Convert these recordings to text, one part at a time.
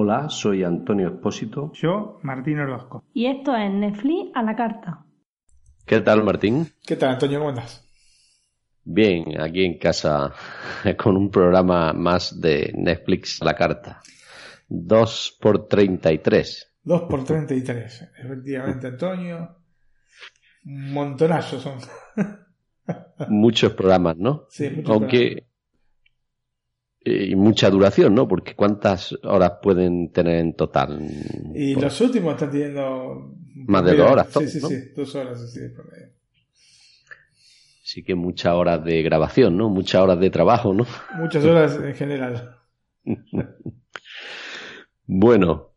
Hola, soy Antonio Espósito. Yo, Martín Orozco. Y esto es Netflix a la carta. ¿Qué tal, Martín? ¿Qué tal, Antonio? ¿Cómo estás? Bien, aquí en casa con un programa más de Netflix a la carta. 2 por 33. 2 por 33, efectivamente, Antonio. Un montonazo son. Muchos programas, ¿no? Sí, muchos Aunque. eh, Y mucha duración, ¿no? Porque ¿cuántas horas pueden tener en total? Y Pues, los últimos están teniendo. Más de dos horas, Sí, todos, sí, ¿no? sí, dos horas así de promedio. Sí que muchas horas de grabación, ¿no? Muchas horas de trabajo, ¿no? Muchas horas en general. Bueno,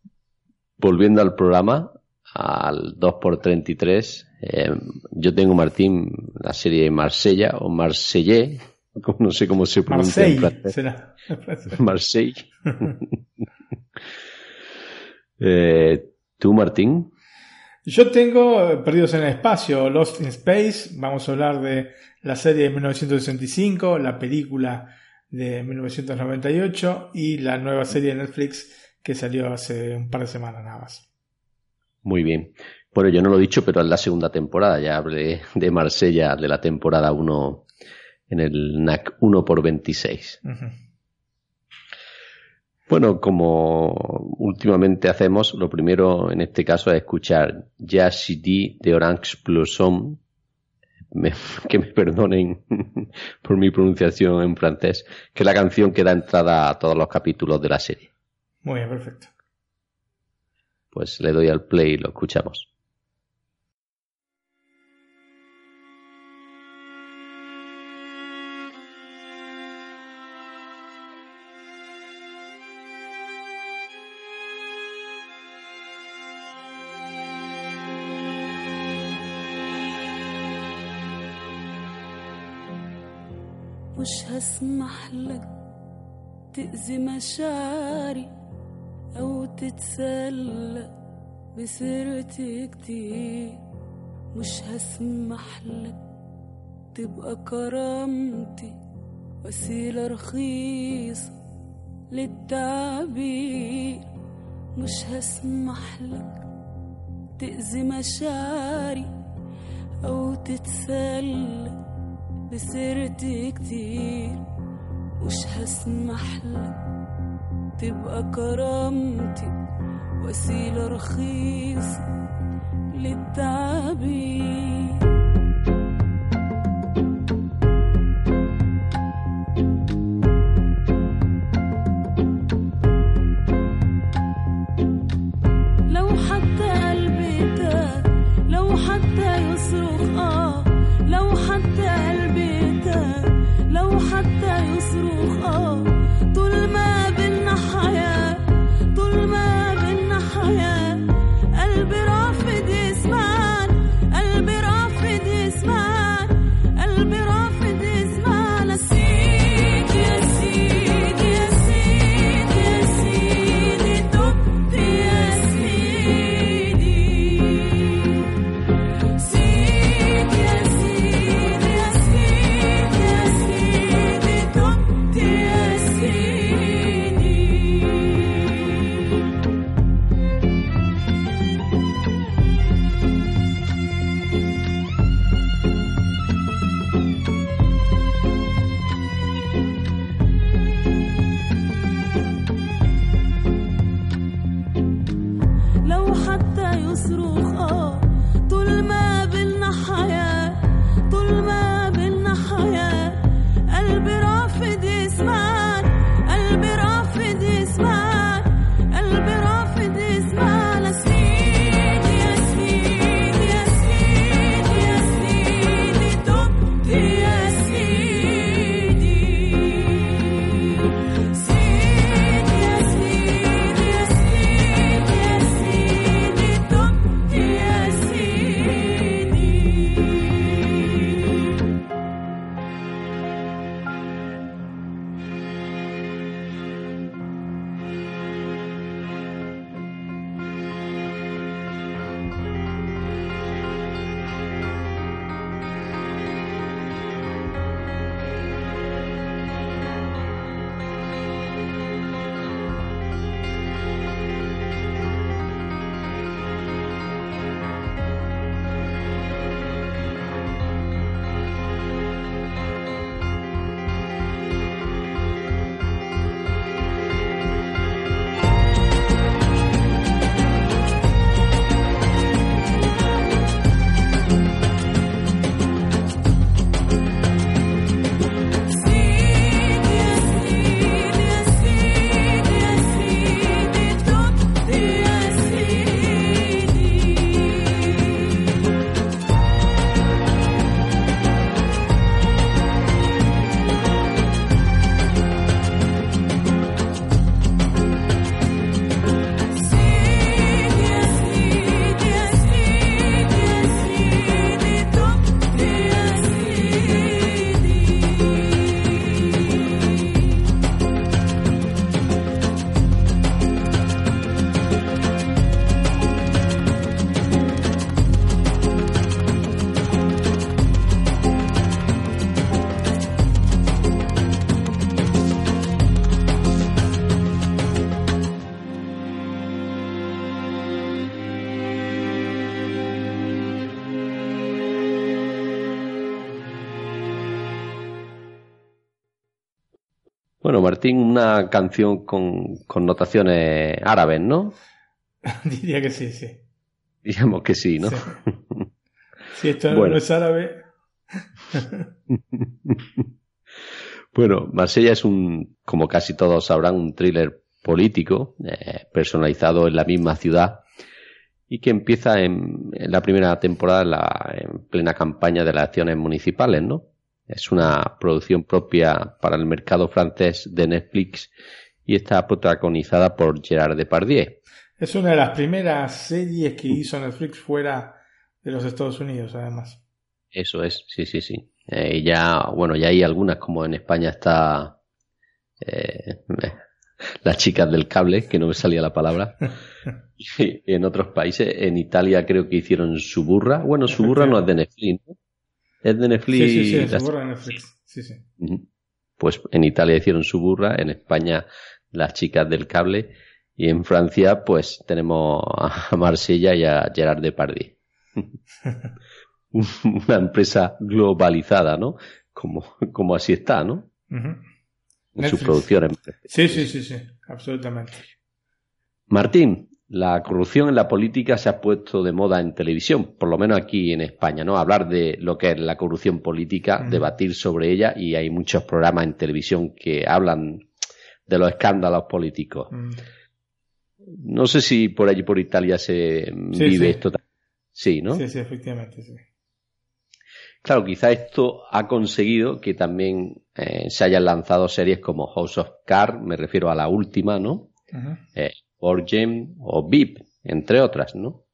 volviendo al programa, al 2x33, eh, yo tengo, Martín, la serie Marsella o Marsellé, no sé cómo se pronuncia en Marseille francés. será. Marseille. Eh, ¿Tú, Martín? Yo tengo eh, Perdidos en el Espacio, Lost in Space. Vamos a hablar de la serie de 1965, la película de 1998 y la nueva serie de Netflix que salió hace un par de semanas nada más. Muy bien. Bueno, yo no lo he dicho, pero es la segunda temporada. Ya hablé de Marsella de la temporada 1 en el NAC 1 por 26. Ujú. Bueno, como últimamente hacemos, lo primero en este caso es escuchar Jazz CD de Orange Blossom. Me- que me perdonen por mi pronunciación en francés, que es la canción que da entrada a todos los capítulos de la serie. Muy bien, perfecto. Pues le doy al play y lo escuchamos. مش هسمح لك تأذي مشاعري أو تتسلى بسيرتي كتير. مش هسمح لك تبقى كرامتي وسيلة رخيصة للتعبير. مش هسمح لك تأذي مشاعري أو تتسلى بسيرتي كتير مش هسمح لك تبقى كرامتي وسيلة رخيصة للتعبير؟ Martín, una canción con connotaciones árabes, ¿no? Diría que sí, sí. Digamos que sí, ¿no? Sí. Si esto no- Bueno. no es árabe, Bueno, Marsella es un, como casi todos sabrán, un thriller político eh, personalizado en la misma ciudad y que empieza en, en la primera temporada en, la- en plena campaña de las elecciones municipales, ¿no? Es una producción propia para el mercado francés de Netflix y está protagonizada por Gerard Depardieu. es una de las primeras series que hizo Netflix fuera de los Estados Unidos, además. Eso es, sí, sí, sí. Eh, ya, bueno, ya hay algunas, como en España está eh, las chicas del cable, que no me salía la palabra. Y en otros países, en Italia creo que hicieron Suburra. Bueno, Suburra no es de Netflix, ¿no? Es de Netflix. Sí, sí, sí, se borra en Netflix. Sí, sí. Pues en Italia hicieron Suburra, en España las chicas del cable y en Francia pues tenemos a Marsella y a Gerard Depardieu. Una empresa globalizada, ¿no? Como, como así está, ¿no? En sus producciones. Sí, sí, sí, sí, absolutamente. Martín, la corrupción en la política se ha puesto de moda en televisión, por lo menos aquí en España, ¿no? Hablar de lo que es la corrupción política, debatir sobre ella y hay muchos programas en televisión que hablan de los escándalos políticos. No sé si por allí por Italia se Sí, vive sí. esto. Sí, ¿no? Sí, sí, efectivamente, sí. Claro, quizá esto ha conseguido que también eh, se hayan lanzado series como House of Cards, me refiero a la última, ¿no? Eh, Orgem o VIP, entre otras, ¿no?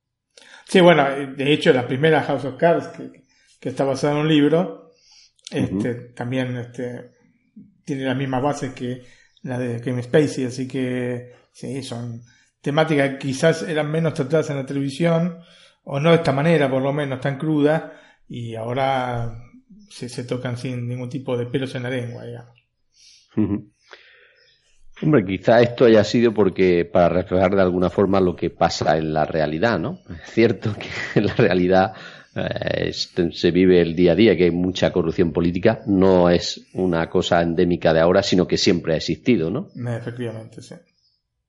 Sí, bueno, de hecho la primera House of Cards, que, que está basada en un libro, este, también este, tiene la misma base que la de Kevin Spacey, así que sí, son temáticas que quizás eran menos tratadas en la televisión, o no de esta manera, por lo menos tan cruda, y ahora se, se tocan sin ningún tipo de pelos en la lengua, digamos. Hombre, quizá esto haya sido porque para reflejar de alguna forma lo que pasa en la realidad, ¿no? Es cierto que en la realidad eh, es- se vive el día a día, que hay mucha corrupción política, no es una cosa endémica de ahora, sino que siempre ha existido, ¿no? Efectivamente, sí.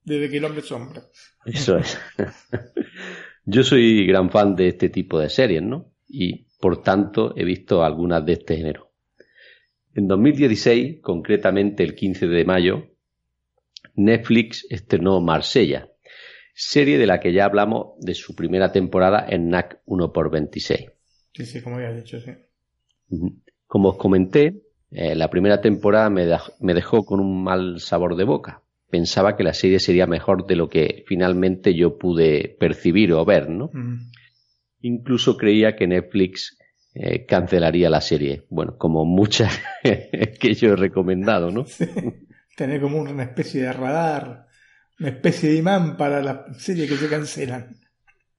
Desde que el hombre es hombre. Eso es. Yo soy gran fan de este tipo de series, ¿no? Y por tanto he visto algunas de este género. En 2016, concretamente el 15 de mayo, Netflix estrenó Marsella, serie de la que ya hablamos de su primera temporada en NAC 1x26. Sí, sí, como ya he dicho, sí. Como os comenté, eh, la primera temporada me, dej- me dejó con un mal sabor de boca. Pensaba que la serie sería mejor de lo que finalmente yo pude percibir o ver, ¿no? Mm. Incluso creía que Netflix eh, cancelaría la serie. Bueno, como muchas que yo he recomendado, ¿no? Sí. Tener como una especie de radar, una especie de imán para las series que se cancelan.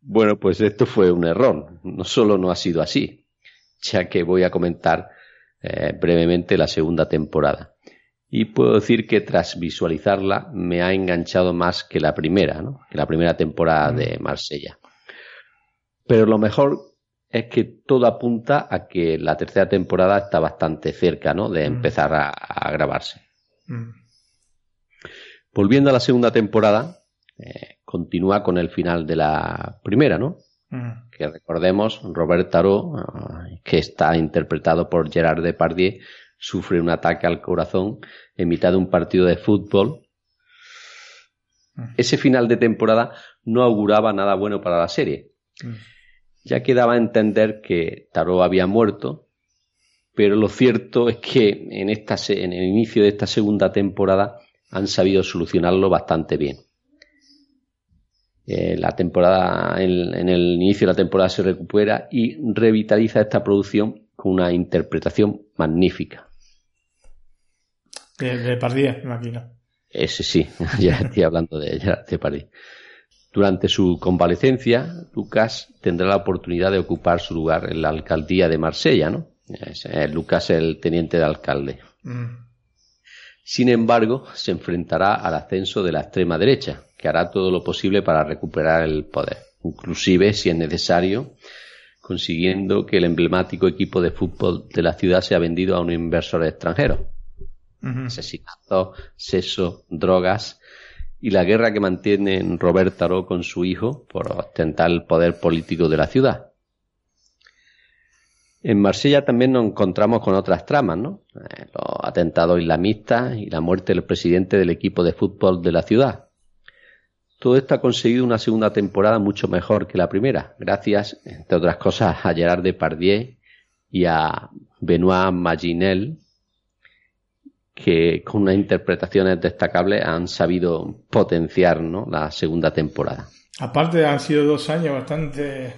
Bueno, pues esto fue un error. No solo no ha sido así, ya que voy a comentar eh, brevemente la segunda temporada. Y puedo decir que tras visualizarla me ha enganchado más que la primera, ¿no? Que la primera temporada de Marsella. Pero lo mejor es que todo apunta a que la tercera temporada está bastante cerca, ¿no? De Mm. empezar a, a grabarse. Mm. Volviendo a la segunda temporada, eh, continúa con el final de la primera, ¿no? Mm. que recordemos, Robert Tarot, que está interpretado por Gerard Depardieu, sufre un ataque al corazón en mitad de un partido de fútbol. Mm. Ese final de temporada no auguraba nada bueno para la serie, Mm. ya que daba a entender que Tarot había muerto, pero lo cierto es que en, esta, en el inicio de esta segunda temporada han sabido solucionarlo bastante bien. Eh, la temporada, en, en el inicio de la temporada se recupera y revitaliza esta producción con una interpretación magnífica. De, de Pardiez, me imagino. Ese sí, ya estoy hablando de ella, de París. Durante su convalecencia, Lucas tendrá la oportunidad de ocupar su lugar en la alcaldía de Marsella, ¿no? Es, eh, Lucas es el teniente de alcalde. Mm. Sin embargo, se enfrentará al ascenso de la extrema derecha, que hará todo lo posible para recuperar el poder, inclusive si es necesario, consiguiendo que el emblemático equipo de fútbol de la ciudad sea vendido a un inversor extranjero. Ujú. Asesinatos, sexo, drogas y la guerra que mantiene Robert Tarot con su hijo por ostentar el poder político de la ciudad. En Marsella también nos encontramos con otras tramas, ¿no? Eh, los atentados islamistas y la muerte del presidente del equipo de fútbol de la ciudad. Todo esto ha conseguido una segunda temporada mucho mejor que la primera, gracias, entre otras cosas, a Gerard Depardieu y a Benoît Maginel, que con unas interpretaciones destacables han sabido potenciar ¿no? la segunda temporada. Aparte han sido dos años bastante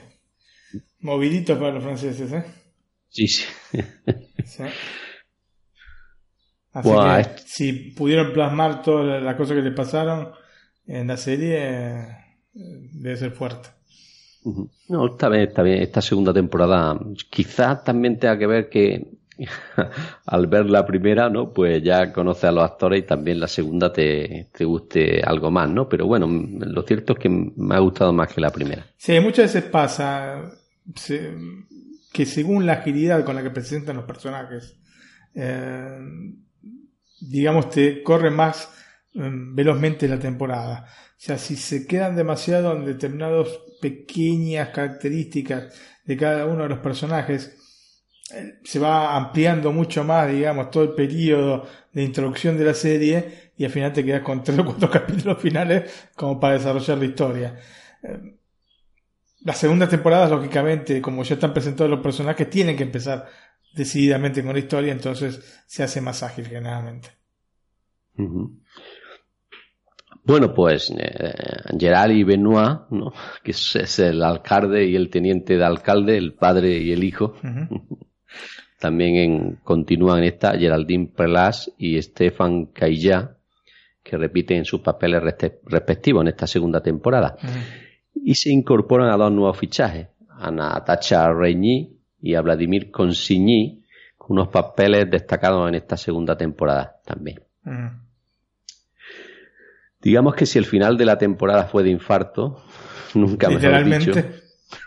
moviditos para los franceses, ¿eh? Sí, sí. Sí. Así que es- si pudieron plasmar todas las cosas que le pasaron en la serie, eh, debe ser fuerte. No, está bien, está bien. Esta segunda temporada quizás también tenga que ver que al ver la primera, ¿no? Pues ya conoces a los actores y también la segunda te, te guste algo más, ¿no? Pero bueno, lo cierto es que me ha gustado más que la primera. Sí, muchas veces pasa se- que según la agilidad con la que presentan los personajes, eh, digamos, te corre más eh, velozmente la temporada. O sea, si se quedan demasiado en determinadas pequeñas características de cada uno de los personajes, eh, se va ampliando mucho más, digamos, todo el periodo de introducción de la serie y al final te quedas con tres o cuatro capítulos finales como para desarrollar la historia. Las segundas temporadas, lógicamente, como ya están presentados los personajes, tienen que empezar decididamente con la historia, entonces se hace más ágil generalmente. Bueno, pues eh, Gerard y Benoit, ¿no? que es, es el alcalde y el teniente de alcalde, el padre y el hijo, también en- continúan en esta Geraldine Perlas y Stefan Caillá, que repiten sus papeles respectivos en esta segunda temporada. Y se incorporan a dos nuevos fichajes, a Natacha Reñí y a Vladimir Consigny, con unos papeles destacados en esta segunda temporada también. Ujú. Digamos que si el final de la temporada fue de infarto, nunca mejor dicho,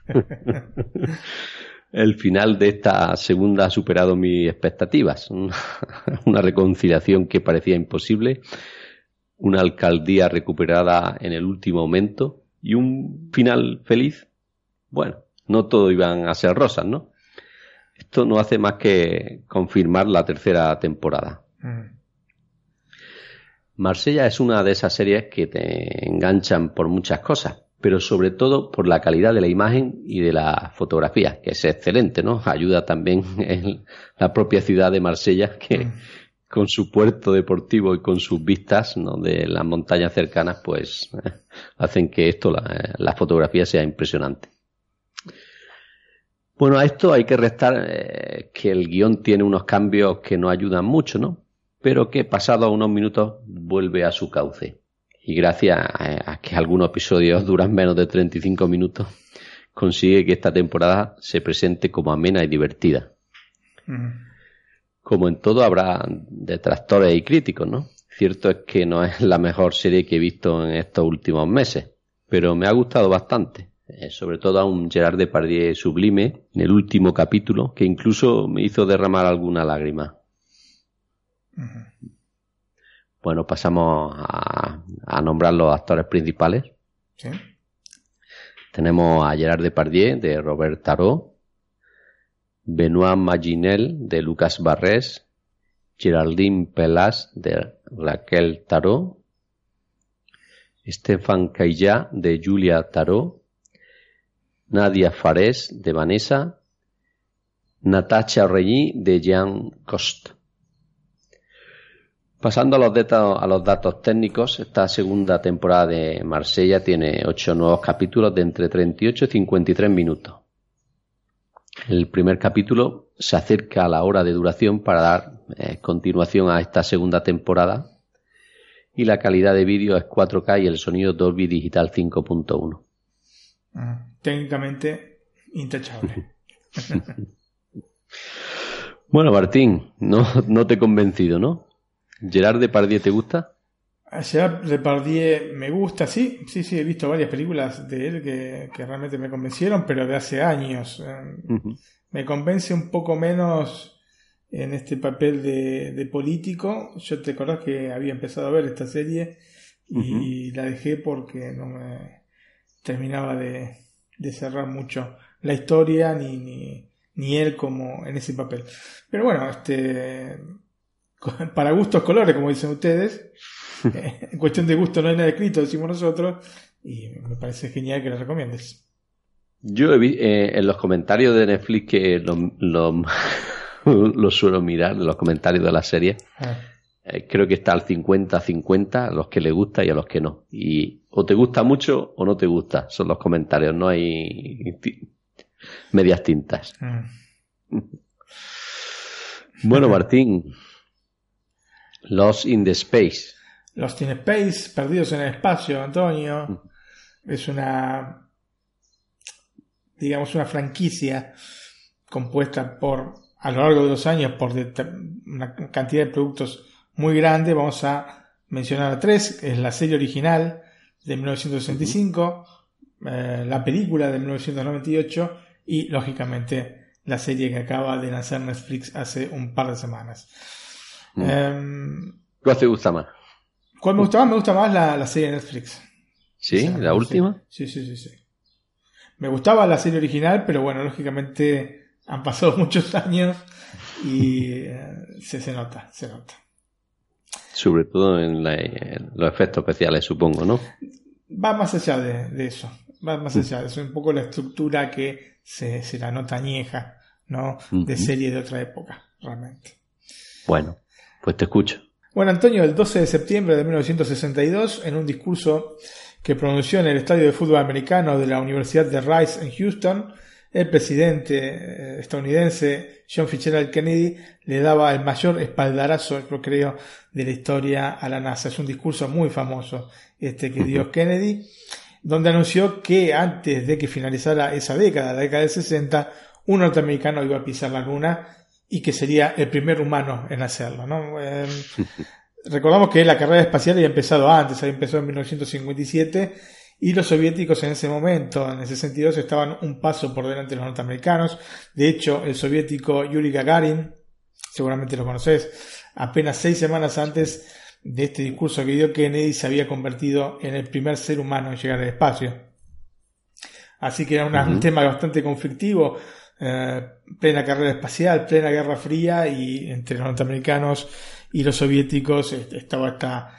el final de esta segunda ha superado mis expectativas. Una reconciliación que parecía imposible, una alcaldía recuperada en el último momento y un final feliz. Bueno, no todo iban a ser rosas, ¿no? Esto no hace más que confirmar la tercera temporada. Ujú. Marsella es una de esas series que te enganchan por muchas cosas, pero sobre todo por la calidad de la imagen y de la fotografía, que es excelente, ¿no? Ayuda también en la propia ciudad de Marsella, que con su puerto deportivo y con sus vistas ¿no? de las montañas cercanas, pues hacen que esto, la, fotografía sea impresionante. Bueno, a esto hay que restar eh, que el guion tiene unos cambios que no ayudan mucho, ¿no? Pero que pasados unos minutos vuelve a su cauce. Y gracias a, que algunos episodios duran menos de 35 minutos, consigue que esta temporada se presente como amena y divertida. Como en todo habrá detractores y críticos, ¿no? Cierto es que no es la mejor serie que he visto en estos últimos meses, pero me ha gustado bastante. Eh, sobre todo a un Gerard Depardieu sublime en el último capítulo, que incluso me hizo derramar alguna lágrima. Bueno, pasamos a, a nombrar los actores principales. Sí. Tenemos a Gerard Depardieu de Robert Tarot, Benoît Maginel de Lucas Barrés, Geraldine Pelas de Raquel Tarot, Stefan Caillá de Julia Tarot, Nadia Fares de Vanessa, Natacha Regny de Jean Cost. Pasando a los, datos, a los datos técnicos, esta segunda temporada de Marsella tiene ocho nuevos capítulos de entre 38 y 53 minutos. El primer capítulo se acerca a la hora de duración para dar eh, continuación a esta segunda temporada y la calidad de vídeo es 4K y el sonido Dolby Digital 5.1. Ujú. Técnicamente intachable. Bueno, Martín, no, no te he convencido, ¿no? Gerard Depardieu, ¿te gusta? A Gerard Depardieu me gusta, sí, sí, sí, he visto varias películas de él que, que realmente me convencieron, pero de hace años. Eh. Me convence un poco menos en este papel de, de político. Yo te acordás que había empezado a ver esta serie y la dejé porque no me terminaba de, de cerrar mucho la historia ni, ni, ni él como en ese papel. Pero bueno, este para gustos colores, como dicen ustedes. En cuestión de gusto no hay nada escrito, decimos nosotros. Y me parece genial que la recomiendes. Yo eh, en los comentarios de Netflix que lo, lo, lo suelo mirar, los comentarios de la serie, Ah, eh, creo que está al 50-50 a los que le gusta y a los que no. Y o te gusta mucho o no te gusta, son los comentarios, no hay medias tintas. mm. Bueno, Martín, Lost in the Space. Lost in Space, Perdidos en el Espacio, Antonio. Es una, digamos, una franquicia compuesta por, a lo largo de los años, por una cantidad de productos muy grande. Vamos a mencionar a tres, que es la serie original de 1965, eh, la película de 1998 y, lógicamente, la serie que acaba de lanzar Netflix hace un par de semanas. Mm. Em, ¿Cuál te gusta más? ¿Cuál me gusta más? Me gusta más la, la serie de Netflix. ¿Sí? ¿La última? Sí, sí, sí, sí. Me gustaba la serie original, pero bueno, lógicamente han pasado muchos años y eh, se, se nota, se nota. Sobre todo en, la- en los efectos especiales, supongo, ¿no? Va más allá de, de eso, va más allá de eso, un poco la estructura que se, se la nota añeja, ¿no? De serie de otra época, realmente. Bueno, pues te escucho. Bueno, Antonio, el 12 de septiembre de 1962, en un discurso que pronunció en el estadio de fútbol americano de la Universidad de Rice en Houston, el presidente eh, estadounidense John Fitzgerald Kennedy le daba el mayor espaldarazo, yo creo, de la historia a la NASA. Es un discurso muy famoso este que dio Kennedy, donde anunció que antes de que finalizara esa década, la década del 60, un norteamericano iba a pisar la Luna y que sería el primer humano en hacerlo. ¿no? Eh, recordamos que la carrera espacial había empezado antes, había empezado en 1957 y los soviéticos en ese momento, en ese sentido, estaban un paso por delante de los norteamericanos. De hecho, el soviético Yuri Gagarin, seguramente lo conoces, apenas seis semanas antes de este discurso que dio Kennedy se había convertido en el primer ser humano en llegar al espacio. Así que era un tema bastante conflictivo, eh, plena carrera espacial, plena guerra fría y entre los norteamericanos y los soviéticos estaba esta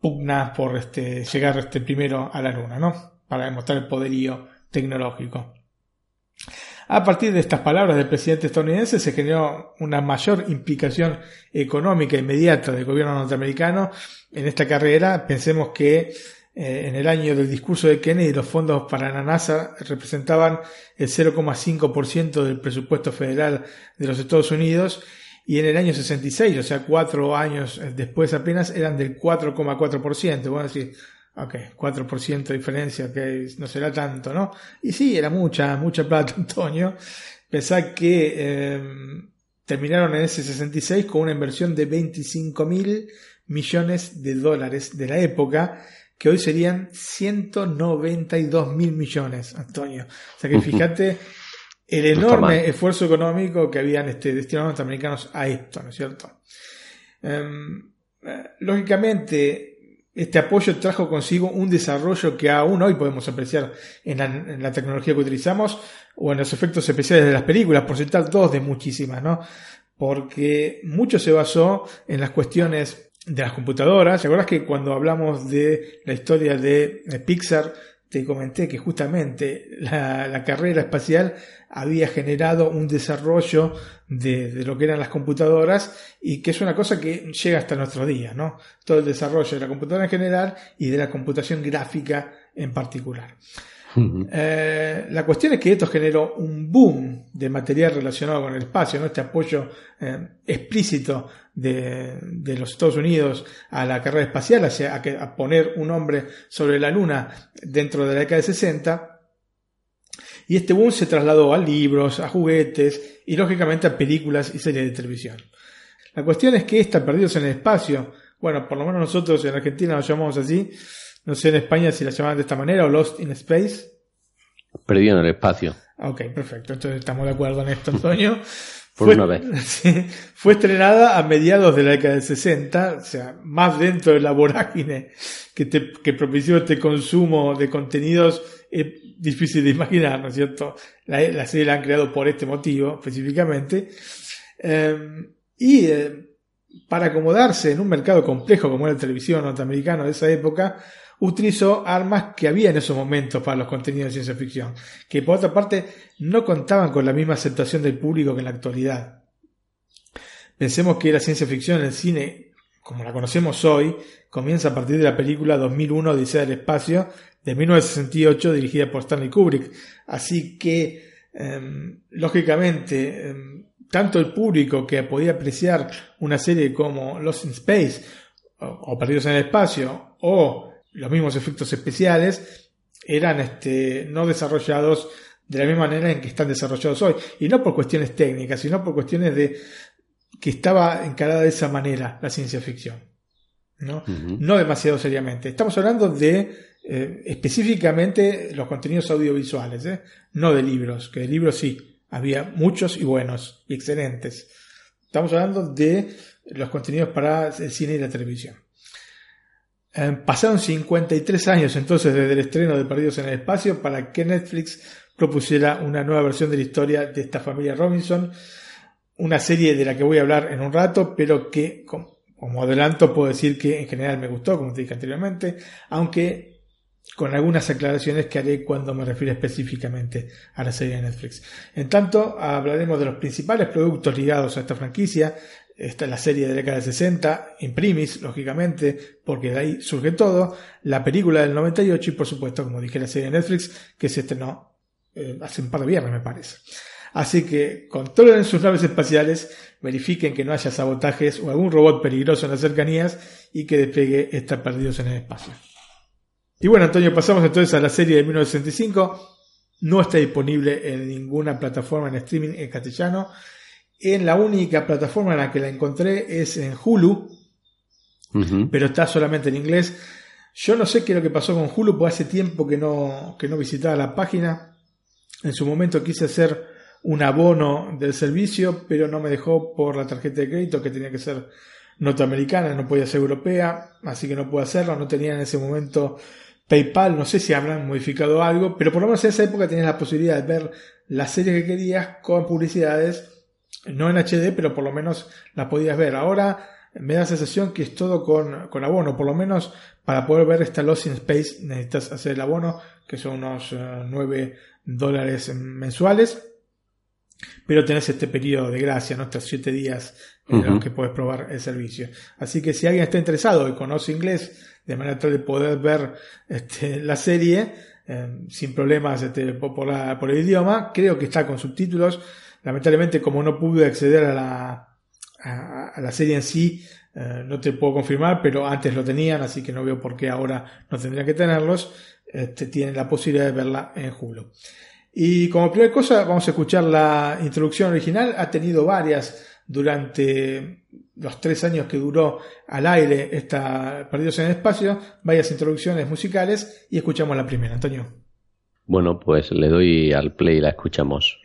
pugna por este, llegar este primero a la luna, ¿no? Para demostrar el poderío tecnológico. A partir de estas palabras del presidente estadounidense se generó una mayor implicación económica inmediata del gobierno norteamericano en esta carrera. Pensemos que eh, en el año del discurso de Kennedy los fondos para la NASA representaban el 0,5% del presupuesto federal de los Estados Unidos y en el año 66, o sea, cuatro años después apenas, eran del 4,4%. Bueno, decir, ok, 4% de diferencia, que no será tanto, ¿no? Y sí, era mucha, mucha plata, Antonio. Pensá que eh, terminaron en ese 66 con una inversión de 25 mil millones de dólares de la época, que hoy serían 192 mil millones, Antonio. O sea que fíjate el enorme esfuerzo económico que habían este, destinado los norteamericanos a esto, ¿no es cierto? Em, eh, lógicamente, este apoyo trajo consigo un desarrollo que aún hoy podemos apreciar en la, en la tecnología que utilizamos o en los efectos especiales de las películas, por citar dos de muchísimas, ¿no? Porque mucho se basó en las cuestiones de las computadoras. ¿Te acuerdas que cuando hablamos de la historia de, Pixar, te comenté que justamente la, carrera espacial había generado un desarrollo de, de lo que eran las computadoras y que es una cosa que llega hasta nuestros días, ¿no? Todo el desarrollo de la computadora en general y de la computación gráfica en particular. Eh, la cuestión es que esto generó un boom de material relacionado con el espacio, ¿no? este apoyo eh, explícito de, los Estados Unidos a la carrera espacial, hacia, a, que- a poner un hombre sobre la Luna dentro de la década de 60. Y este boom se trasladó a libros, a juguetes y lógicamente a películas y series de televisión. La cuestión es que esta Perdidos en el Espacio, bueno, por lo menos nosotros en Argentina lo llamamos así, no sé en España si la llaman de esta manera o Lost in Space. Perdido en el espacio. Ok, perfecto. Entonces estamos de acuerdo en esto, Antonio. Por fue, una vez. fue estrenada a mediados de la década del 60, o sea, más dentro de la vorágine que, te, que propició este consumo de contenidos es difícil de imaginar, ¿no es cierto? La, la serie la han creado por este motivo específicamente. Eh, y eh, para acomodarse en un mercado complejo como era la televisión norteamericana de esa época, utilizó armas que había en esos momentos para los contenidos de ciencia ficción, que por otra parte no contaban con la misma aceptación del público que en la actualidad. Pensemos que la ciencia ficción en el cine, como la conocemos hoy, comienza a partir de la película 2001 Odisea del Espacio de 1968 dirigida por Stanley Kubrick. Así que, eh, lógicamente, eh, tanto el público que podía apreciar una serie como Lost in Space o, o Perdidos en el Espacio o los mismos efectos especiales eran este, no desarrollados de la misma manera en que están desarrollados hoy. Y no por cuestiones técnicas, sino por cuestiones de que estaba encarada de esa manera la ciencia ficción. ¿no? No demasiado seriamente. Estamos hablando de eh, específicamente los contenidos audiovisuales, ¿eh? no de libros, que de libros sí, había muchos y buenos y excelentes. Estamos hablando de los contenidos para el cine y la televisión. Eh, pasaron 53 años entonces desde el estreno de Perdidos en el Espacio para que Netflix propusiera una nueva versión de la historia de esta familia Robinson, una serie de la que voy a hablar en un rato, pero que com- como adelanto puedo decir que en general me gustó, como te dije anteriormente, aunque con algunas aclaraciones que haré cuando me refiero específicamente a la serie de Netflix. En tanto, hablaremos de los principales productos ligados a esta franquicia. Esta es la serie de la década del 60, Imprimis, lógicamente, porque de ahí surge todo. La película del 98 y, por supuesto, como dije, la serie de Netflix que se estrenó eh, hace un par de viernes, me parece. Así que controlen sus naves espaciales, verifiquen que no haya sabotajes o algún robot peligroso en las cercanías y que despegue está perdidos en el espacio. Y bueno, Antonio, pasamos entonces a la serie de 1965. No está disponible en ninguna plataforma en streaming en castellano. En la única plataforma en la que la encontré es en Hulu, pero está solamente en inglés. Yo no sé qué es lo que pasó con Hulu, porque hace tiempo que no, que no visitaba la página. En su momento quise hacer un abono del servicio, pero no me dejó por la tarjeta de crédito que tenía que ser norteamericana, no podía ser europea, así que no pude hacerlo. No tenía en ese momento PayPal, no sé si habrán modificado algo, pero por lo menos en esa época tenías la posibilidad de ver la serie que querías con publicidades, no en HD, pero por lo menos la podías ver. Ahora me da la sensación que es todo con, con abono, por lo menos para poder ver esta Lost in Space necesitas hacer el abono, que son unos eh, 9 dólares mensuales, pero tenés este periodo de gracia, ¿no? estos 7 días en Ujú. los que puedes probar el servicio. Así que si alguien está interesado y conoce inglés, de manera tal de poder ver este, la serie eh, sin problemas este, por, por la- por el idioma, creo que está con subtítulos. Lamentablemente, como no pude acceder a la, a, la serie en sí, eh, no te puedo confirmar, pero antes lo tenían, así que no veo por qué ahora no tendrían que tenerlos. Este, tienen la posibilidad de verla en Hulu. Y como primera cosa, vamos a escuchar la introducción original. Ha tenido varias durante los tres años que duró al aire esta Perdidos en el Espacio, varias introducciones musicales y escuchamos la primera, Antonio. Bueno, pues le doy al play y la escuchamos.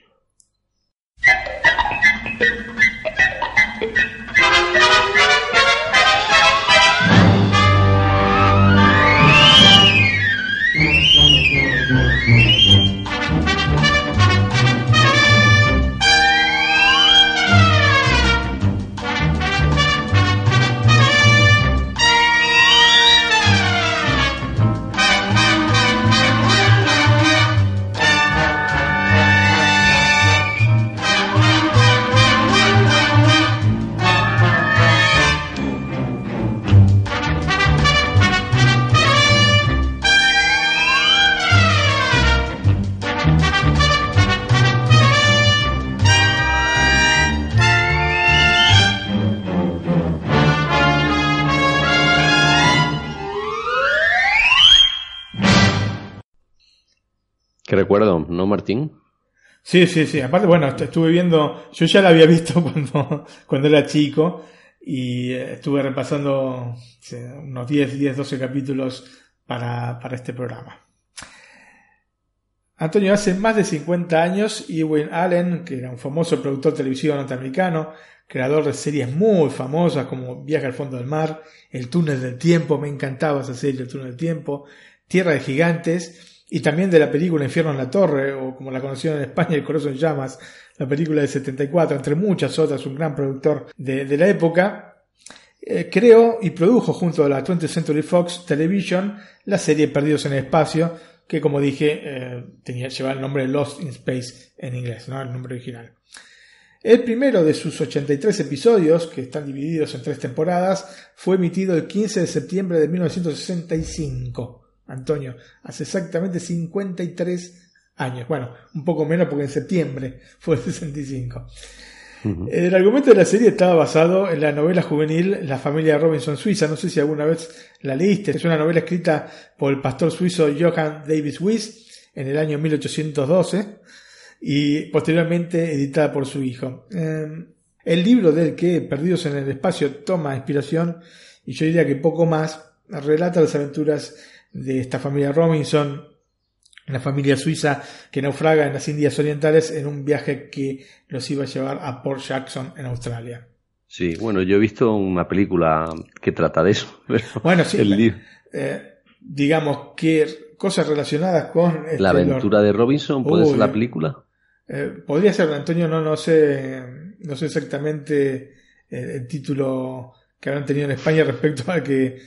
¿Qué recuerdo, no, Martín? Sí, sí, sí. Aparte, bueno, est- estuve viendo, yo ya la había visto cuando, cuando era chico y eh, estuve repasando unos 10, 10, 12 capítulos para, para este programa. Antonio, hace más de 50 años, Ewan Allen, que era un famoso productor televisivo norteamericano, creador de series muy famosas como Viaje al fondo del mar, El túnel del tiempo, me encantaba esa serie, El túnel del tiempo, Tierra de gigantes, y también de la película Infierno en la Torre, o como la conocieron en España, El corazón en llamas, la película de 74, entre muchas otras, un gran productor de, la época, eh, creó y produjo junto a la 20th Century Fox Television la serie Perdidos en el Espacio, que como dije, eh, tenía, llevaba el nombre Lost in Space en inglés, ¿no? el nombre original. El primero de sus 83 episodios, que están divididos en tres temporadas, fue emitido el 15 de septiembre de 1965. Antonio, hace exactamente 53 años. Bueno, un poco menos porque en septiembre fue el 65. El argumento de la serie estaba basado en la novela juvenil La familia Robinson Suiza. No sé si alguna vez la leíste. Es una novela escrita por el pastor suizo Johann Davis Wyss en el año 1812 y posteriormente editada por su hijo. Eh, el libro del que Perdidos en el Espacio toma inspiración, y yo diría que poco más, relata las aventuras de esta familia Robinson, una familia suiza que naufraga en las Indias Orientales en un viaje que los iba a llevar a Port Jackson en Australia. Sí, bueno, yo he visto una película que trata de eso. Bueno, sí, el libro- eh, digamos que cosas relacionadas con este, La aventura de Robinson, ¿puede Uy. ser la película? Eh, podría ser, Antonio, no, no sé, no sé exactamente eh, el título que habrán tenido en España respecto a que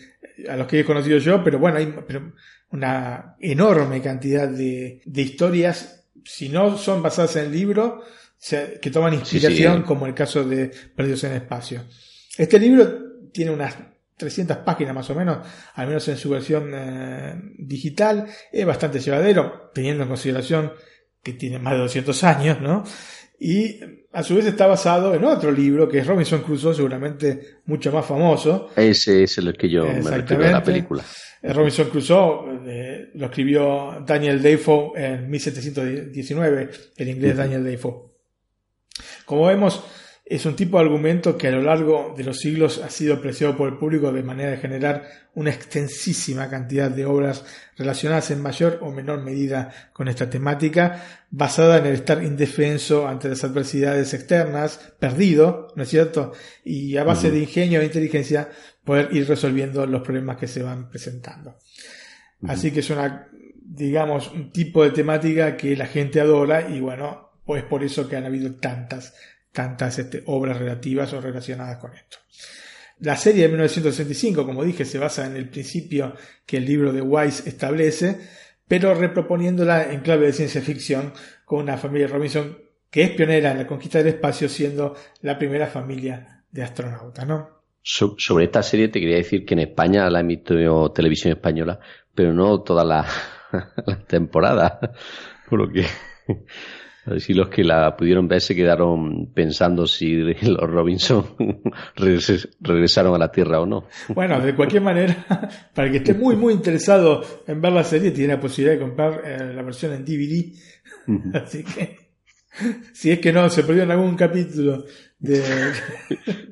a los que he conocido yo, pero bueno, hay pero una enorme cantidad de, de historias, si no son basadas en el libro, que toman inspiración, sí. como el caso de Perdidos en el Espacio. Este libro tiene unas 300 páginas más o menos, al menos en su versión eh, digital, es bastante llevadero, teniendo en consideración que tiene más de 200 años, ¿no? Y a su vez está basado en otro libro que es Robinson Crusoe, seguramente mucho más famoso. Ese es el que yo me refiero a la película. Eh, Robinson Crusoe eh, lo escribió Daniel Defoe en 1719, el inglés. Daniel Defoe. Como vemos, es un tipo de argumento que a lo largo de los siglos ha sido apreciado por el público de manera de generar una extensísima cantidad de obras relacionadas en mayor o menor medida con esta temática, basada en el estar indefenso ante las adversidades externas, perdido, ¿no es cierto? Y a base de ingenio e inteligencia poder ir resolviendo los problemas que se van presentando. Así que es una, digamos, un tipo de temática que la gente adora y bueno, pues por eso que han habido tantas, tantas obras relativas o relacionadas con esto. La serie de 1965, como dije, se basa en el principio que el libro de Weiss establece, pero reproponiéndola en clave de ciencia ficción con una familia Robinson que es pionera en la conquista del espacio, siendo la primera familia de astronautas, ¿no? So- sobre esta serie te quería decir que en España la emitió Televisión Española, pero no toda la, la temporada. Por lo que, si los que la pudieron ver se quedaron pensando si los Robinson regres- regresaron a la Tierra o no. Bueno, de cualquier manera, para el que esté muy, muy interesado en ver la serie, tiene la posibilidad de comprar eh, la versión en DVD. Así que, si es que no se perdió en algún capítulo de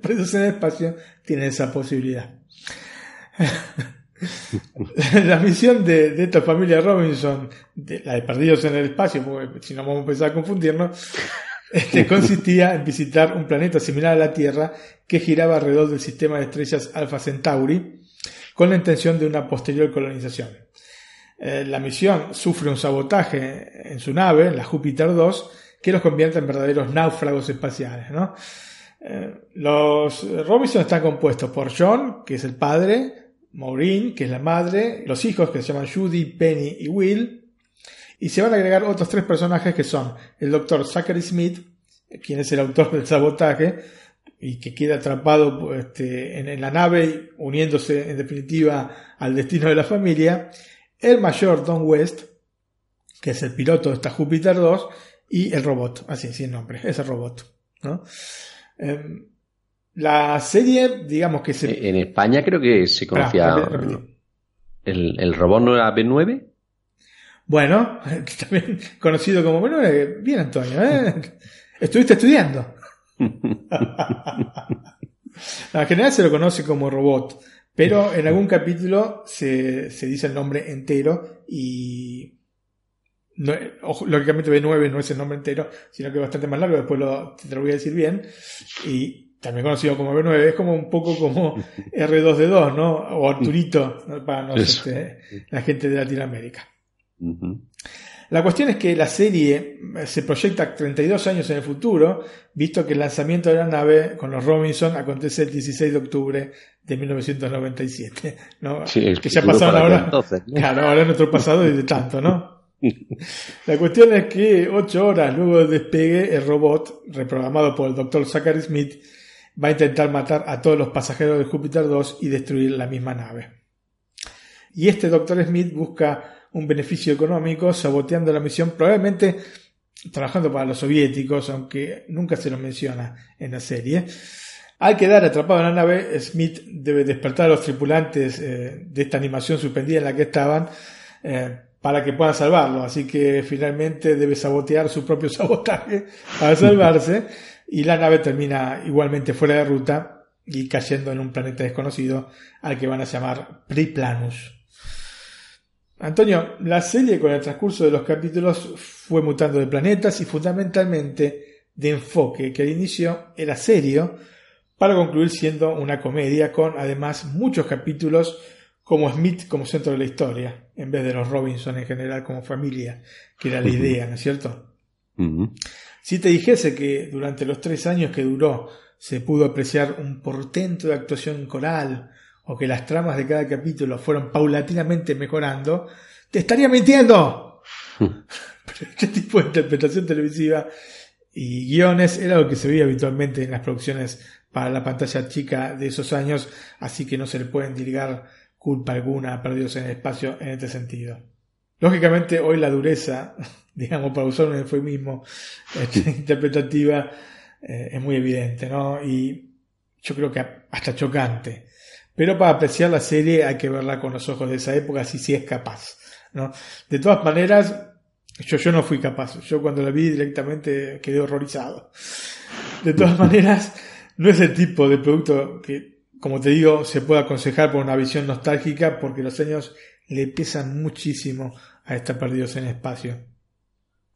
Perdidos en el Espacio, tiene esa posibilidad. la misión de, esta familia Robinson, de, la de Perdidos en el Espacio, porque si no vamos a empezar a confundirnos, este, consistía en visitar un planeta similar a la Tierra que giraba alrededor del sistema de estrellas Alpha Centauri con la intención de una posterior colonización. Eh, la misión sufre un sabotaje en su nave, la Júpiter 2, que los convierte en verdaderos náufragos espaciales. Eh, los Robinson están compuestos por John, que es el padre, Maureen, que es la madre, los hijos que se llaman Judy, Penny y Will, y se van a agregar otros tres personajes que son el doctor Zachary Smith, quien es el autor del sabotaje, y que queda atrapado este, en, la nave, uniéndose en definitiva al destino de la familia, el mayor Don West, que es el piloto de esta Júpiter 2, y el robot, así, sin nombre, ese robot. ¿no? Em, la serie, digamos que se... En España creo que se conocía. El, el robot no era B9. Bueno, también conocido como... Bueno, eh, bien Antonio, ¿eh? Estuviste estudiando. en general se lo conoce como robot, pero en algún capítulo se, se dice el nombre entero y no- ojo, lógicamente B9 no es el nombre entero, sino que es bastante más largo, después lo, te lo voy a decir bien. Y también conocido como B9, es como un poco como R2D2, ¿no? O Arturito, ¿no? para Eso. este, la gente de Latinoamérica. La cuestión es que la serie eh, se proyecta 32 años en el futuro, visto que el lanzamiento de la nave con los Robinson acontece el 16 de octubre de 1997. ¿no? Sí, el que ya pasaron ahora. entonces, ¿no? Claro, ahora es nuestro pasado y de tanto, ¿no? La cuestión es que ocho horas luego del despegue, el robot, reprogramado por el Dr. Zachary Smith, va a intentar matar a todos los pasajeros de Júpiter 2 y destruir la misma nave. Y este Dr. Smith busca un beneficio económico saboteando la misión, probablemente trabajando para los soviéticos, aunque nunca se lo menciona en la serie. Al quedar atrapado en la nave, Smith debe despertar a los tripulantes eh, de esta animación suspendida en la que estaban eh, para que puedan salvarlo. Así que finalmente debe sabotear su propio sabotaje para salvarse y la nave termina igualmente fuera de ruta y cayendo en un planeta desconocido al que van a llamar Priplanus. Antonio, la serie con el transcurso de los capítulos fue mutando de planetas y fundamentalmente de enfoque, que al inicio era serio, para concluir siendo una comedia con además muchos capítulos como Smith como centro de la historia, en vez de los Robinson en general como familia, que era la idea, ¿no es cierto? Si te dijese que durante los tres años que duró se pudo apreciar un portento de actuación coral o que las tramas de cada capítulo fueron paulatinamente mejorando, te estaría mintiendo. Pero este tipo de interpretación televisiva y guiones era lo que se veía habitualmente en las producciones para la pantalla chica de esos años, así que no se le pueden diligar culpa alguna a Perdidos en el Espacio en este sentido. Lógicamente, hoy la dureza, digamos, para usar un eufemismo este, interpretativa, eh, es muy evidente, ¿no? Y yo creo que hasta chocante. Pero para apreciar la serie hay que verla con los ojos de esa época, si sí es capaz, ¿no? De todas maneras, yo, yo no fui capaz. Yo cuando la vi directamente quedé horrorizado. De todas maneras, no es el tipo de producto que, como te digo, se puede aconsejar por una visión nostálgica porque los años le pesan muchísimo a estar perdidos en espacio.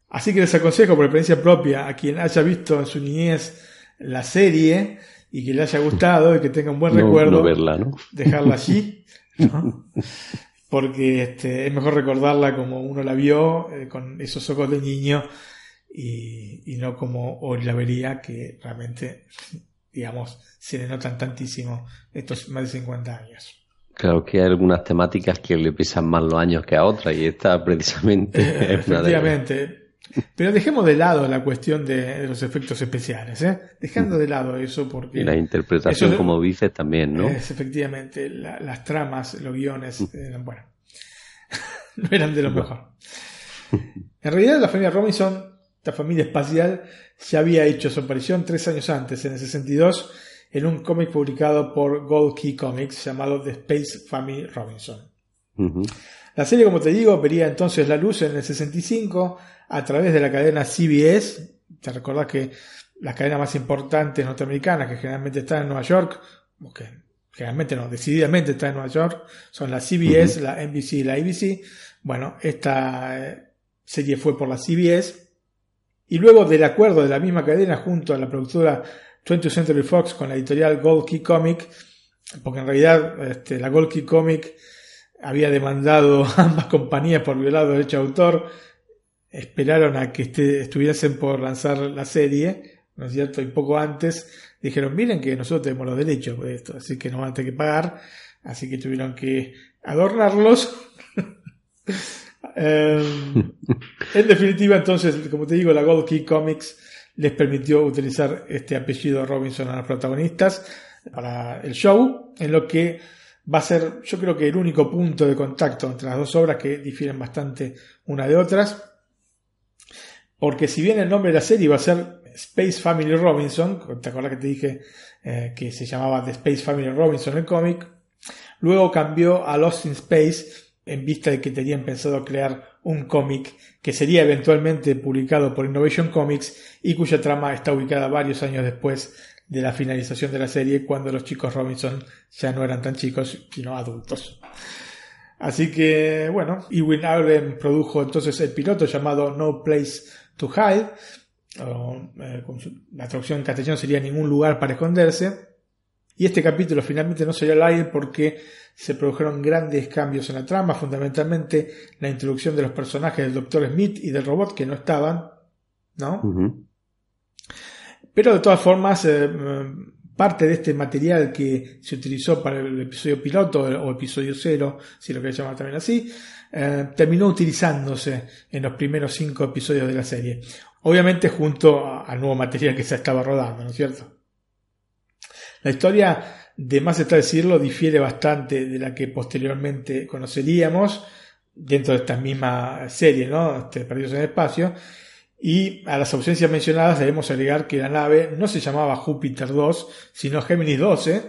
Así que les aconsejo por experiencia propia a quien haya visto en su niñez la serie y que le haya gustado y que tenga un buen No- recuerdo, no verla, ¿no? dejarla allí, porque este, es mejor recordarla como uno la vio, eh, con esos ojos de niño, y, y no como hoy la vería, que realmente, digamos, se le notan tantísimo estos más de 50 años. Claro que hay algunas temáticas que le pesan más los años que a otras y esta precisamente Eh, es una de. Pero dejemos de lado la cuestión de, de los efectos especiales, ¿eh? Dejando de lado eso porque... Y la interpretación, Eso- como dices, también, ¿no? Es efectivamente, la- las tramas, los guiones, eh, bueno, no eran de lo mejor. En realidad, la familia Robinson, la familia espacial, ya había hecho su aparición tres años antes, en el 62, en un cómic publicado por Gold Key Comics llamado The Space Family Robinson. La serie, como te digo, vería entonces la luz en el 65 a través de la cadena CBS. Te recordás que las cadenas más importantes norteamericanas, que generalmente están en Nueva York, o que generalmente no, decididamente están en Nueva York, son la CBS, la NBC y la ABC. Bueno, esta eh, serie fue por la CBS. Y luego del acuerdo de la misma cadena junto a la productora 20th Century Fox con la editorial Gold Key Comic, porque en realidad este, la Gold Key Comic había demandado a ambas compañías por violar derecho de autor. Esperaron a que este- estuviesen por lanzar la serie, ¿no es cierto? Y poco antes dijeron, miren que nosotros tenemos los derechos de esto, así que no van a tener que pagar. Así que tuvieron que adornarlos. Eh, en definitiva, entonces, como te digo, la Gold Key Comics les permitió utilizar este apellido Robinson a los protagonistas para el show, en lo que va a ser, yo creo que el único punto de contacto entre las dos obras que difieren bastante una de otras. Porque si bien el nombre de la serie va a ser Space Family Robinson, te acuerdas que te dije eh, que se llamaba The Space Family Robinson el cómic, luego cambió a Lost in Space en vista de que tenían pensado crear un cómic que sería eventualmente publicado por Innovation Comics y cuya trama está ubicada varios años después de la finalización de la serie cuando los chicos Robinson ya no eran tan chicos sino adultos. Así que, bueno, Ewin Allen produjo entonces el piloto llamado No Place to Hide, eh, la traducción en castellano sería Ningún lugar para esconderse. Y este capítulo finalmente no salió al aire porque se produjeron grandes cambios en la trama, fundamentalmente la introducción de los personajes del Dr. Smith y del robot que no estaban, ¿no? Pero de todas formas, eh, parte de este material que se utilizó para el episodio piloto o episodio cero, si lo querés llamar también así, eh, terminó utilizándose en los primeros cinco episodios de la serie. Obviamente junto a- al nuevo material que se estaba rodando, ¿no es cierto? La historia, de más está decirlo, difiere bastante de la que posteriormente conoceríamos dentro de esta misma serie, ¿no? Este, Perdidos en el Espacio. Y a las ausencias mencionadas debemos agregar que la nave no se llamaba Júpiter 2, sino Géminis 12.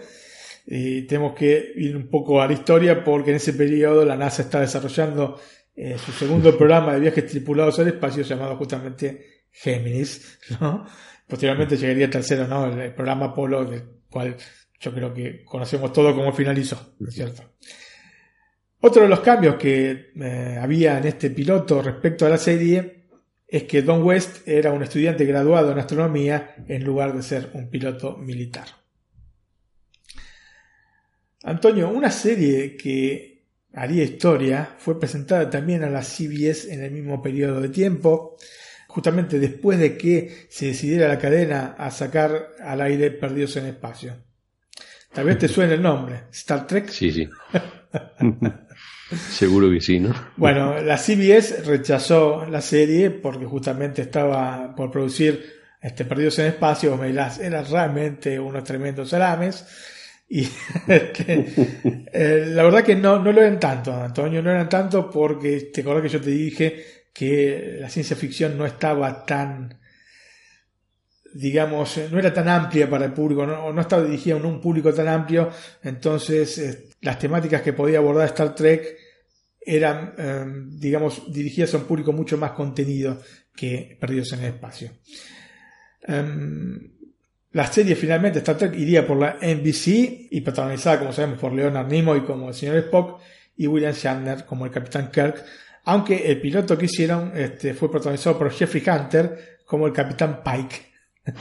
Y tenemos que ir un poco a la historia porque en ese periodo la NASA está desarrollando eh, su segundo programa de viajes tripulados al espacio llamado justamente Géminis. ¿no? Posteriormente llegaría el tercero, ¿no? el, programa Apolo, del cual yo creo que conocemos todo cómo finalizó, ¿no es cierto? Otro de los cambios que eh, había en este piloto respecto a la serie es que Don West era un estudiante graduado en astronomía en lugar de ser un piloto militar. Antonio, una serie que haría historia fue presentada también a la CBS en el mismo periodo de tiempo, justamente después de que se decidiera la cadena a sacar al aire Perdidos en el Espacio. Tal vez te suene el nombre, Star Trek. Sí, sí. Seguro que sí, ¿no? Bueno, la CBS rechazó la serie porque justamente estaba por producir este, Perdidos en el Espacio, eran realmente unos tremendos salames. Y este, eh, la verdad que no, no lo eran tanto, Antonio, no eran tanto porque te acuerdas que yo te dije que la ciencia ficción no estaba tan, digamos, eh, no era tan amplia para el público, no, no estaba dirigida a un público tan amplio, entonces eh, las temáticas que podía abordar Star Trek eran, eh, digamos, dirigidas a un público mucho más contenido que Perdidos en el Espacio. Em, la serie finalmente Star Trek iría por la NBC y protagonizada, como sabemos, por Leonard Nimoy como el señor Spock y William Shatner como el capitán Kirk, aunque el piloto que hicieron este, fue protagonizado por Jeffrey Hunter como el capitán Pike.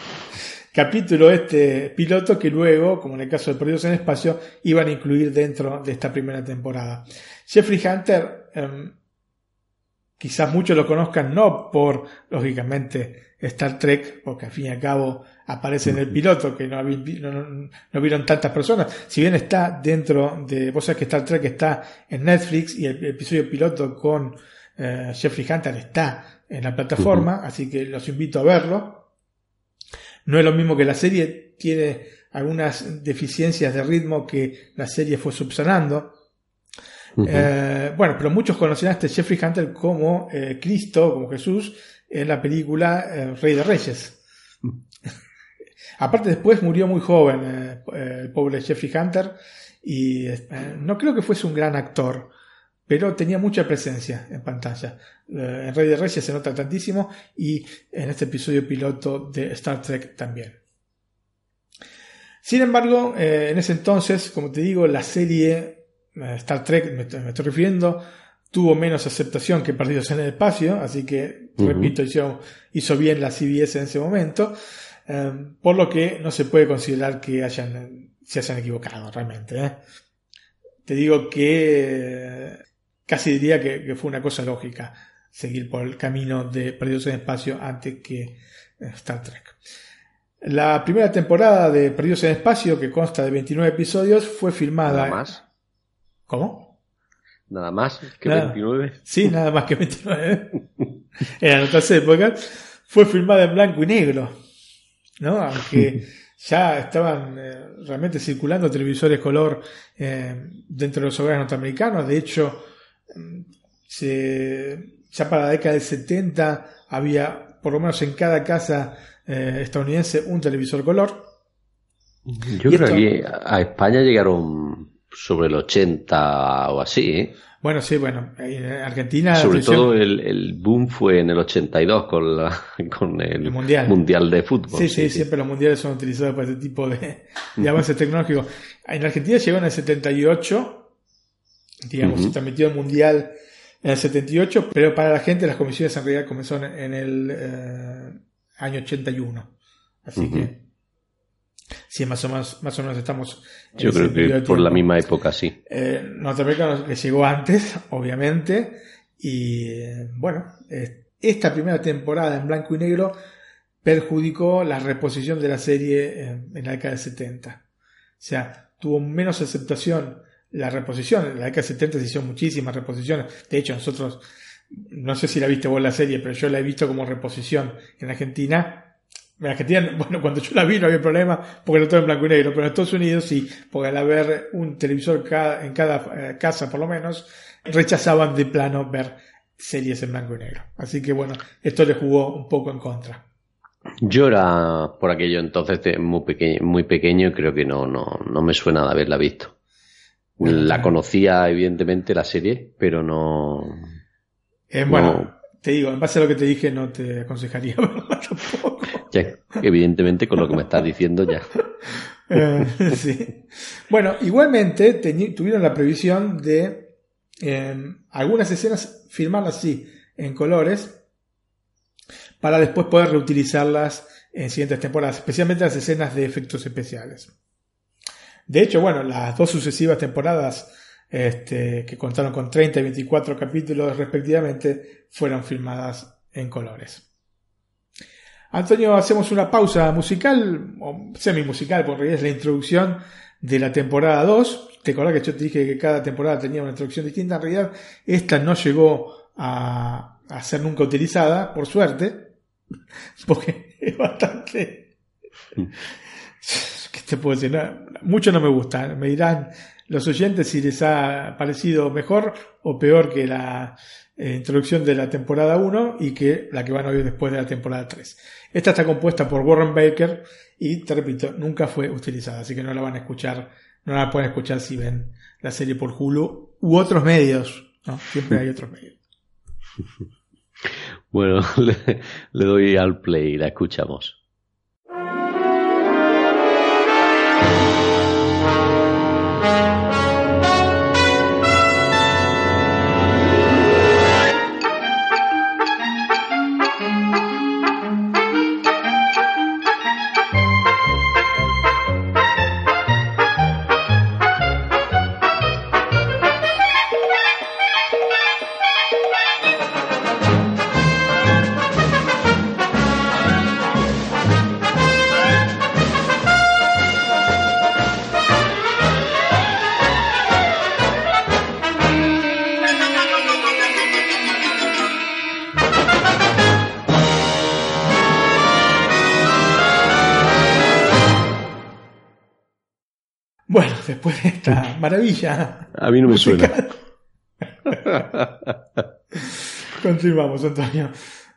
Capítulo este piloto que luego, como en el caso de Perdidos en Espacio, iban a incluir dentro de esta primera temporada. Jeffrey Hunter, em, quizás muchos lo conozcan no por, lógicamente, Star Trek, porque al fin y al cabo aparece en el piloto, que no, vieron tantas personas. Si bien está dentro de, vos sabés que Star Trek está en Netflix y el episodio piloto con eh, Jeffrey Hunter está en la plataforma, así que los invito a verlo. No es lo mismo que la serie, tiene algunas deficiencias de ritmo que la serie fue subsanando. Eh, bueno, pero muchos conocerán a este Jeffrey Hunter como eh, Cristo, como Jesús, en la película eh, Rey de Reyes. Aparte después murió muy joven eh, el pobre Jeffrey Hunter y eh, no creo que fuese un gran actor, pero tenía mucha presencia en pantalla. En Rey de Reyes se nota tantísimo y en este episodio piloto de Star Trek también. Sin embargo, en ese entonces, como te digo, la serie Star Trek, me estoy refiriendo, tuvo menos aceptación que Perdidos en el Espacio, así que, repito, hizo, hizo bien la CBS en ese momento, eh, por lo que no se puede considerar que hayan, se hayan equivocado realmente. ¿eh? Te digo que casi diría que, que fue una cosa lógica seguir por el camino de Perdidos en el Espacio antes que eh, Star Trek. La primera temporada de Perdidos en el Espacio, que consta de 29 episodios, fue filmada. Nada más. ¿Cómo? Nada más que Nada. 29. Sí, nada más que 29. en otras épocas. Fue filmada en blanco y negro. ¿No? Aunque ya estaban eh, realmente circulando televisores color eh, dentro de los hogares norteamericanos. De hecho, mm, se- ya para la década del 70 había, por lo menos en cada casa eh, estadounidense, un televisor color. Yo Y creo esto- que a España llegaron sobre el 80 o así, ¿eh? Bueno, sí, bueno, en Argentina. Sobre atención, todo el, el boom fue en el 82 con, la, con el, El Mundial. de Fútbol. Sí, sí, siempre los mundiales son utilizados para este tipo de, de avances tecnológicos. En Argentina llegó en el 78 digamos, Ujú. se transmitió el Mundial en el 78, pero para la gente las comisiones en realidad comenzaron en el eh, año 81. Así Ujú. que sí, más o menos, más o menos estamos en Yo creo que de por la misma época, sí. Eh, Norteamericano que llegó antes, obviamente, y bueno, esta primera temporada en blanco y negro perjudicó la reposición de la serie eh, en la década del 70. O sea, tuvo menos aceptación la reposición. En la década del 70 se hicieron muchísimas reposiciones. De hecho, nosotros, no sé si la viste vos la serie, pero yo la he visto como reposición en Argentina. En Argentina, bueno, cuando yo la vi no había problema porque lo todo en blanco y negro, pero en Estados Unidos sí, porque al haber un televisor en cada eh, casa por lo menos, rechazaban de plano ver series en blanco y negro. Así que bueno, esto le jugó un poco en contra. Yo era por aquello entonces muy pequeño, muy pequeño y creo que no, no, no me suena de haberla visto. La conocía evidentemente la serie, pero no. Eh, bueno, No. te digo, en base a lo que te dije, no te aconsejaría verla tampoco. Evidentemente con lo que me estás diciendo ya. Eh, sí. Bueno, igualmente tuvieron la previsión de eh, algunas escenas filmarlas sí en colores para después poder reutilizarlas en siguientes temporadas, especialmente las escenas de efectos especiales. De hecho, bueno, las dos sucesivas temporadas este, que contaron con 30 y 24 capítulos respectivamente fueron filmadas en colores. Antonio, hacemos una pausa musical, o semi-musical, porque es la introducción de la temporada 2. Te acordás que yo te dije que cada temporada tenía una introducción distinta. En realidad, esta no llegó a, a ser nunca utilizada, por suerte, porque es bastante... ¿Qué te puedo decir? Mucho no me gusta. Me dirán los oyentes si les ha parecido mejor o peor que la eh, introducción de la temporada 1 y que la que van a oír después de la temporada 3. Esta está compuesta por Warren Baker y, te repito, nunca fue utilizada, así que no la van a escuchar, no la pueden escuchar si ven la serie por Hulu u otros medios. ¿no? Siempre hay otros medios. Bueno, le, le doy al play y la escuchamos. Maravilla, A mí no me suena. continuamos, Antonio.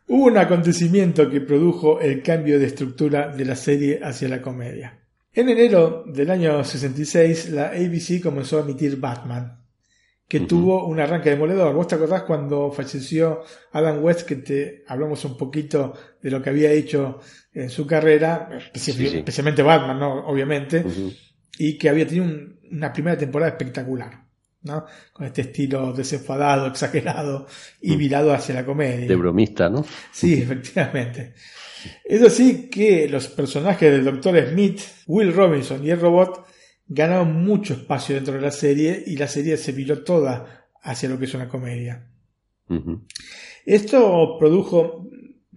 Hubo un acontecimiento que produjo el cambio de estructura de la serie hacia la comedia. En enero del año 66, la ABC comenzó a emitir Batman, que tuvo un arranque demoledor. ¿Vos te acordás cuando falleció Adam West que te hablamos un poquito de lo que había hecho en su carrera, especi- Sí, sí. especialmente Batman, ¿no? Obviamente y que había tenido un- una primera temporada espectacular, ¿no? Con este estilo desenfadado, exagerado y Mm. virado hacia la comedia. De bromista, ¿no? Sí, efectivamente. Es así que los personajes del Dr. Smith, Will Robinson y el robot ganaron mucho espacio dentro de la serie y la serie se viró toda hacia lo que es una comedia. Esto produjo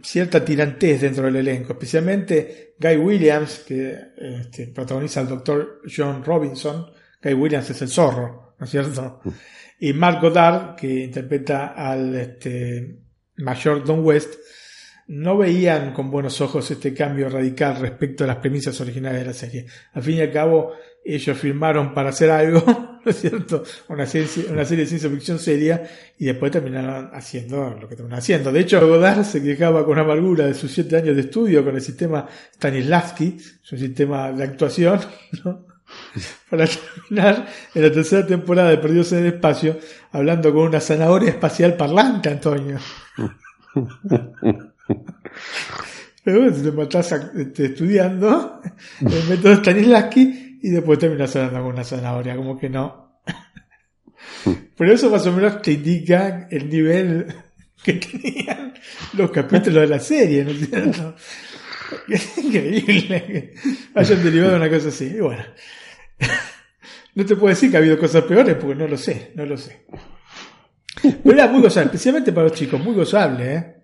cierta tirantez dentro del elenco, especialmente Guy Williams, que este, protagoniza al doctor John Robinson. Guy Williams es el zorro, ¿no es cierto? Y Mark Goddard, que interpreta al este, mayor Don West, no veían con buenos ojos este cambio radical respecto a las premisas originales de la serie. Al fin y al cabo, ellos firmaron para hacer algo, ¿no es cierto? Una serie, una serie de ciencia ficción seria y después terminaron haciendo lo que terminaron haciendo. De hecho, Godard se quejaba con amargura de sus siete años de estudio con el sistema Stanislavski, su sistema de actuación, ¿no? Para terminar en la tercera temporada de Perdidos en el Espacio, hablando con una zanahoria espacial parlante, Antonio. Pero bueno, te matás a- este, estudiando el método Stanislavski y después terminas hablando con una zanahoria, como que no. Pero eso más o menos te indica el nivel que tenían los capítulos de la serie, ¿no es cierto? Es increíble que hayan derivado una cosa así. Y bueno, no te puedo decir que ha habido cosas peores porque no lo sé, no lo sé. Pero era muy gozable, especialmente para los chicos, muy gozable, ¿eh?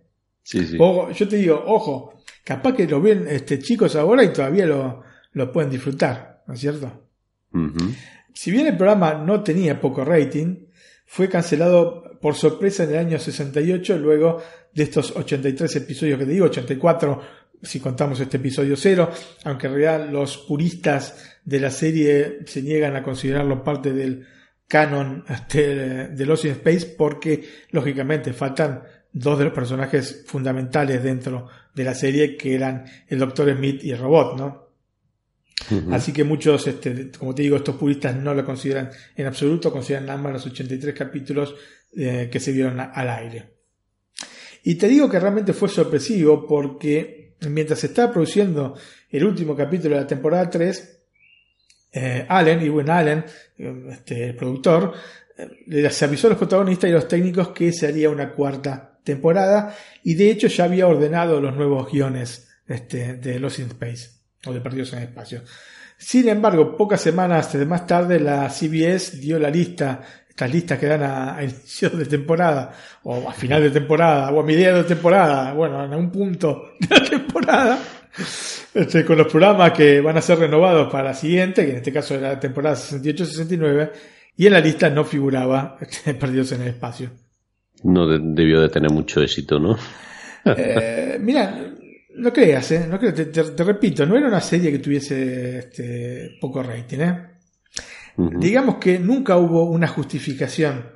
Sí, sí. Ojo, yo te digo, ojo, capaz que lo ven este, chicos ahora y todavía lo, lo pueden disfrutar, ¿no es cierto? Si bien el programa no tenía poco rating, fue cancelado por sorpresa en el año 68, luego de estos 83 episodios que te digo, 84 si contamos este episodio cero, aunque en realidad los puristas de la serie se niegan a considerarlo parte del canon este, de Lost in Space porque lógicamente faltan dos de los personajes fundamentales dentro de la serie que eran el Doctor Smith y el robot, ¿no? Así que muchos, este, como te digo, estos puristas no lo consideran en absoluto, consideran nada más los 83 capítulos eh, que se vieron a- al aire. Y te digo que realmente fue sorpresivo porque mientras se estaba produciendo el último capítulo de la temporada 3, eh, Allen, Irwin Allen, eh, este, el productor, eh, les avisó a los protagonistas y los técnicos que se haría una cuarta temporada y de hecho ya había ordenado los nuevos guiones este, de Lost in Space o de Perdidos en el Espacio. Sin embargo, pocas semanas más tarde la CBS dio la lista, estas listas que dan a, a inicio de temporada o a final de temporada o a mediados de temporada, bueno, en un punto de la temporada, este, con los programas que van a ser renovados para la siguiente, que en este caso era la temporada 68-69, y en la lista no figuraba este, Perdidos en el Espacio. No de- debió de tener mucho éxito, ¿no? Eh, mira, no creas, ¿eh? No creas, te, te- te repito, no era una serie que tuviese este, poco rating, ¿eh? Digamos que nunca hubo una justificación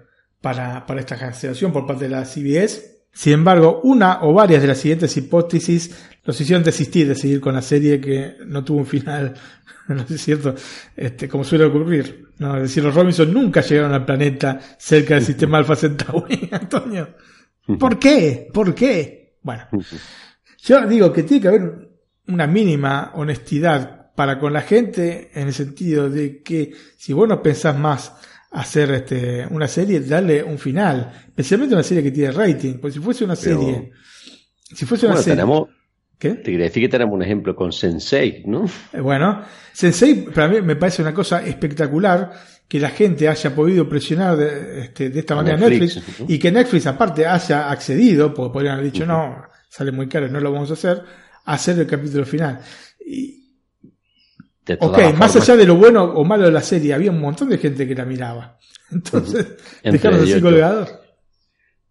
para, para esta cancelación por parte de la CBS. Sin embargo, una o varias de las siguientes hipótesis los hicieron desistir de seguir con la serie que no tuvo un final, no es cierto, este, como suele ocurrir. ¿no? Es decir, los Robinson nunca llegaron al planeta cerca del sistema Alpha Centauri, Antonio. ¿Por qué? ¿Por qué? Bueno, yo digo que tiene que haber una mínima honestidad para con la gente en el sentido de que si vos no pensás más hacer este, una serie, darle un final, especialmente una serie que tiene rating, porque si fuese una Pero- serie, si fuese una Bueno, serie, tenemos, ¿qué? te quería decir que tenemos un ejemplo con Sensei, ¿no? Eh, Bueno, Sensei para mí me parece una cosa espectacular que la gente haya podido presionar de, este, de esta manera Netflix, Netflix, ¿no? y que Netflix aparte haya accedido, porque podrían haber dicho no, sale muy caro, no lo vamos a hacer, a hacer el capítulo final. Y, De ok, más allá de lo bueno o malo de la serie, había un montón de gente que la miraba. Entonces, dejarlos así colgados.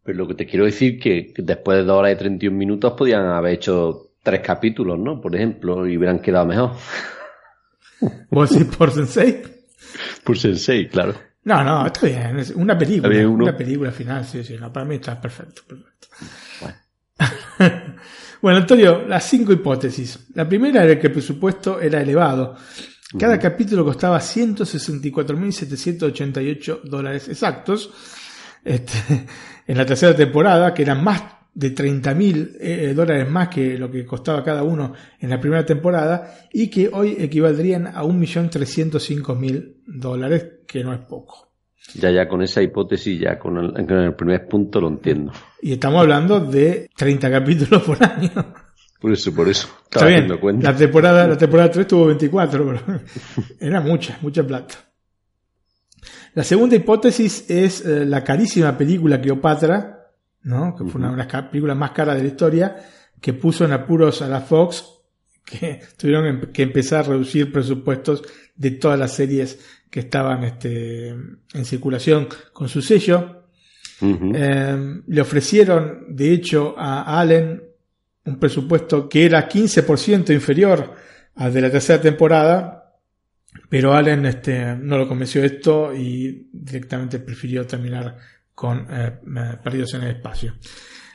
Pero lo que te quiero decir que que después de dos horas y 31 minutos podían haber hecho tres capítulos, ¿no? Por ejemplo, y hubieran quedado mejor. ¿Vos decís por Sensei? Por Sensei, claro. No, no, está bien. Es una película. Una película final, sí, sí. No, para mí está perfecto. perfecto. Bueno. Bueno, Antonio, las cinco hipótesis. La primera era que el presupuesto era elevado. Cada capítulo costaba 164.788 dólares exactos. Este, en la tercera temporada, que eran más de 30.000 eh, dólares más que lo que costaba cada uno en la primera temporada, y que hoy equivaldrían a 1.305.000 dólares, que no es poco. Ya, ya con esa hipótesis, ya con el, con el primer punto lo entiendo. Y estamos hablando de 30 capítulos por año. Por eso, por eso. Está bien, cuenta. la temporada, la temporada 3 tuvo 24, pero era mucha, mucha plata. La segunda hipótesis es eh, la carísima película Cleopatra, ¿no? que fue una de las películas más caras de la historia, que puso en apuros a la Fox, que tuvieron que empezar a reducir presupuestos de todas las series que estaban este, en circulación con su sello. Eh, le ofrecieron, de hecho, a Allen un presupuesto que era 15% inferior al de la tercera temporada, pero Allen este, no lo convenció de esto y directamente prefirió terminar con eh, eh, Perdidos en el Espacio.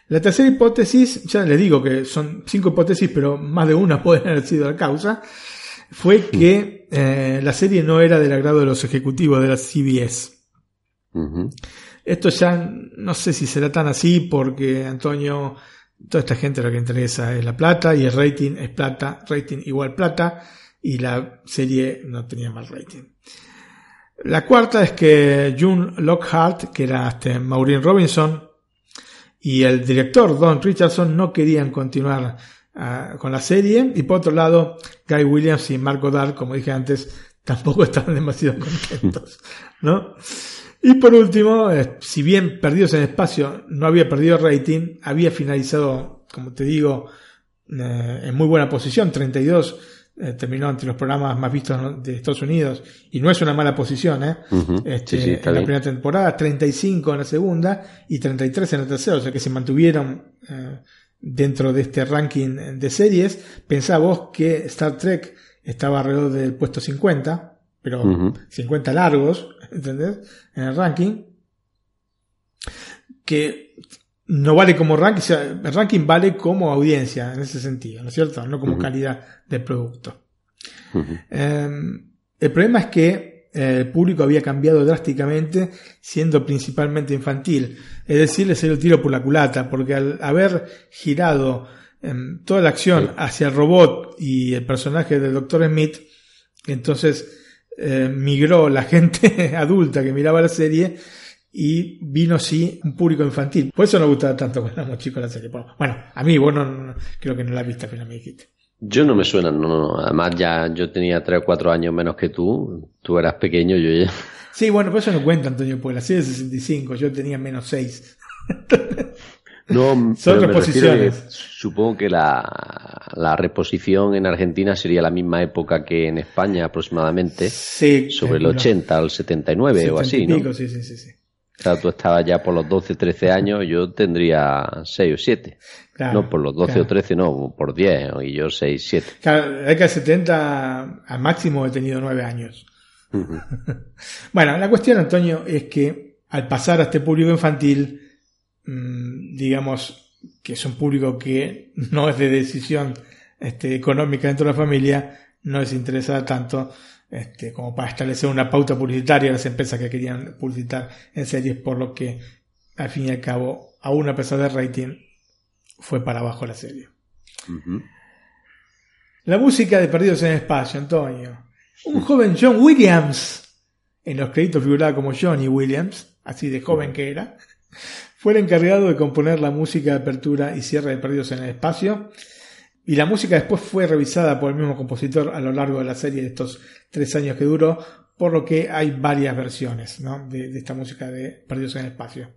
La tercera hipótesis, ya les digo que son cinco hipótesis, pero más de una puede haber sido la causa, fue que eh, la serie no era del agrado de los ejecutivos de la CBS. Esto ya no sé si será tan así porque Antonio, toda esta gente lo que interesa es la plata y el rating es plata, rating igual plata y la serie no tenía mal rating. La cuarta es que June Lockhart, que era este, Maureen Robinson, y el director Don Richardson no querían continuar ah, con la serie. Y por otro lado, Guy Williams y Marco Goddard, como dije antes, tampoco estaban demasiado contentos, ¿no? Y por último, eh, si bien Perdidos en Espacio no había perdido rating, había finalizado, como te digo, eh, en muy buena posición, 32, eh, terminó entre los programas más vistos de Estados Unidos, y no es una mala posición, ¿eh? Ujú. Este, Sí, sí, está en la primera temporada, 35 en la segunda y 33 en la tercera, o sea que se mantuvieron eh, dentro de este ranking de series. Pensá vos que Star Trek estaba alrededor del puesto 50, pero Ujú. 50 largos, ¿entendés? En el ranking. Que no vale como ranking, o sea, el ranking vale como audiencia en ese sentido, ¿no es cierto? No como calidad del producto. Eh, el problema es que el público había cambiado drásticamente, siendo principalmente infantil. Es decir, le salió el tiro por la culata, porque al haber girado em, toda la acción Sí. hacia el robot y el personaje del Dr. Smith, entonces eh, migró la gente adulta que miraba la serie y vino sí un público infantil. Por eso no gustaba tanto cuando éramos chicos la serie. Bueno, a mí, vos no, no- creo que no la viste, apenas me dijiste. Yo no me suena, no, no, no. Además ya yo tenía tres o cuatro años menos que tú. Tú eras pequeño, yo ya. Sí, bueno, por eso no cuenta, Antonio, porque la serie es 65, yo tenía menos 6. No, Son pero reposiciones. que supongo que la, la reposición en Argentina sería la misma época que en España aproximadamente, Sí. sobre el calculo. 80 al 79 o 70 así, y ¿no? sí, sí, sí, sí. O sea, tú estabas ya por los 12, 13 años, yo tendría 6 o 7. Claro, no, por los 12 claro. o 13 no, por 10, y yo 6, 7. Claro, en la década del 70 al máximo he tenido 9 años. Bueno, la cuestión, Antonio, es que al pasar a este público infantil, mm, digamos que es un público que no es de decisión este, económica dentro de la familia, no les interesa tanto este, como para establecer una pauta publicitaria a las empresas que querían publicitar en series, por lo que al fin y al cabo, aún a pesar del rating, fue para abajo la serie. La música de Perdidos en el Espacio, Antonio. Un joven John Williams, en los créditos figuraba como Johnny Williams, así de joven que era, fue el encargado de componer la música de apertura y cierre de Perdidos en el Espacio. Y la música después fue revisada por el mismo compositor a lo largo de la serie de estos tres años que duró, por lo que hay varias versiones ¿no? de, de esta música de Perdidos en el Espacio.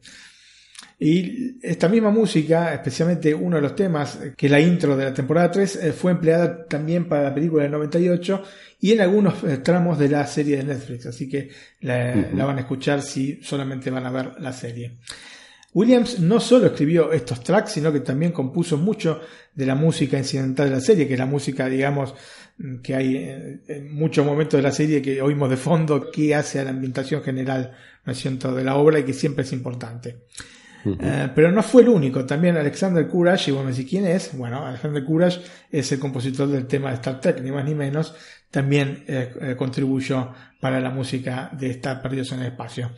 Y esta misma música, especialmente uno de los temas, eh, que es la intro de la temporada 3, eh, fue empleada también para la película del 98 y en algunos eh, tramos de la serie de Netflix, así que la van a escuchar si solamente van a ver la serie. Williams no solo escribió estos tracks, sino que también compuso mucho de la música incidental de la serie, que es la música, digamos, que hay eh, en muchos momentos de la serie que oímos de fondo, que hace a la ambientación general, ¿no es cierto?, de la obra y que siempre es importante. Eh, pero no fue el único, también Alexander Courage, y bueno, si quién es, bueno, Alexander Courage es el compositor del tema de Star Trek, ni más ni menos, también eh, contribuyó para la música de Estar Perdidos en el Espacio.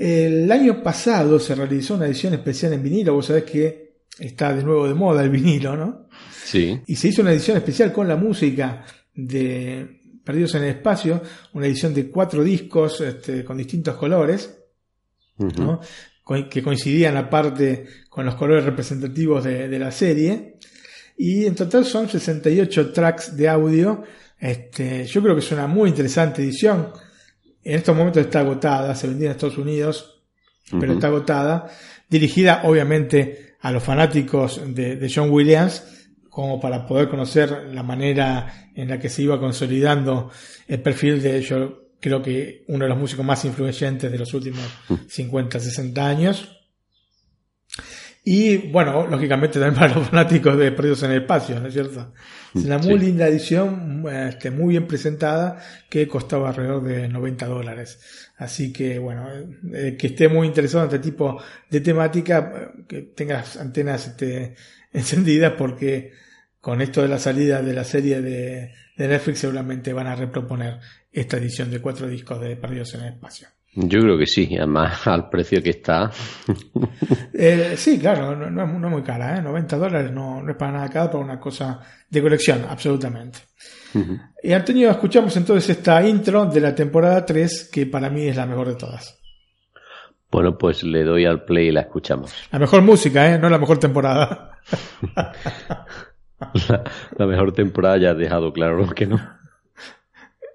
El año pasado se realizó una edición especial en vinilo, vos sabés que está de nuevo de moda el vinilo, ¿no? Sí. Y se hizo una edición especial con la música de Perdidos en el Espacio, una edición de cuatro discos este, con distintos colores. ¿no? Que coincidían aparte con los colores representativos de, de la serie. Y en total son 68 tracks de audio. Este, yo creo que es una muy interesante edición. En estos momentos está agotada, se vendía en Estados Unidos, pero está agotada. Dirigida obviamente a los fanáticos de, de John Williams, como para poder conocer la manera en la que se iba consolidando el perfil de yo creo que uno de los músicos más influyentes de los últimos 50, 60 años. Y bueno, lógicamente también para los fanáticos de Perdidos en el Espacio, ¿no es cierto? Es una muy Sí. linda edición, este, muy bien presentada, que costaba alrededor de 90 dólares. Así que bueno, eh, que esté muy interesado en este tipo de temática, que tengas antenas este, encendidas porque con esto de la salida de la serie de, de Netflix seguramente van a reproponer esta edición de cuatro discos de Perdidos en el Espacio. Yo creo que sí, además al precio que está. Eh, sí, claro, no, no es, no es muy cara, ¿eh? 90 dólares no, no es para nada cara para una cosa de colección, absolutamente. Ujú. Y Antonio, escuchamos entonces esta intro de la temporada 3, que para mí es la mejor de todas. Bueno, pues le doy al play y la escuchamos. La mejor música, ¿eh? No la mejor temporada. La, la mejor temporada ya ha dejado claro que no.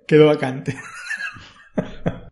Quedó vacante.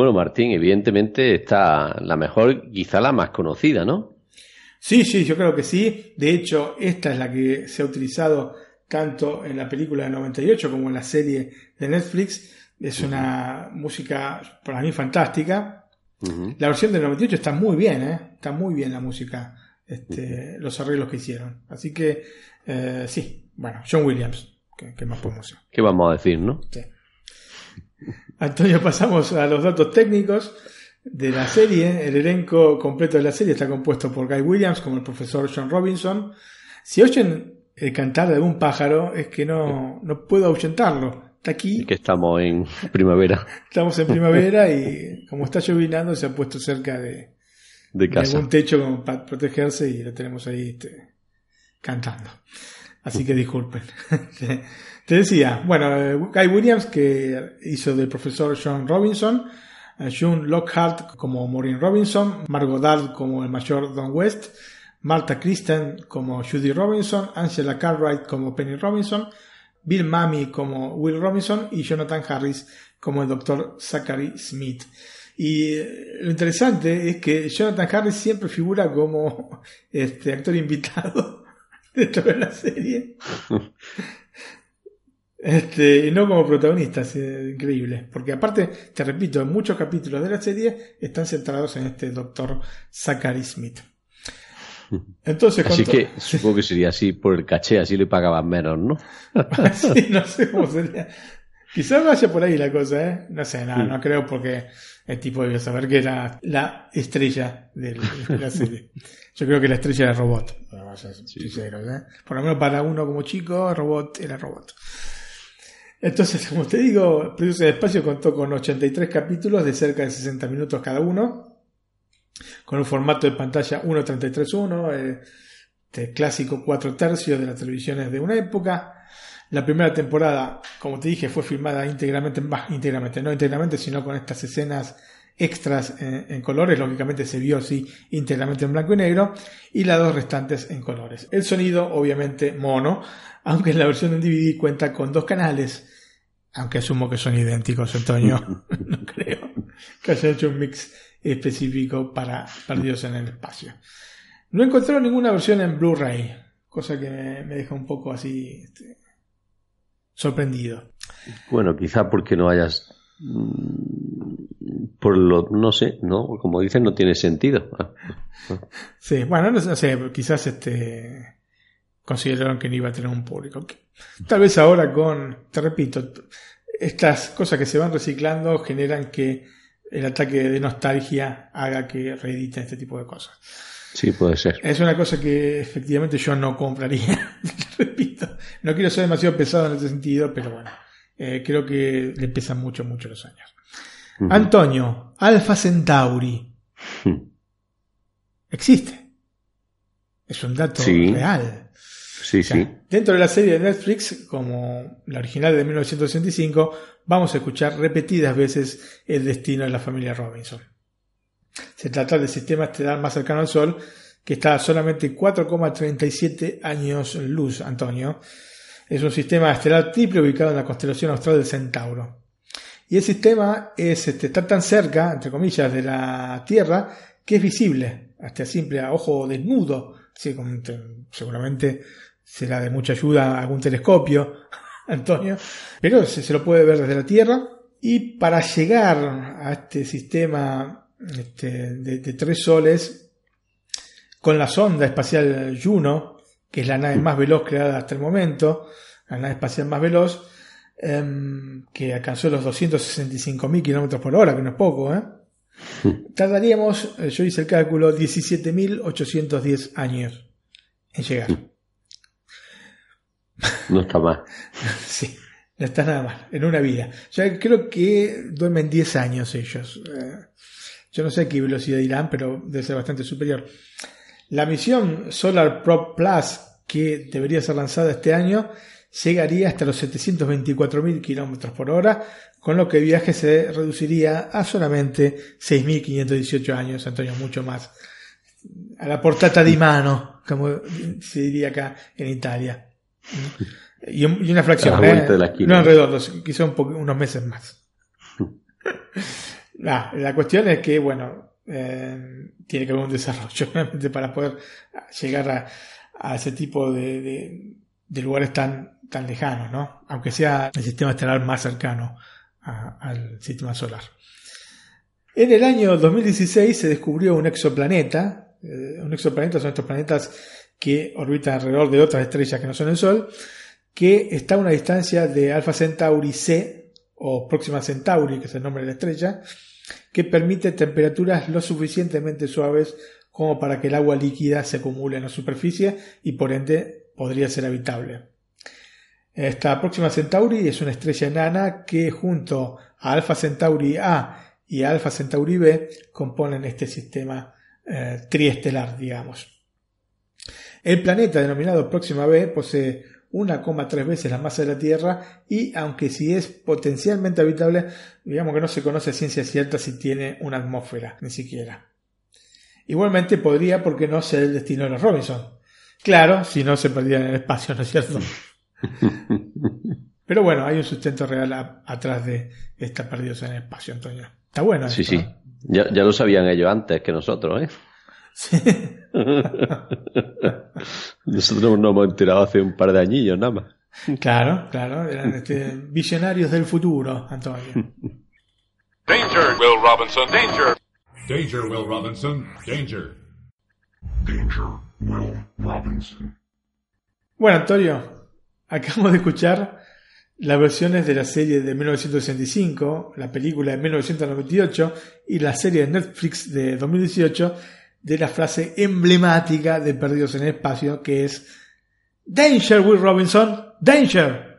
Bueno, Martín, evidentemente está la mejor, quizá la más conocida, ¿no? Sí, sí, yo creo que sí. De hecho, esta es la que se ha utilizado tanto en la película de 98 como en la serie de Netflix. Es una música para mí fantástica. La versión del 98 está muy bien, ¿eh? Está muy bien la música, este, los arreglos que hicieron. Así que, eh, sí, bueno, John Williams. ¿Qué, qué más podemos decir? ¿Qué vamos a decir, no? Sí. Antonio, pasamos a los datos técnicos de la serie. El elenco completo de la serie está compuesto por Guy Williams como el profesor John Robinson. Si oyen el cantar de algún pájaro, es que no, no puedo ahuyentarlo. Está aquí, Que estamos en primavera estamos en primavera y como está llovinando se ha puesto cerca de, de de casa. algún techo para protegerse y lo tenemos ahí este, cantando. Así que disculpen. Te- decía, bueno, eh, Guy Williams que hizo del profesor John Robinson, eh, June Lockhart como Maureen Robinson, Margot Dahl como el mayor Don West, Martha Kristen como Judy Robinson, Angela Cartwright como Penny Robinson, Bill Mami como Will Robinson y Jonathan Harris como el doctor Zachary Smith. Y eh, lo interesante es que Jonathan Harris siempre figura como este actor invitado dentro de la serie. Este, y no como protagonista, es eh, increíble. Porque aparte, te repito, en muchos capítulos de la serie están centrados en este doctor Zachary Smith. Entonces, Así que supongo que sería así por el caché, así le pagaban menos, ¿no? Sí, no sé cómo sería. Quizás vaya por ahí la cosa, ¿eh? No sé, no, no creo porque el tipo debió saber que era la estrella de la serie. Yo creo que la estrella era robot. Vamos a ser sinceros, ¿eh? Por lo menos para uno como chico, robot era robot. Entonces, como te digo, Produce el Espacio contó con 83 capítulos de cerca de 60 minutos cada uno, con un formato de pantalla 1.33.1, eh, clásico 4 tercios de las televisiones de una época. La primera temporada, como te dije, fue filmada íntegramente, bah, íntegramente, no íntegramente, sino con estas escenas extras en, en colores, lógicamente se vio así íntegramente en blanco y negro, y las dos restantes en colores. El sonido, obviamente, mono, aunque la versión en DVD cuenta con dos canales, aunque asumo que son idénticos, Antonio, no creo que haya hecho un mix específico para Perdidos en el Espacio. No encontraron ninguna versión en Blu-ray, cosa que me, deja un poco así este, sorprendido. Bueno, quizá porque no hayas. mm, Por lo. No sé, ¿no? Como dicen, no tiene sentido. Sí, bueno, no sé, quizás este consideraron que no iba a tener un público. Tal vez ahora con, te repito, estas cosas que se van reciclando generan que el ataque de nostalgia haga que reediten este tipo de cosas. Sí, puede ser. Es una cosa que efectivamente yo no compraría. Repito, no quiero ser demasiado pesado en ese sentido, pero bueno, eh, creo que le pesan mucho, mucho los años. Antonio, Alpha Centauri, existe. Es un dato Sí. real. Sí, O sea, sí. Dentro de la serie de Netflix, como la original de 1965, vamos a escuchar repetidas veces el destino de la familia Robinson. Se trata del sistema estelar más cercano al Sol, que está a solamente 4,37 años luz, Antonio. Es un sistema estelar triple ubicado en la constelación austral del Centauro. Y el sistema es, este, está tan cerca, entre comillas, de la Tierra, que es visible, hasta simple a ojo desnudo. Te- seguramente será de mucha ayuda algún telescopio, Antonio, pero se, se lo puede ver desde la Tierra. Y para llegar a este sistema este, de, de tres soles, con la sonda espacial Juno, que es la nave más veloz creada hasta el momento, la nave espacial más veloz, em, que alcanzó los 265.000 kilómetros por hora, que no es poco, ¿eh? Tardaríamos, eh, yo hice el cálculo, 17.810 años en llegar. No está mal. Sí, no está nada mal, en una vida. Ya creo que duermen 10 años ellos. Eh, yo no sé a qué velocidad irán, pero debe ser bastante superior. La misión Solar Probe Plus, que debería ser lanzada este año, llegaría hasta los 724.000 kilómetros por hora, con lo que el viaje se reduciría a solamente 6.518 años, Antonio, mucho más. A la portata di mano, como se diría acá en Italia. Y, un- y una fracción, A la vuelta ¿eh? de la esquina. no en redondos, quizá un unos meses más. Ah, la cuestión es que, bueno, eh, tiene que haber un desarrollo realmente para poder llegar a, a ese tipo de, de- de lugares tan, tan lejanos, ¿no? Aunque sea el sistema estelar más cercano a- al sistema solar. En el año 2016 se descubrió un exoplaneta. eh, un exoplaneta son estos planetas que orbitan alrededor de otras estrellas que no son el Sol, que está a una distancia de Alpha Centauri C o Próxima Centauri, que es el nombre de la estrella, que permite temperaturas lo suficientemente suaves como para que el agua líquida se acumule en la superficie y por ende podría ser habitable. Esta Próxima Centauri es una estrella enana que junto a Alpha Centauri A y Alpha Centauri B componen este sistema eh, triestelar, digamos. El planeta denominado Próxima B posee 1,3 veces la masa de la Tierra y aunque si es potencialmente habitable, digamos que no se conoce a ciencia cierta si tiene una atmósfera, ni siquiera. Igualmente podría, porque no, ser el destino de los Robinson. Claro, si no se perdían en el espacio, ¿no es cierto? Pero bueno, hay un sustento real a- atrás de esta perdidos en el espacio, Antonio. Está bueno. Sí, esto, sí. Ya, ya lo sabían ellos antes que nosotros, ¿eh? Sí. Nosotros nos hemos enterado hace un par de añillos nada más. Claro, claro. Eran este, visionarios del futuro, Antonio. Danger, Will Robinson. Danger. Danger, Will Robinson. Danger. Danger, Will Robinson. Bueno, Antonio, acabamos de escuchar las versiones de la serie de 1965, la película de 1998 y la serie de Netflix de 2018 de la frase emblemática de Perdidos en el Espacio que es Danger, Will Robinson, Danger.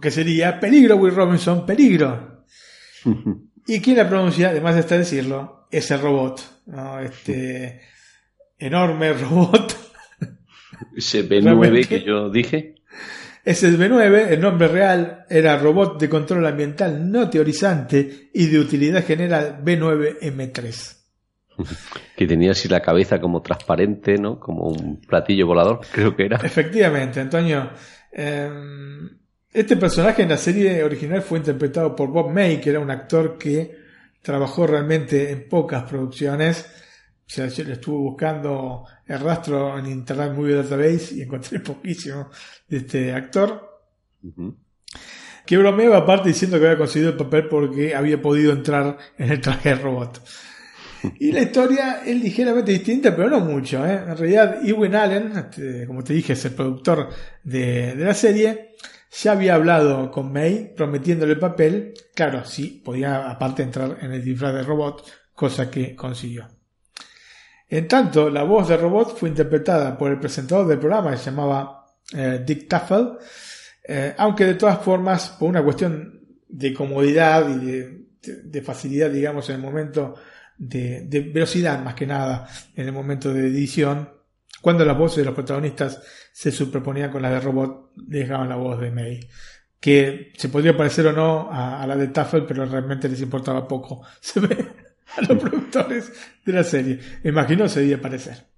Que sería peligro, Will Robinson, peligro. ¿Y quién la pronuncia? Además está decirlo, es el robot. ¿no? Este enorme robot Ese B9 Realmente. que yo dije. SB9, el nombre real era Robot de Control Ambiental No Teorizante y de Utilidad General B9M3. que tenía así la cabeza como transparente, ¿no? Como un platillo volador, creo que era. Efectivamente, Antonio. eh, este personaje en la serie original fue interpretado por Bob May, que era un actor que trabajó realmente en pocas producciones. O sea, yo le estuve buscando el rastro en Internet Movie Database y encontré poquísimo de este actor. Ujú. que bromeaba aparte diciendo que había conseguido el papel porque había podido entrar en el traje de robot. Y la historia es ligeramente distinta, pero no mucho. ¿eh? En realidad, Ewan Allen, este, como te dije, es el productor de, la serie, ya había hablado con May prometiéndole el papel. Claro, sí, podía aparte entrar en el disfraz de robot, cosa que consiguió. En tanto, la voz de robot fue interpretada por el presentador del programa que se llamaba eh, Dick Taffel, eh, aunque de todas formas, por una cuestión de comodidad y de facilidad, digamos, en el momento de, velocidad más que nada, en el momento de edición, Cuando las voces de los protagonistas se superponían con las de robot, dejaban la voz de May. Que se podría parecer o no a, la de Tafel, pero realmente les importaba poco. Se ve a los productores de la serie. Imagino se debía parecer.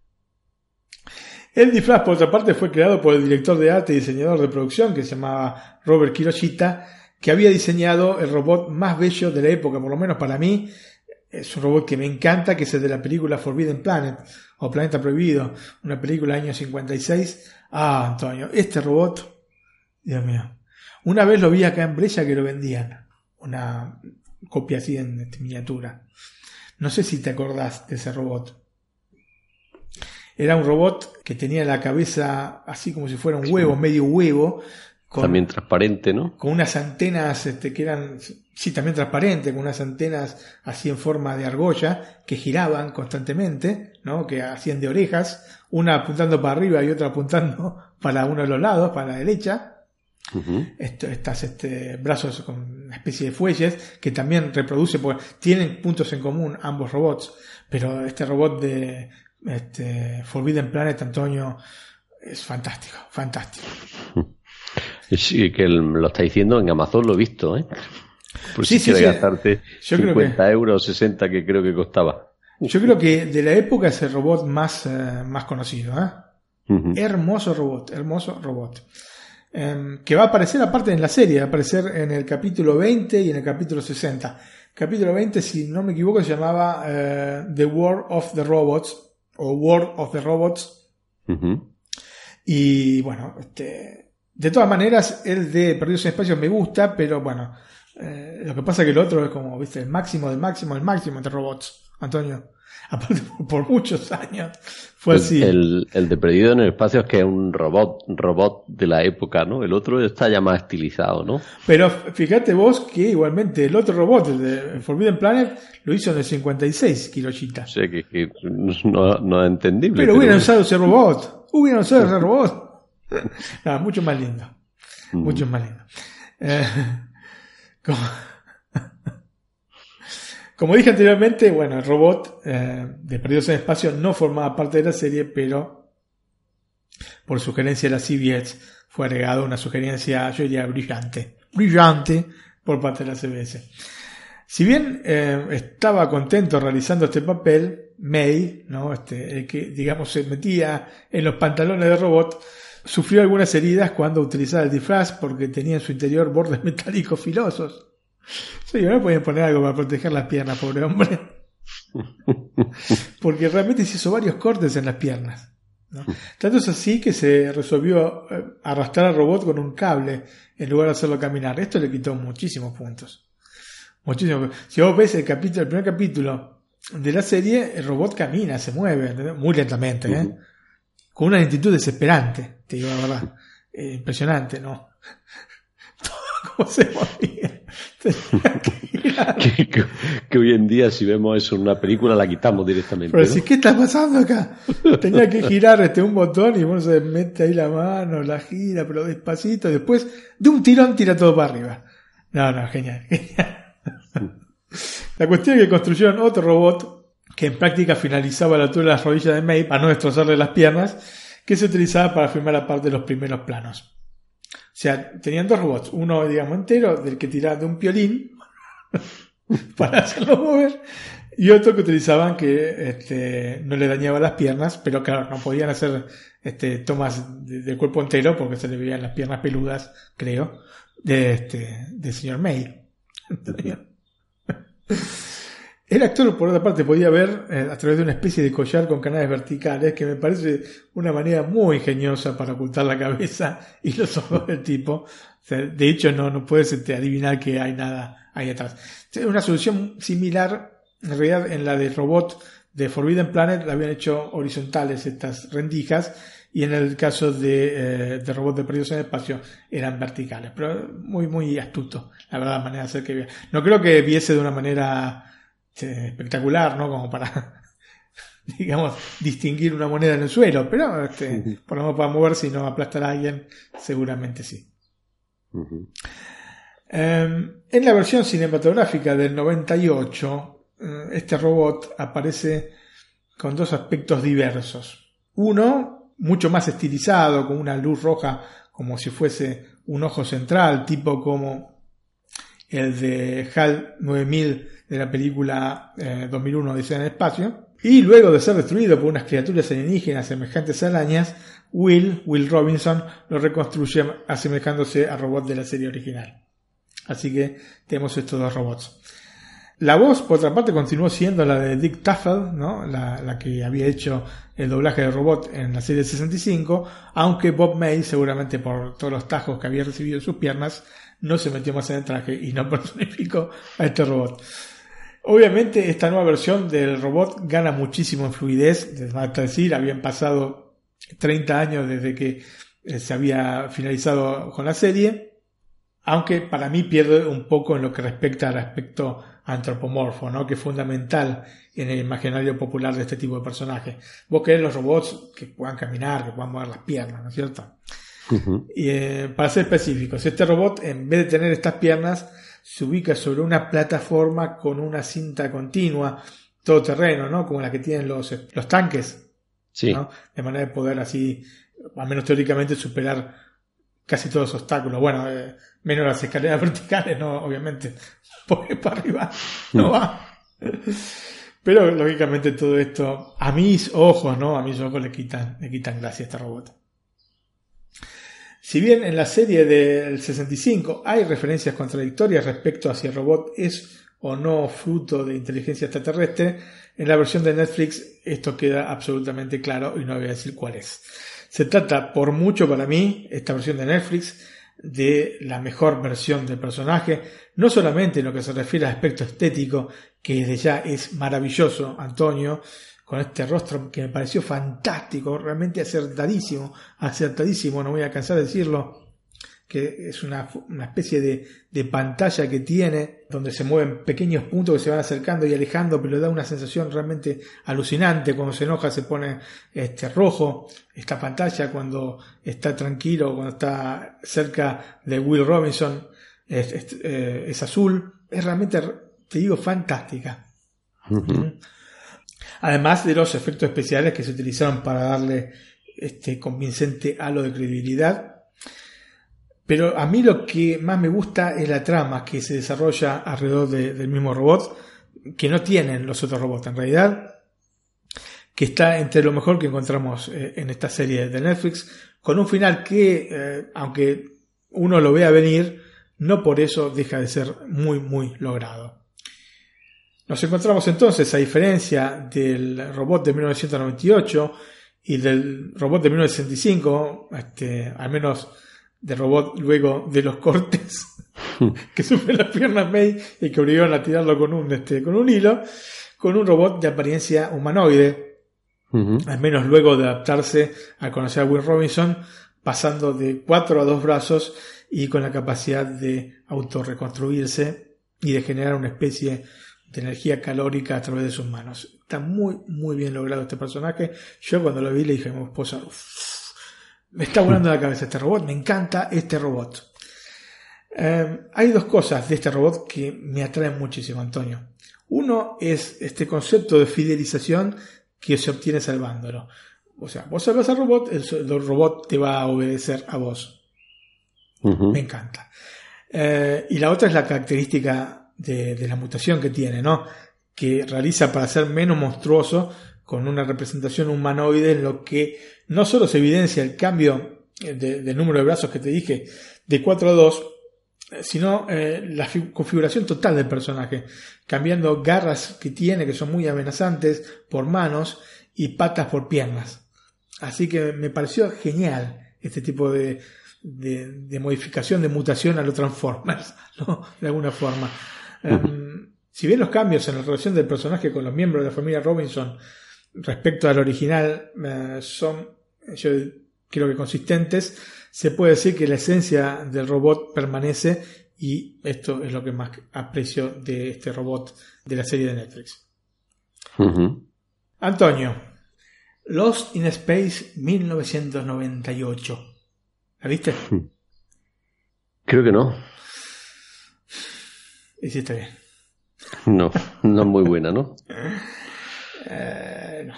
El disfraz, por otra parte, fue creado por el director de arte y diseñador de producción que se llamaba Robert Kiroshita, que había diseñado el robot más bello de la época, por lo menos para mí. Es un robot que me encanta, que es el de la película Forbidden Planet o Planeta Prohibido, una película del año 56. Ah, Antonio, este robot, Dios mío. Una vez lo vi acá en Brescia que lo vendían, una copia así en este, miniatura. No sé si te acordás de ese robot. Era un robot que tenía la cabeza así como si fuera un huevo, medio huevo, con, También transparente, ¿no? con unas antenas este, que eran, sí, también transparentes, con unas antenas así en forma de argolla que giraban constantemente, ¿no? que hacían de orejas, una apuntando para arriba y otra apuntando para uno de los lados, para la derecha. Ujú. Esto- estas este, brazos con una especie de fuelles que también reproduce, porque tienen puntos en común ambos robots, pero este robot de este, Forbidden Planet, Antonio, es fantástico, fantástico. Sí, que lo está diciendo en Amazon, lo he visto, ¿eh? Por Sí, si sí, quieres sí. gastarte Yo creo 50 euros, 60 que creo que costaba. Yo creo que de la época es el robot más, eh, más conocido. ¿eh? Ujú. Hermoso robot, hermoso robot. Em, que va a aparecer aparte en la serie, va a aparecer en el capítulo 20 y en el capítulo 60. Capítulo 20, si no me equivoco, se llamaba eh, The War of the Robots o War of the Robots. Ujú. Y bueno, este, de todas maneras, el de Perdidos en Espacio me gusta, pero bueno, eh, lo que pasa es que el otro es como, viste, el máximo del máximo del máximo entre robots, Antonio. Aparte, por muchos años fue El- así. El, el de Perdido en el Espacio es que es un robot, robot de la época, ¿no? El otro está ya más estilizado, ¿no? Pero fíjate vos que igualmente el otro robot, el de Forbidden Planet, lo hizo en el 56, Kiloshita. O sea, que, que no, no es entendible. Pero hubieran usado ese robot. Hubieran usado ese robot. Nada, mucho más lindo. Mucho más lindo. Eh, como, dije anteriormente, bueno, el robot eh, de Perdidos en Espacio no formaba parte de la serie, pero por sugerencia de la CBS fue agregado una sugerencia, yo diría, brillante. Brillante por parte de la CBS. Si bien eh, estaba contento realizando este papel, May, ¿no? este, el que digamos se metía en los pantalones de robot, sufrió algunas heridas cuando utilizaba el disfraz porque tenía en su interior bordes metálicos filosos. Sí, no podían poner algo para proteger las piernas, pobre hombre. Porque realmente se hizo varios cortes en las piernas. ¿no? Tanto es así que se resolvió eh, arrastrar al robot con un cable en lugar de hacerlo caminar. Esto le quitó muchísimos puntos. Muchísimos. Si vos ves el capítulo, el primer capítulo de la serie, el robot camina, se mueve, muy lentamente, ¿eh? con una lentitud desesperante, te digo la verdad. Eh, impresionante, ¿no? Todo como se movía. Tenía que girar. que, que- hoy en día, si vemos eso en una película, la quitamos directamente. Pero ¿no? si, ¿qué está pasando acá? Tenía que girar este un botón y uno se mete ahí la mano, la gira, pero despacito, y después de un tirón tira todo para arriba. No, no, genial, genial. La cuestión es que construyeron otro robot que en práctica finalizaba la altura de las rodillas de May para no destrozarle las piernas, que se utilizaba para filmar aparte de los primeros planos. O sea, tenían dos robots, uno digamos entero, del que tiraba de un piolín para hacerlo mover, y otro que utilizaban que este, no le dañaba las piernas, pero claro, no podían hacer este, tomas de- del cuerpo entero porque se le veían las piernas peludas, creo, de este, del señor May. El actor, por otra parte, podía ver eh, a través de una especie de collar con canales verticales, que me parece una manera muy ingeniosa para ocultar la cabeza y los ojos del tipo. De hecho, no, no puedes este, adivinar que hay nada ahí atrás. Una solución similar, en realidad, en la de robot de Forbidden Planet, la habían hecho horizontales estas rendijas, y en el caso de, eh, de robot de perdidos en el espacio eran verticales. Pero muy, muy astuto, la verdad, la manera de hacer que. No creo que viese de una manera este, espectacular, ¿no? Como para, digamos, distinguir una moneda en el suelo, pero este, por lo menos para moverse y no aplastar a alguien, seguramente sí. Eh, en la versión cinematográfica del 98, eh, este robot aparece con dos aspectos diversos. Uno, mucho más estilizado, con una luz roja como si fuese un ojo central, tipo como el de HAL 9000 de la película eh, 2001 Odisea en el Espacio. Y luego de ser destruido por unas criaturas alienígenas semejantes a arañas, Will, Will Robinson, lo reconstruye asemejándose al robot de la serie original. Así que tenemos estos dos robots. La voz, por otra parte, continuó siendo la de Dick Tuffle, ¿no? la, la que había hecho el doblaje de robot en la serie 65, aunque Bob May, seguramente por todos los tajos que había recibido en sus piernas, no se metió más en el traje y no personificó a este robot. Obviamente, esta nueva versión del robot gana muchísimo en fluidez, es decir, habían pasado 30 años desde que eh, se había finalizado con la serie, aunque para mí pierde un poco en lo que respecta al aspecto antropomorfo, ¿no? que es fundamental en el imaginario popular de este tipo de personajes. Vos querés los robots que puedan caminar, que puedan mover las piernas, ¿no es cierto? Y eh, para ser específicos, este robot, en vez de tener estas piernas, se ubica sobre una plataforma con una cinta continua, todo terreno, ¿no? Como la que tienen los, los tanques, Sí. ¿no? De manera de poder así, al menos teóricamente, superar casi todos los obstáculos. Bueno, eh, menos las escaleras verticales, no, obviamente, porque para arriba no va. Pero lógicamente todo esto, a mis ojos, ¿no? A mis ojos le quitan, le quitan gracia a este robot. Si bien en la serie del 65 hay referencias contradictorias respecto a si el robot es o no fruto de inteligencia extraterrestre, en la versión de Netflix esto queda absolutamente claro y no voy a decir cuál es. Se trata, por mucho para mí, esta versión de Netflix, de la mejor versión del personaje, no solamente en lo que se refiere al aspecto estético, que desde ya es maravilloso, Antonio, con este rostro que me pareció fantástico, realmente acertadísimo, acertadísimo, no voy a cansar de decirlo, que es una, una especie de, de pantalla que tiene, donde se mueven pequeños puntos que se van acercando y alejando, pero da una sensación realmente alucinante. Cuando se enoja se pone este rojo esta pantalla, cuando está tranquilo, cuando está cerca de Will Robinson es, es, eh, es azul. Es realmente, te digo, fantástica. Además de los efectos especiales que se utilizaron para darle este convincente halo de credibilidad. Pero a mí lo que más me gusta es la trama que se desarrolla alrededor de- del mismo robot, que no tienen los otros robots en realidad, que está entre lo mejor que encontramos eh, en esta serie de Netflix, con un final que, eh, aunque uno lo vea venir, no por eso deja de ser muy, muy logrado. Nos encontramos entonces, a diferencia del robot de 1998 y del robot de 1965, este, al menos del robot luego de los cortes que sufre las piernas May y que obligaron a tirarlo con un, este, con un hilo, con un robot de apariencia humanoide, al menos luego de adaptarse a conocer a Will Robinson, pasando de cuatro a dos brazos y con la capacidad de autorreconstruirse y de generar una especie de energía calórica a través de sus manos. Está muy, muy bien logrado este personaje. Yo cuando lo vi le dije a mi esposa, "Uf, me está volando la cabeza este robot, me encanta este robot. Eh, hay dos cosas de este robot que me atraen muchísimo, Antonio. Uno es este concepto de fidelización que se obtiene salvándolo. O sea, vos salvas al robot, el, el robot te va a obedecer a vos. Me encanta. Eh, y la otra es la característica de, la mutación que tiene, ¿no? Que realiza para ser menos monstruoso con una representación humanoide en lo que no solo se evidencia el cambio eh, de, de número de brazos que te dije de 4 a 2, eh, sino eh, la fi- configuración total del personaje, cambiando garras que tiene que son muy amenazantes por manos y patas por piernas. Así que me pareció genial este tipo de, de, de modificación, de mutación a los Transformers, ¿no? De alguna forma. Em, si bien los cambios en la relación del personaje con los miembros de la familia Robinson respecto al original eh, son, yo creo que consistentes, se puede decir que la esencia del robot permanece y esto es lo que más aprecio de este robot de la serie de Netflix. Antonio, Lost in Space 1998. ¿La viste? Creo que no. Hiciste bien. No, no es muy buena, ¿no? Eh, no.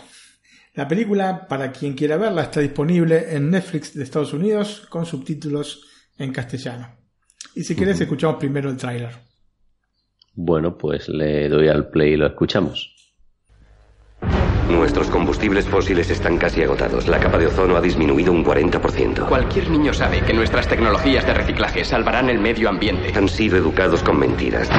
La película, para quien quiera verla, está disponible en Netflix de Estados Unidos con subtítulos en castellano. Y si querés, escuchamos primero el tráiler. Bueno, pues le doy al play y lo escuchamos. Nuestros combustibles fósiles están casi agotados. La capa de ozono ha disminuido un 40%. Cualquier niño sabe que nuestras tecnologías de reciclaje salvarán el medio ambiente. Han sido educados con mentiras.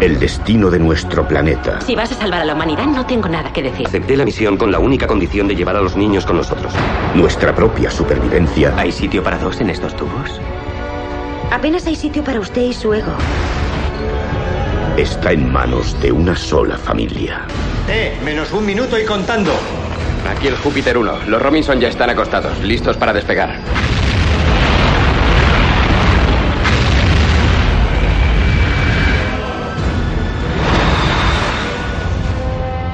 El destino de nuestro planeta. Si vas a salvar a la humanidad, no tengo nada que decir. Acepté la misión con la única condición de llevar a los niños con nosotros. Nuestra propia supervivencia. ¿Hay sitio para dos en estos tubos? Apenas hay sitio para usted y su ego. Está en manos de una sola familia. Eh, menos un minuto y contando. Aquí el Júpiter 1. Los Robinson ya están acostados, listos para despegar.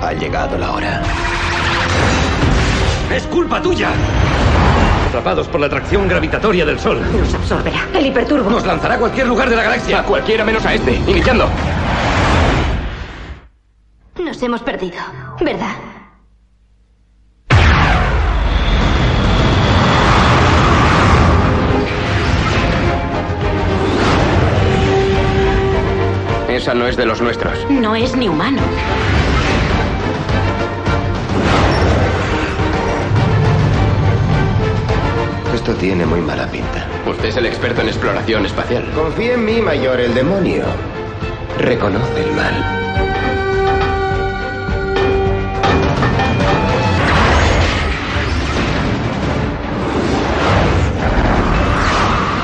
Ha llegado la hora. ¡Es culpa tuya! Atrapados por la atracción gravitatoria del Sol. Nos absorberá. El hiperturbo. Nos lanzará a cualquier lugar de la galaxia. A cualquiera menos a este. Iniciando. Nos hemos perdido, ¿verdad? Esa no es de los nuestros. No es ni humano. Esto tiene muy mala pinta. Usted es el experto en exploración espacial. Confía en mí, mayor, el demonio. Reconoce el mal.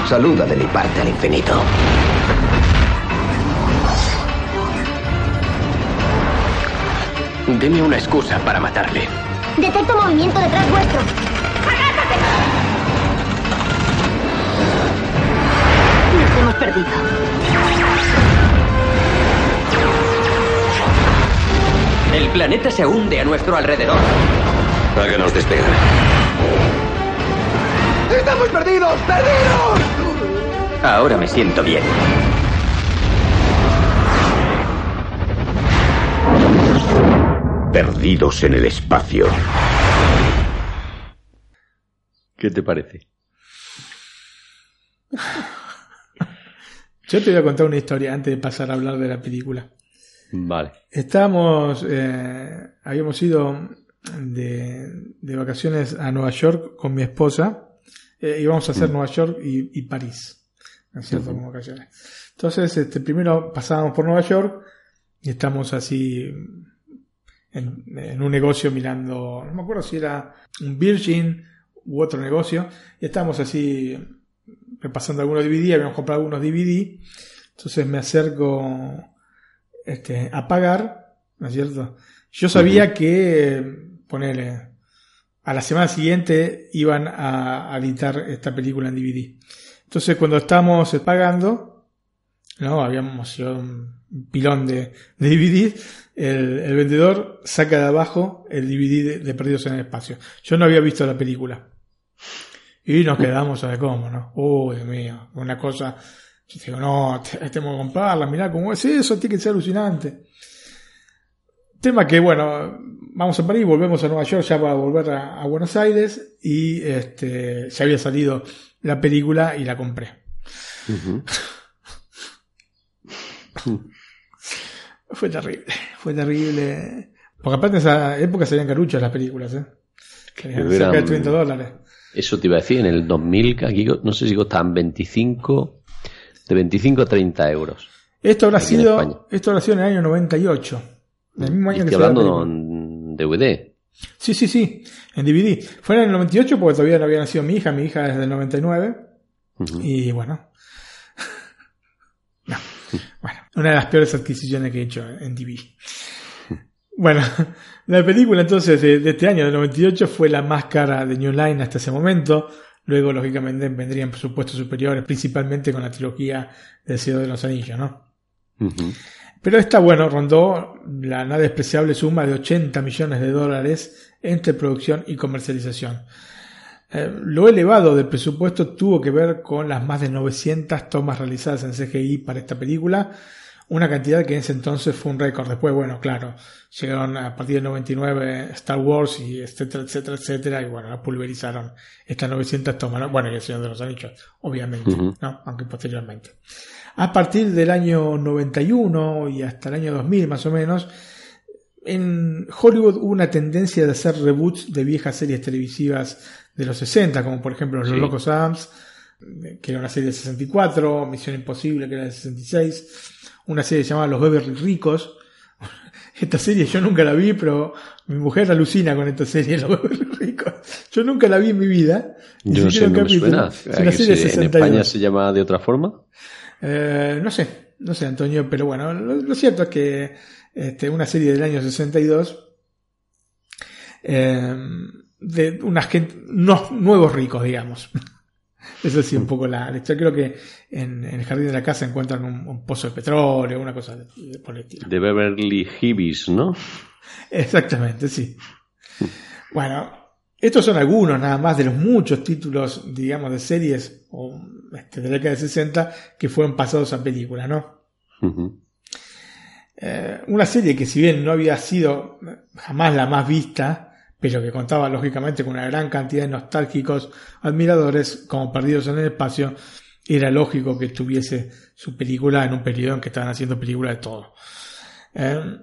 Saluda de mi parte al infinito. Deme una excusa para matarle. Detecto movimiento detrás vuestro. Hemos perdido. El planeta se hunde a nuestro alrededor. Háganos despegar. ¡Estamos perdidos! ¡Perdidos! Ahora me siento bien. Perdidos en el espacio. ¿Qué te parece? Yo te voy a contar una historia antes de pasar a hablar de la película. Vale. Estábamos, eh, habíamos ido de, de vacaciones a Nueva York con mi esposa. Eh, íbamos a hacer Nueva York y, y París. ¿No es cierto? Como vacaciones. Entonces, este, primero pasábamos por Nueva York y estamos así en, en un negocio mirando, no me acuerdo si era un Virgin u otro negocio, y estábamos así repasando algunos DVD, habíamos comprado algunos DVD, entonces me acerco este, a pagar, ¿no es cierto? Yo sabía que, ponele, a la semana siguiente iban a, a editar esta película en DVD. Entonces cuando estábamos pagando, no, habíamos llevado un pilón de, de DVD, el, el vendedor saca de abajo el DVD de, de Perdidos en el Espacio. Yo no había visto la película. Y nos quedamos a ver cómo, ¿no? Uy, Dios mío, una cosa. Yo digo, no, te- tengo que comprarla, mirá cómo es eso, tiene que ser alucinante. Tema que, bueno, vamos a París, volvemos a Nueva York ya para volver a, a Buenos Aires y este, ya había salido la película y la compré. Fue terrible, fue terrible. Porque aparte en esa época salían caruchas las películas, ¿eh? De eran- 30 dólares. Eso te iba a decir, en el 2000, que aquí no sé si costaban 25, de 25 a 30 euros. Esto habrá sido, esto habrá sido en el año 98. El mismo año que estoy la hablando en DVD. Sí, sí, sí, en DVD. Fue en el 98 porque todavía no había nacido mi hija, mi hija es del 99. Ujú. Y bueno. No. Bueno, una de las peores adquisiciones que he hecho en TV. Bueno, la película entonces de, de este año, del 98, fue la más cara de New Line hasta ese momento. Luego, lógicamente, vendrían presupuestos superiores, principalmente con la trilogía del Cielo de los Anillos, ¿no? Pero esta, bueno, rondó la nada despreciable suma de 80 millones de dólares entre producción y comercialización. Eh, lo elevado del presupuesto tuvo que ver con las más de 900 tomas realizadas en CGI para esta película, una cantidad que en ese entonces fue un récord. Después, bueno, claro, llegaron a partir del 99 Star Wars y etcétera, etcétera, etcétera, y bueno, la pulverizaron estas 900 tomas, ¿no? bueno, y el Señor de los Anillos, obviamente. ¿no? aunque posteriormente. A partir del año 91 y hasta el año 2000 más o menos, en Hollywood hubo una tendencia de hacer reboots de viejas series televisivas de los 60, como por ejemplo Los Sí. Locos Adams, que era una serie de 64, Misión Imposible, que era de 66, una serie llamada Los Beverly Ricos. Esta serie yo nunca la vi, pero mi mujer alucina con esta serie, Los Beverly Ricos. Yo nunca la vi en mi vida. Yo no sé, no me suena. Es una ¿Que serie se- ¿En 62. España se llama de otra forma? Eh, no sé, no sé, Antonio, pero bueno, lo, lo cierto es que este, una serie del año 62 eh, de una gente, unos nuevos ricos, digamos. Eso sí, un poco la, historia. Creo que en, en el jardín de la casa encuentran un, un pozo de petróleo, una cosa de- de- por el estilo. De Beverly Hibis, ¿no? Exactamente, sí. Bueno, estos son algunos nada más de los muchos títulos, digamos, de series o, este, de la década de 60 que fueron pasados a película, ¿no? Eh, una serie que si bien no había sido jamás la más vista, pero que contaba lógicamente con una gran cantidad de nostálgicos admiradores como Perdidos en el Espacio, era lógico que tuviese su película en un periodo en que estaban haciendo película de todo. Eh,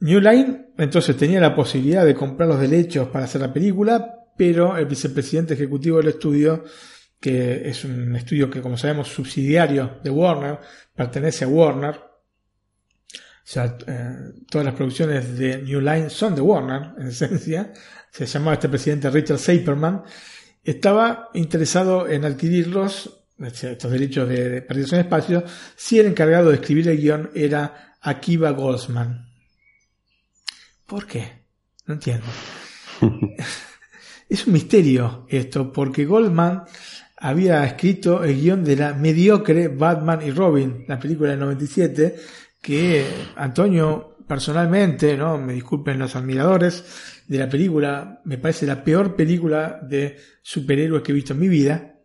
New Line entonces tenía la posibilidad de comprar los derechos para hacer la película, pero el vicepresidente ejecutivo del estudio, que es un estudio que como sabemos subsidiario de Warner, pertenece a Warner, sea, eh, todas las producciones de New Line son de Warner, en esencia. Se llamaba este presidente Richard Saperman. Estaba interesado en adquirirlos, estos derechos de, de Perdidos en el Espacio, si el encargado de escribir el guion era Akiva Goldsman. ¿Por qué? No entiendo. es un misterio esto, porque Goldman había escrito el guion de la mediocre Batman y Robin, la película del 97, que Antonio personalmente, ¿no? Me disculpen los admiradores de la película, me parece la peor película de superhéroes que he visto en mi vida.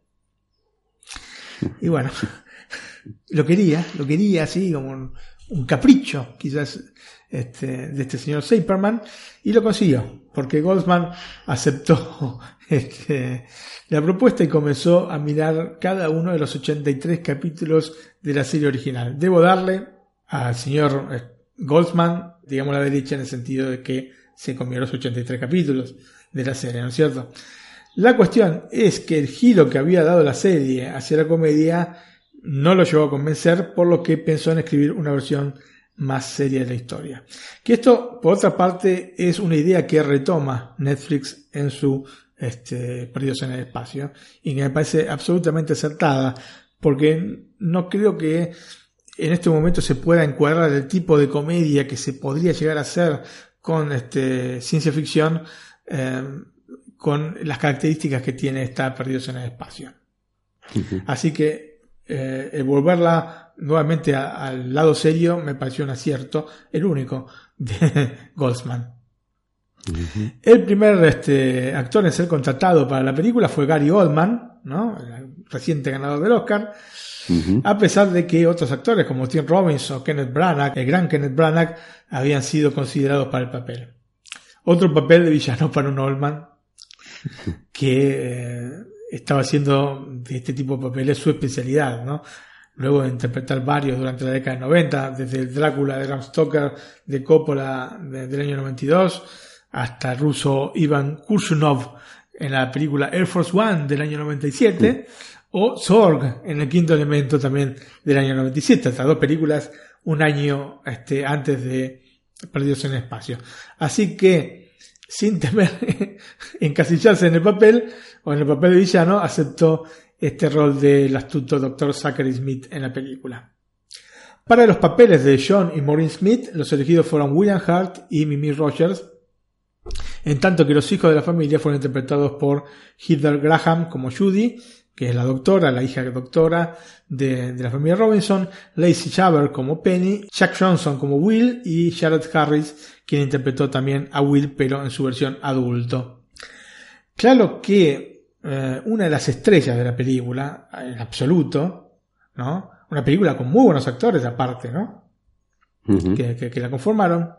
Y bueno, lo quería, lo quería así como un, capricho, quizás, este, de este señor Saperman, y lo consiguió, porque Goldsman aceptó este, la propuesta y comenzó a mirar cada uno de los 83 capítulos de la serie original. Debo darle al señor eh, Goldsman, digamos la derecha, en el sentido de que se comió los 83 capítulos de la serie, ¿no es cierto? La cuestión es que el giro que había dado la serie hacia la comedia no lo llevó a convencer, por lo que pensó en escribir una versión más seria de la historia. Que esto, por otra parte, es una idea que retoma Netflix en su este, Perdidos en el Espacio y que me parece absolutamente acertada, porque no creo que en este momento se pueda encuadrar el tipo de comedia que se podría llegar a hacer con este, ciencia ficción eh, con las características que tiene esta Perdidos en el Espacio. Así que eh, el volverla nuevamente a- al lado serio me pareció un acierto, el único de Goldsman. El primer este, actor en ser contratado para la película fue Gary Oldman, ¿no? el reciente ganador del Oscar, a pesar de que otros actores como Tim Robbins o Kenneth Branagh, el gran Kenneth Branagh, habían sido considerados para el papel. Otro papel de villano para un Oldman que eh, estaba haciendo de este tipo de papeles su especialidad, ¿no? Luego de interpretar varios durante la década de 90, desde el Drácula de Bram Stoker de Coppola de- del año 92, hasta el ruso Ivan Kurshunov en la película Air Force One del año 97, o Zorg en el quinto elemento también del año 97, estas dos películas un año este, antes de Perdidos en el Espacio. Así que, sin temer encasillarse en el papel, o en el papel de villano, aceptó este rol del astuto Dr. Zachary Smith en la película. Para los papeles de John y Maureen Smith, los elegidos fueron William Hart y Mimi Rogers, en tanto que los hijos de la familia fueron interpretados por Heather Graham como Judy, que es la doctora, la hija doctora de, de la familia Robinson, Lacey Chabert como Penny, Jack Johnson como Will y Charlotte Harris, quien interpretó también a Will, pero en su versión adulto. Claro que eh, una de las estrellas de la película, en absoluto, ¿no? Una película con muy buenos actores aparte, ¿no? Que- que la conformaron,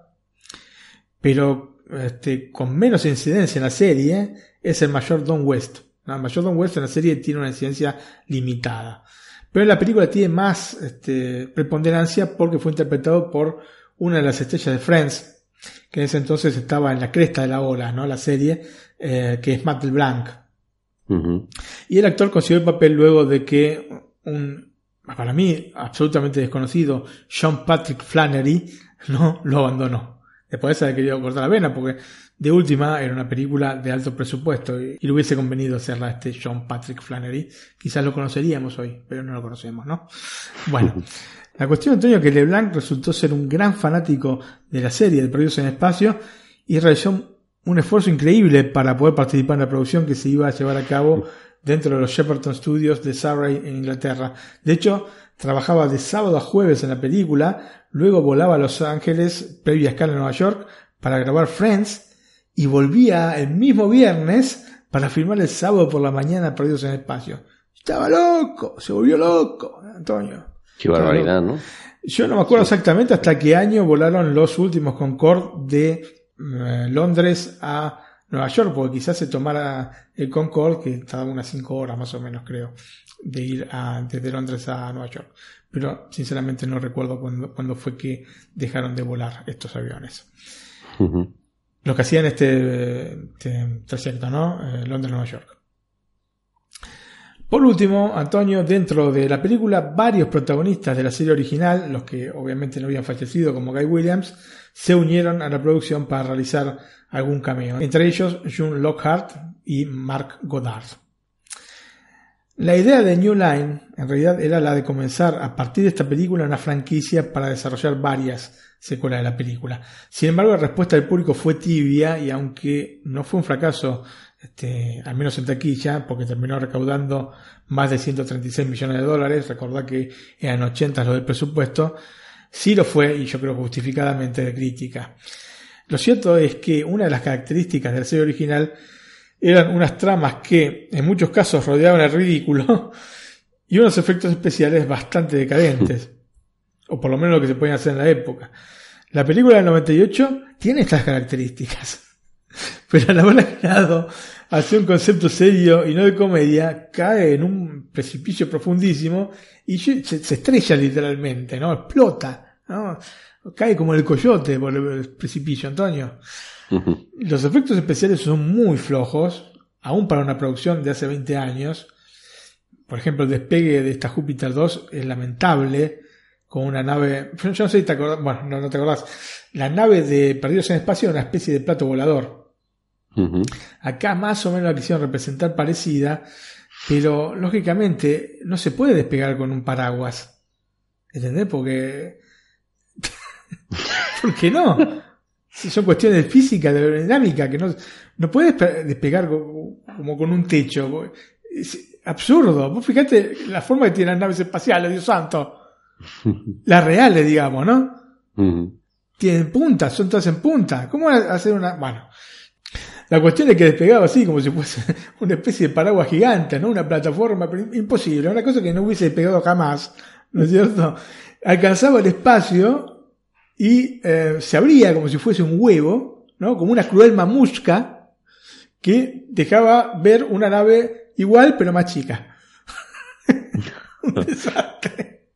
pero este, con menos incidencia en la serie es el mayor Don West. Don West en la serie tiene una incidencia limitada. Pero en la película tiene más este, preponderancia porque fue interpretado por una de las estrellas de Friends, que en ese entonces estaba en la cresta de la ola, ¿no? La serie, eh, que es Matt LeBlanc. Ujú. Y el actor consiguió el papel luego de que un, para mí, absolutamente desconocido, Sean Patrick Flannery, no lo abandonó. Después de haber querido cortar la vena, porque de última era una película de alto presupuesto y, y le hubiese convenido hacerla a este Sean Patrick Flannery. Quizás lo conoceríamos hoy, pero no lo conocemos, ¿no? Bueno, la cuestión, Antonio, que LeBlanc resultó ser un gran fanático de la serie de Perdidos en el Espacio y realizó un esfuerzo increíble para poder participar en la producción que se iba a llevar a cabo dentro de los Shepperton Studios de Surrey en Inglaterra. De hecho, trabajaba de sábado a jueves en la película, luego volaba a Los Ángeles, previa escala en Nueva York, para grabar Friends, y volvía el mismo viernes para filmar el sábado por la mañana Perdidos en el Espacio. Estaba loco, se volvió loco, Antonio. Qué barbaridad, ¿no? Yo no me acuerdo exactamente hasta qué año volaron los últimos Concorde de eh, Londres a Nueva York, porque quizás se tomara el Concorde, que tardaba unas 5 horas más o menos, creo, de ir a- desde Londres a Nueva York. Pero sinceramente no recuerdo cuándo, cuándo fue que dejaron de volar estos aviones. Lo que hacían este, este trayecto, ¿no? Eh, Londres-Nueva York. Por último, Antonio, dentro de la película, varios protagonistas de la serie original, los que obviamente no habían fallecido como Guy Williams, se unieron a la producción para realizar algún cameo. Entre ellos, June Lockhart y Mark Goddard. La idea de New Line, en realidad, era la de comenzar a partir de esta película una franquicia para desarrollar varias secuelas de la película. Sin embargo, la respuesta del público fue tibia y aunque no fue un fracaso, este, al menos en taquilla, porque terminó recaudando más de 136 millones de dólares, recordad que eran 80 los del presupuesto, sí lo fue y yo creo justificadamente de crítica. Lo cierto es que una de las características de la serie original eran unas tramas que en muchos casos rodeaban el ridículo y unos efectos especiales bastante decadentes, o por lo menos lo que se podían hacer en la época. La película del 98 tiene estas características, pero al haberla creado hacia un concepto serio y no de comedia, cae en un precipicio profundísimo y se, se estrella literalmente, ¿no? Explota, ¿no? Cae como el coyote por el precipicio, Antonio. Los efectos especiales son muy flojos, aún para una producción de hace 20 años. Por ejemplo, el despegue de esta Júpiter 2 es lamentable, con una nave, yo no sé si te acordás, bueno, no, no te acordás, la nave de Perdidos en Espacio es una especie de plato volador. Acá más o menos la quisieron representar parecida, pero lógicamente no se puede despegar con un paraguas. ¿Entendés? Porque... ¿Por qué no? Si Son cuestiones de física, de aerodinámica, que no, no puedes pe- despegar co- como con un techo. Es absurdo. Vos fíjate la forma que tienen las naves espaciales, Dios santo. Las reales, digamos, ¿no? Tienen puntas, son todas en punta. ¿Cómo hacer una...? Bueno, la cuestión es que despegaba así, como si fuese una especie de paraguas gigante, ¿no? Una plataforma, pero imposible, una cosa que no hubiese despegado jamás, ¿no es cierto? Alcanzaba el espacio y eh, se abría como si fuese un huevo, ¿no? Como una cruel mamusca que dejaba ver una nave igual pero más chica. un desastre.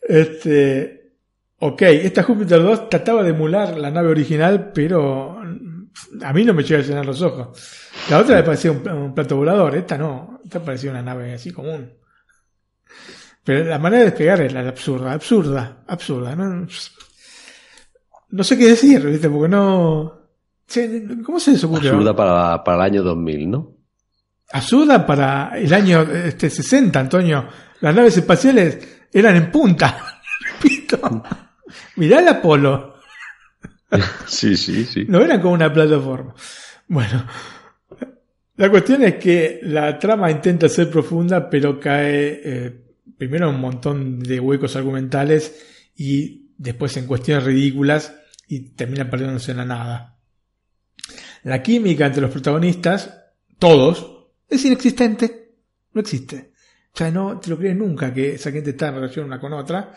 Este, ok, esta Júpiter 2 trataba de emular la nave original, pero a mí no me llega a llenar los ojos. La otra le parecía un, un plato volador, esta no, esta parecía una nave así común. Pero la manera de despegar es la absurda, absurda, absurda. No, no sé qué decir, ¿viste? Porque no... ¿Cómo se les ocurrió? Absurda para, para el año 2000, ¿no? Absurda para el año este, 60, Antonio. Las naves espaciales eran en punta. Repito. Mirá el Apolo. sí, sí, sí. No eran como una plataforma. Bueno. La cuestión es que la trama intenta ser profunda, pero cae eh, primero un montón de huecos argumentales y después en cuestiones ridículas y termina perdiéndose en la nada. La química entre los protagonistas, todos, es inexistente. No existe. O sea, no te lo crees nunca que esa gente está en relación una con otra.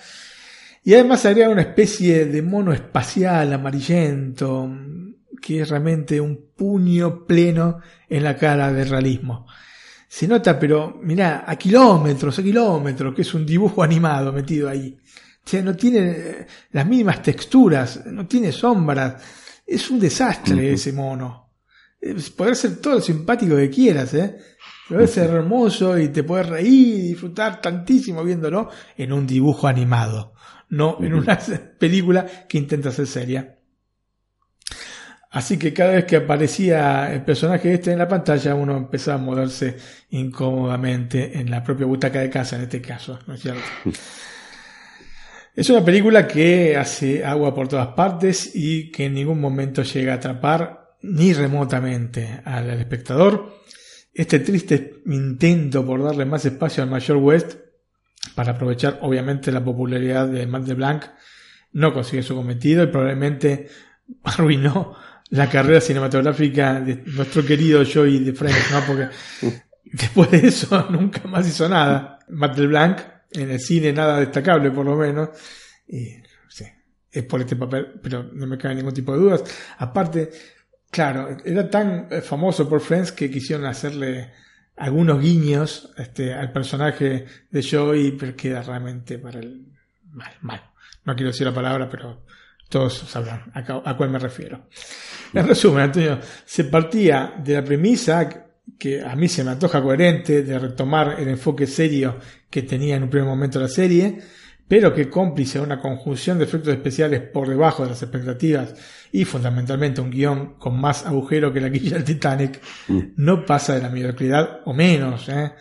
Y además agrega una especie de mono espacial amarillento, que es realmente un puño pleno en la cara del realismo. Se nota, pero mirá, a kilómetros, a kilómetros, que es un dibujo animado metido ahí. O sea, no tiene eh, las mínimas texturas, no tiene sombras. Es un desastre ese mono. Es- Poder ser todo lo simpático que quieras, ¿eh? Puede ser hermoso y te puedes reír y disfrutar tantísimo viéndolo en un dibujo animado, no en una película que intenta ser seria. Así que cada vez que aparecía el personaje este en la pantalla, uno empezaba a moverse incómodamente en la propia butaca de casa, en este caso, ¿no es cierto? Es una película que hace agua por todas partes y que en ningún momento llega a atrapar ni remotamente al, al espectador. Este triste intento por darle más espacio al Mayor West para aprovechar obviamente la popularidad de Matt LeBlanc no consigue su cometido y probablemente arruinó la carrera cinematográfica de nuestro querido Joey de Friends, ¿no? Porque después de eso nunca más hizo nada. Matt LeBlanc en el cine nada destacable por lo menos. Y sí, es por este papel, pero no me cabe ningún tipo de dudas. Aparte, claro, era tan eh, famoso por Friends que quisieron hacerle algunos guiños este, al personaje de Joey, pero queda realmente para el mal, mal. No quiero decir la palabra, pero todos sabrán a, a cuál me refiero. En resumen, Antonio, se partía de la premisa que a mí se me antoja coherente de retomar el enfoque serio que tenía en un primer momento la serie, pero que cómplice a una conjunción de efectos especiales por debajo de las expectativas y fundamentalmente un guion con más agujero que la quilla del Titanic, no pasa de la mediocridad o menos. ¿eh?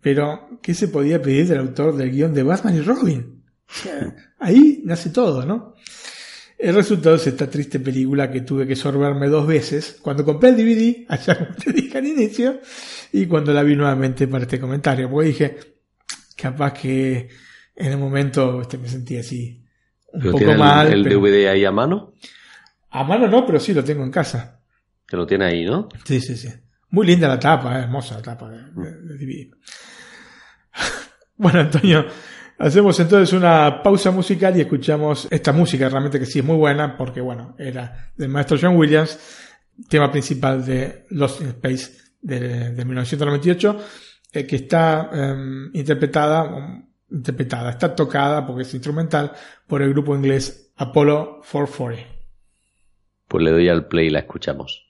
Pero, ¿qué se podía pedir del autor del guion de Batman y Robin? Sea, ahí nace todo, ¿no? El resultado es esta triste película que tuve que sorberme dos veces cuando compré el DVD, allá como te dije al inicio, y cuando la vi nuevamente para este comentario, porque dije, capaz que en el momento este, me sentí así un ¿Pero poco tiene el- mal. el, pero- DVD ahí a mano? A mano no, pero sí lo tengo en casa. Que lo tiene ahí, ¿no? Sí, sí, sí. Muy linda la tapa, eh, hermosa la tapa de, de- de DVD. Bueno, Antonio, hacemos entonces una pausa musical y escuchamos esta música, realmente que sí es muy buena, porque bueno, era del maestro John Williams, tema principal de Lost in Space de, de 1998, eh, que está em, interpretada, interpretada, está tocada, porque es instrumental, por el grupo inglés Apollo 440. Pues le doy al play y la escuchamos.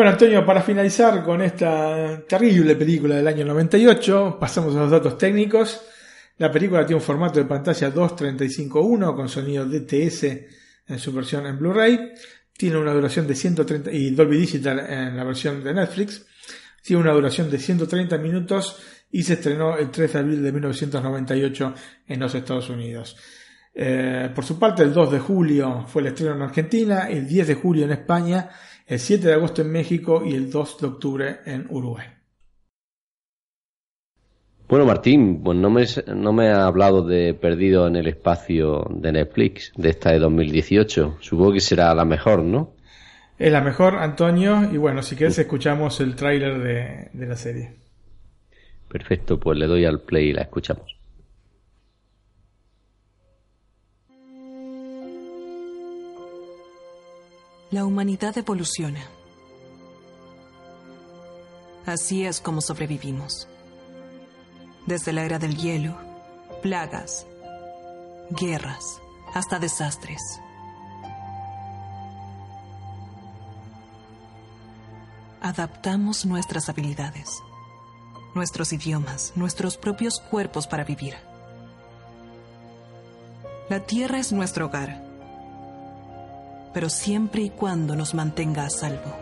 Bueno, Antonio, para finalizar con esta terrible película del año 98, pasamos a los datos técnicos. La película tiene un formato de pantalla 2.35.1 con sonido DTS en su versión en Blu-ray. Tiene una duración de 130 y Dolby Digital en la versión de Netflix. Tiene una duración de 130 minutos y se estrenó el 3 de abril de 1998 en los Estados Unidos. Eh, por su parte, el 2 de julio fue el estreno en Argentina, el 10 de julio en España, el 7 de agosto en México y el 2 de octubre en Uruguay. Bueno, Martín, pues no me, no me ha hablado de Perdido en el Espacio de Netflix, de esta de 2018. Supongo que será la mejor, ¿no? Es la mejor, Antonio, y bueno, si quieres escuchamos el tráiler de, de la serie. Perfecto, pues le doy al play y la escuchamos. La humanidad evoluciona. Así es como sobrevivimos. Desde la era del hielo, plagas, guerras, hasta desastres. Adaptamos nuestras habilidades, nuestros idiomas, nuestros propios cuerpos para vivir. La Tierra es nuestro hogar pero siempre y cuando nos mantenga a salvo.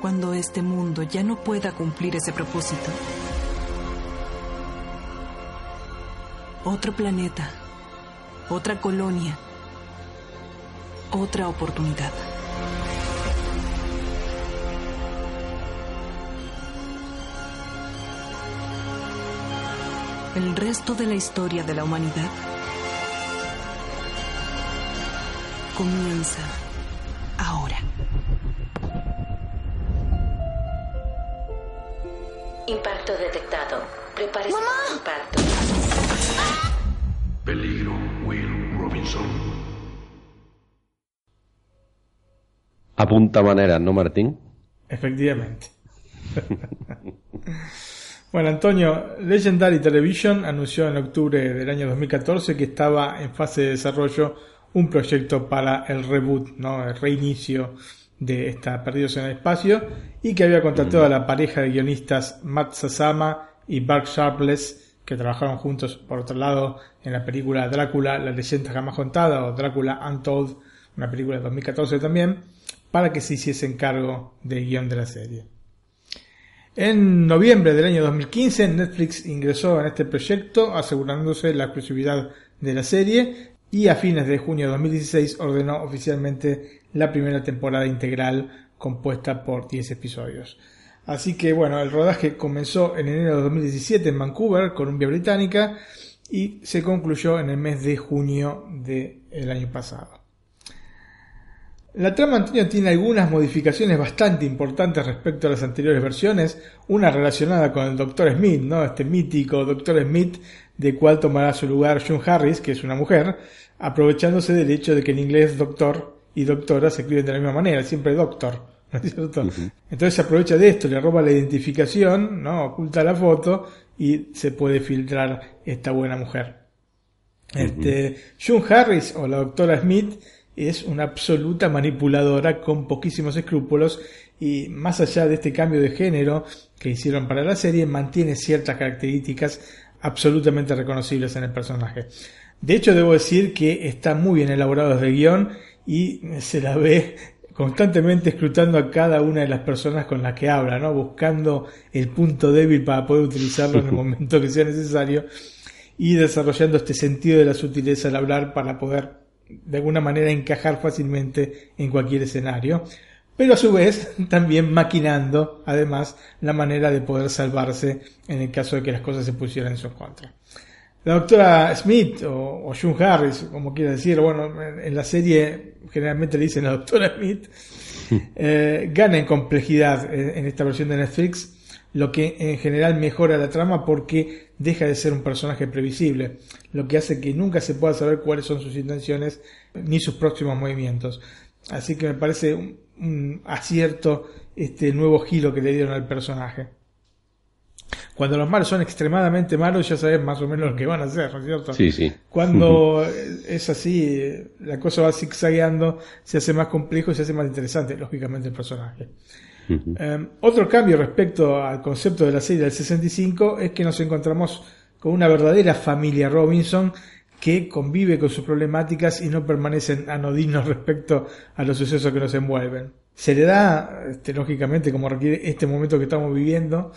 Cuando este mundo ya no pueda cumplir ese propósito, otro planeta, otra colonia, otra oportunidad. El resto de la historia de la humanidad comienza ahora. Impacto detectado. Prepárese para impacto. Peligro, Will Robinson. Apunta maneras, ¿no, Martín? Efectivamente. Bueno, Antonio, Legendary Television anunció en octubre del año 2014 que estaba en fase de desarrollo un proyecto para el reboot, ¿no? el reinicio de esta Perdidos en el Espacio y que había contratado a la pareja de guionistas Matt Sasama y Mark Sharpless que trabajaron juntos por otro lado en la película Drácula, la leyenda jamás contada o Drácula Untold, una película de 2014 también, para que se hiciesen cargo del guion de la serie. En noviembre del año 2015, Netflix ingresó en este proyecto asegurándose la exclusividad de la serie y a fines de junio de 2016 ordenó oficialmente la primera temporada integral compuesta por 10 episodios. Así que bueno, el rodaje comenzó en enero de 2017 en Vancouver, Columbia Británica, y se concluyó en el mes de junio del año pasado. La trama Antonio tiene algunas modificaciones bastante importantes respecto a las anteriores versiones, una relacionada con el Dr. Smith, ¿no? Este mítico Dr. Smith, de cual tomará su lugar June Harris, que es una mujer, aprovechándose del hecho de que en inglés doctor y doctora se escriben de la misma manera, siempre doctor. ¿no es cierto? Entonces se aprovecha de esto, le roba la identificación, ¿no? Oculta la foto y se puede filtrar esta buena mujer. Este, June Harris o la doctora Smith es una absoluta manipuladora con poquísimos escrúpulos y más allá de este cambio de género que hicieron para la serie, mantiene ciertas características absolutamente reconocibles en el personaje. De hecho, debo decir que está muy bien elaborado desde guion y se la ve constantemente escrutando a cada una de las personas con las que habla, ¿no? buscando el punto débil para poder utilizarlo en el momento que sea necesario y desarrollando este sentido de la sutileza al hablar para poder de alguna manera encajar fácilmente en cualquier escenario, pero a su vez también maquinando además la manera de poder salvarse en el caso de que las cosas se pusieran en su contra. La doctora Smith o, o June Harris, como quiera decir, bueno, en, en la serie generalmente le dicen la doctora Smith, eh, gana en complejidad en, en esta versión de Netflix, lo que en general mejora la trama porque deja de ser un personaje previsible, lo que hace que nunca se pueda saber cuáles son sus intenciones ni sus próximos movimientos. Así que me parece un, un acierto este nuevo giro que le dieron al personaje. Cuando los malos son extremadamente malos, ya sabes más o menos lo que van a hacer, ¿no es cierto? Sí, sí. Cuando es así, la cosa va zigzagueando, se hace más complejo y se hace más interesante, lógicamente, el personaje. Um, otro cambio respecto al concepto de la serie del 65 es que nos encontramos con una verdadera familia Robinson que convive con sus problemáticas y no permanecen anodinos respecto a los sucesos que nos envuelven. Se le da, este, lógicamente, como requiere este momento que estamos viviendo,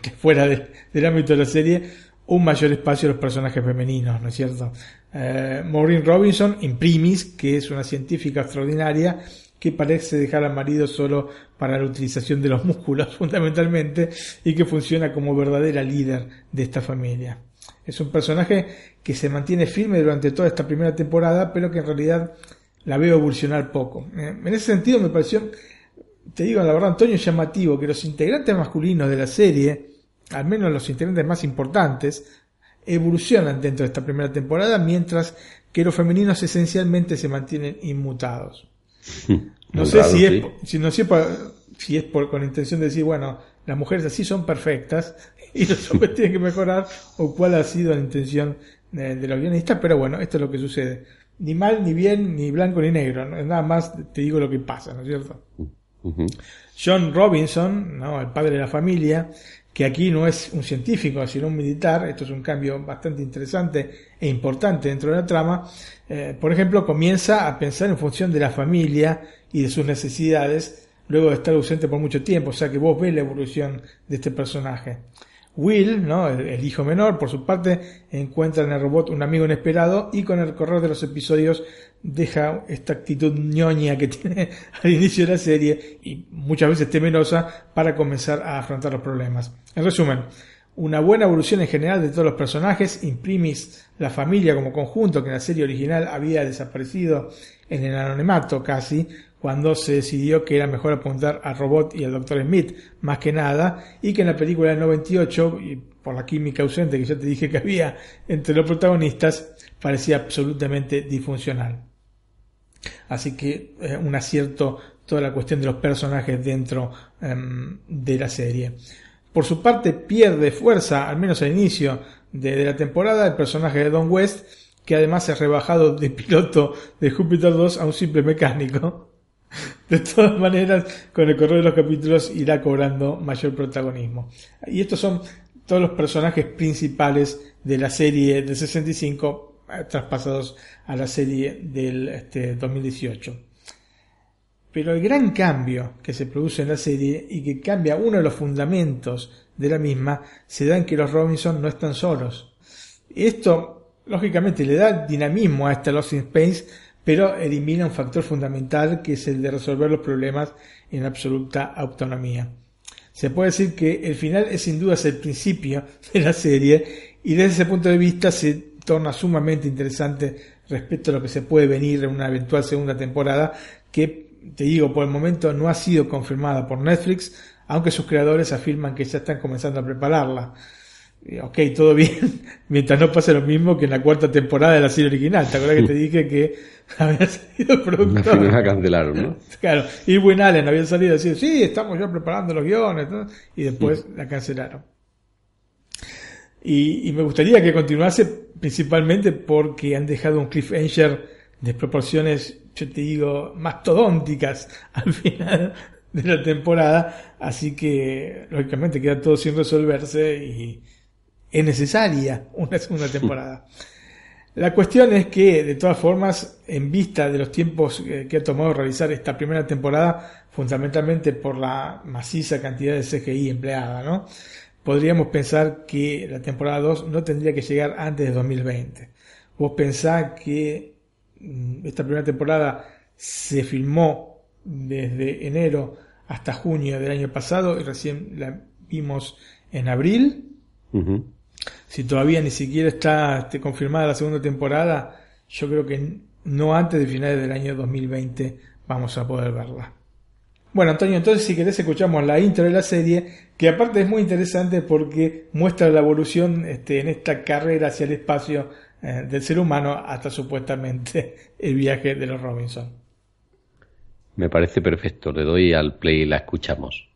que fuera de, del ámbito de la serie, un mayor espacio a los personajes femeninos, ¿no es cierto? Eh, Maureen Robinson, in primis, que es una científica extraordinaria, que parece dejar al marido solo para la utilización de los músculos fundamentalmente y que funciona como verdadera líder de esta familia. Es un personaje que se mantiene firme durante toda esta primera temporada, pero que en realidad la veo evolucionar poco. En ese sentido me pareció, te digo la verdad Antonio, llamativo que los integrantes masculinos de la serie, al menos los integrantes más importantes, evolucionan dentro de esta primera temporada, mientras que los femeninos esencialmente se mantienen inmutados. No sé si, es, si, no sé por, si es por, con la intención de decir, bueno, las mujeres así son perfectas y los hombres tienen que mejorar, o cuál ha sido la intención de, de los guionistas, pero bueno, esto es lo que sucede. Ni mal, ni bien, ni blanco, ni negro. Nada más te digo lo que pasa, ¿no es cierto? Uh -huh. John Robinson, ¿no? el padre de la familia, que aquí no es un científico, sino un militar, esto es un cambio bastante interesante e importante dentro de la trama, eh, por ejemplo, comienza a pensar en función de la familia y de sus necesidades, luego de estar ausente por mucho tiempo, o sea que vos ves la evolución de este personaje. Will, ¿no? el, el hijo menor, por su parte, encuentra en el robot un amigo inesperado y con el correr de los episodios deja esta actitud ñoña que tiene al inicio de la serie y muchas veces temerosa para comenzar a afrontar los problemas. En resumen, una buena evolución en general de todos los personajes, imprimis la familia como conjunto que en la serie original había desaparecido en el anonimato casi, cuando se decidió que era mejor apuntar al robot y al Dr. Smith más que nada, y que en la película del 98, y por la química ausente que ya te dije que había entre los protagonistas, parecía absolutamente disfuncional. Así que eh, un acierto toda la cuestión de los personajes dentro um, de la serie. Por su parte pierde fuerza, al menos al inicio de, de, la temporada, el personaje de Don West, que además es rebajado de piloto de Júpiter 2 a un simple mecánico. De todas maneras, con el correr de los capítulos irá cobrando mayor protagonismo. Y estos son todos los personajes principales de la serie del 65 traspasados a la serie del este, 2018. Pero el gran cambio que se produce en la serie y que cambia uno de los fundamentos de la misma se da en que los Robinson no están solos. Esto, lógicamente, le da dinamismo a esta Lost in Space, pero elimina un factor fundamental que es el de resolver los problemas en absoluta autonomía. Se puede decir que el final es sin duda el principio de la serie y desde ese punto de vista se torna sumamente interesante respecto a lo que se puede venir en una eventual segunda temporada que, te digo, por el momento no ha sido confirmada por Netflix, aunque sus creadores afirman que ya están comenzando a prepararla. Ok, todo bien, mientras no pase lo mismo que en la cuarta temporada de la serie original. ¿Te acuerdas que te dije que había salido productor? Al final cancelaron, ¿no? Claro, y Win Allen había salido a decir, sí, estamos ya preparando los guiones, ¿no? y después la cancelaron. Y, y, me gustaría que continuase principalmente porque han dejado un cliffhanger desproporciones, yo te digo, mastodónticas al final de la temporada, así que lógicamente queda todo sin resolverse y es necesaria una segunda temporada. La cuestión es que, de todas formas, en vista de los tiempos que ha tomado realizar esta primera temporada, fundamentalmente por la maciza cantidad de CGI empleada, ¿no? Podríamos pensar que la temporada 2 no tendría que llegar antes de 2020. Vos pensás que mm, esta primera temporada se filmó desde enero hasta junio del año pasado y recién la vimos en abril. Si todavía ni siquiera está confirmada la segunda temporada, yo creo que no antes de finales del año 2020 vamos a poder verla. Bueno, Antonio, entonces si querés escuchamos la intro de la serie, que aparte es muy interesante porque muestra la evolución este, en esta carrera hacia el espacio eh, del ser humano hasta supuestamente el viaje de los Robinson. Me parece perfecto. Le doy al play y la escuchamos.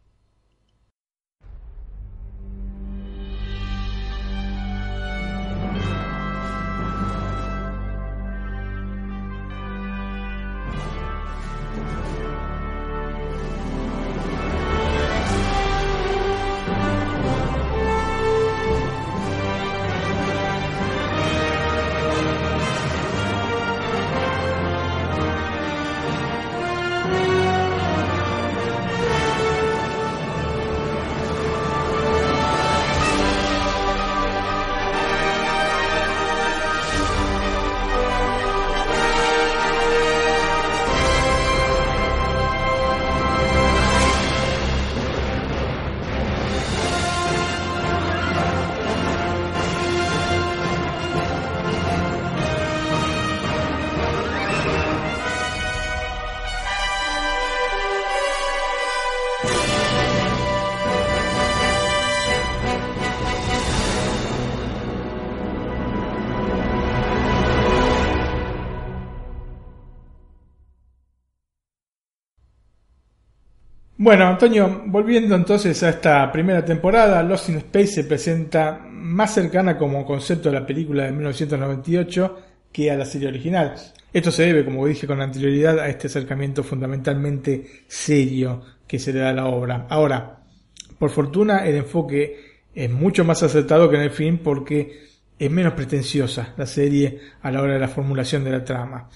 Bueno, Antonio, volviendo entonces a esta primera temporada, Lost in Space se presenta más cercana como concepto a la película de 1998 que a la serie original. Esto se debe, como dije con anterioridad, a este acercamiento fundamentalmente serio que se le da a la obra. Ahora, por fortuna, el enfoque es mucho más acertado que en el film porque es menos pretenciosa la serie a la hora de la formulación de la trama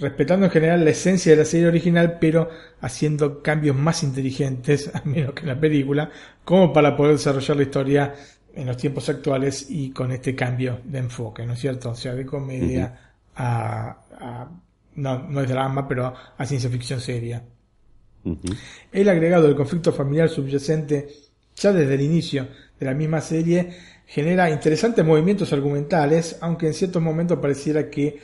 respetando en general la esencia de la serie original, pero haciendo cambios más inteligentes, al menos que en la película, como para poder desarrollar la historia en los tiempos actuales y con este cambio de enfoque, ¿no es cierto? O sea, de comedia a, a- no, no es drama, pero a ciencia ficción seria. El agregado del conflicto familiar subyacente ya desde el inicio de la misma serie genera interesantes movimientos argumentales, aunque en ciertos momentos pareciera que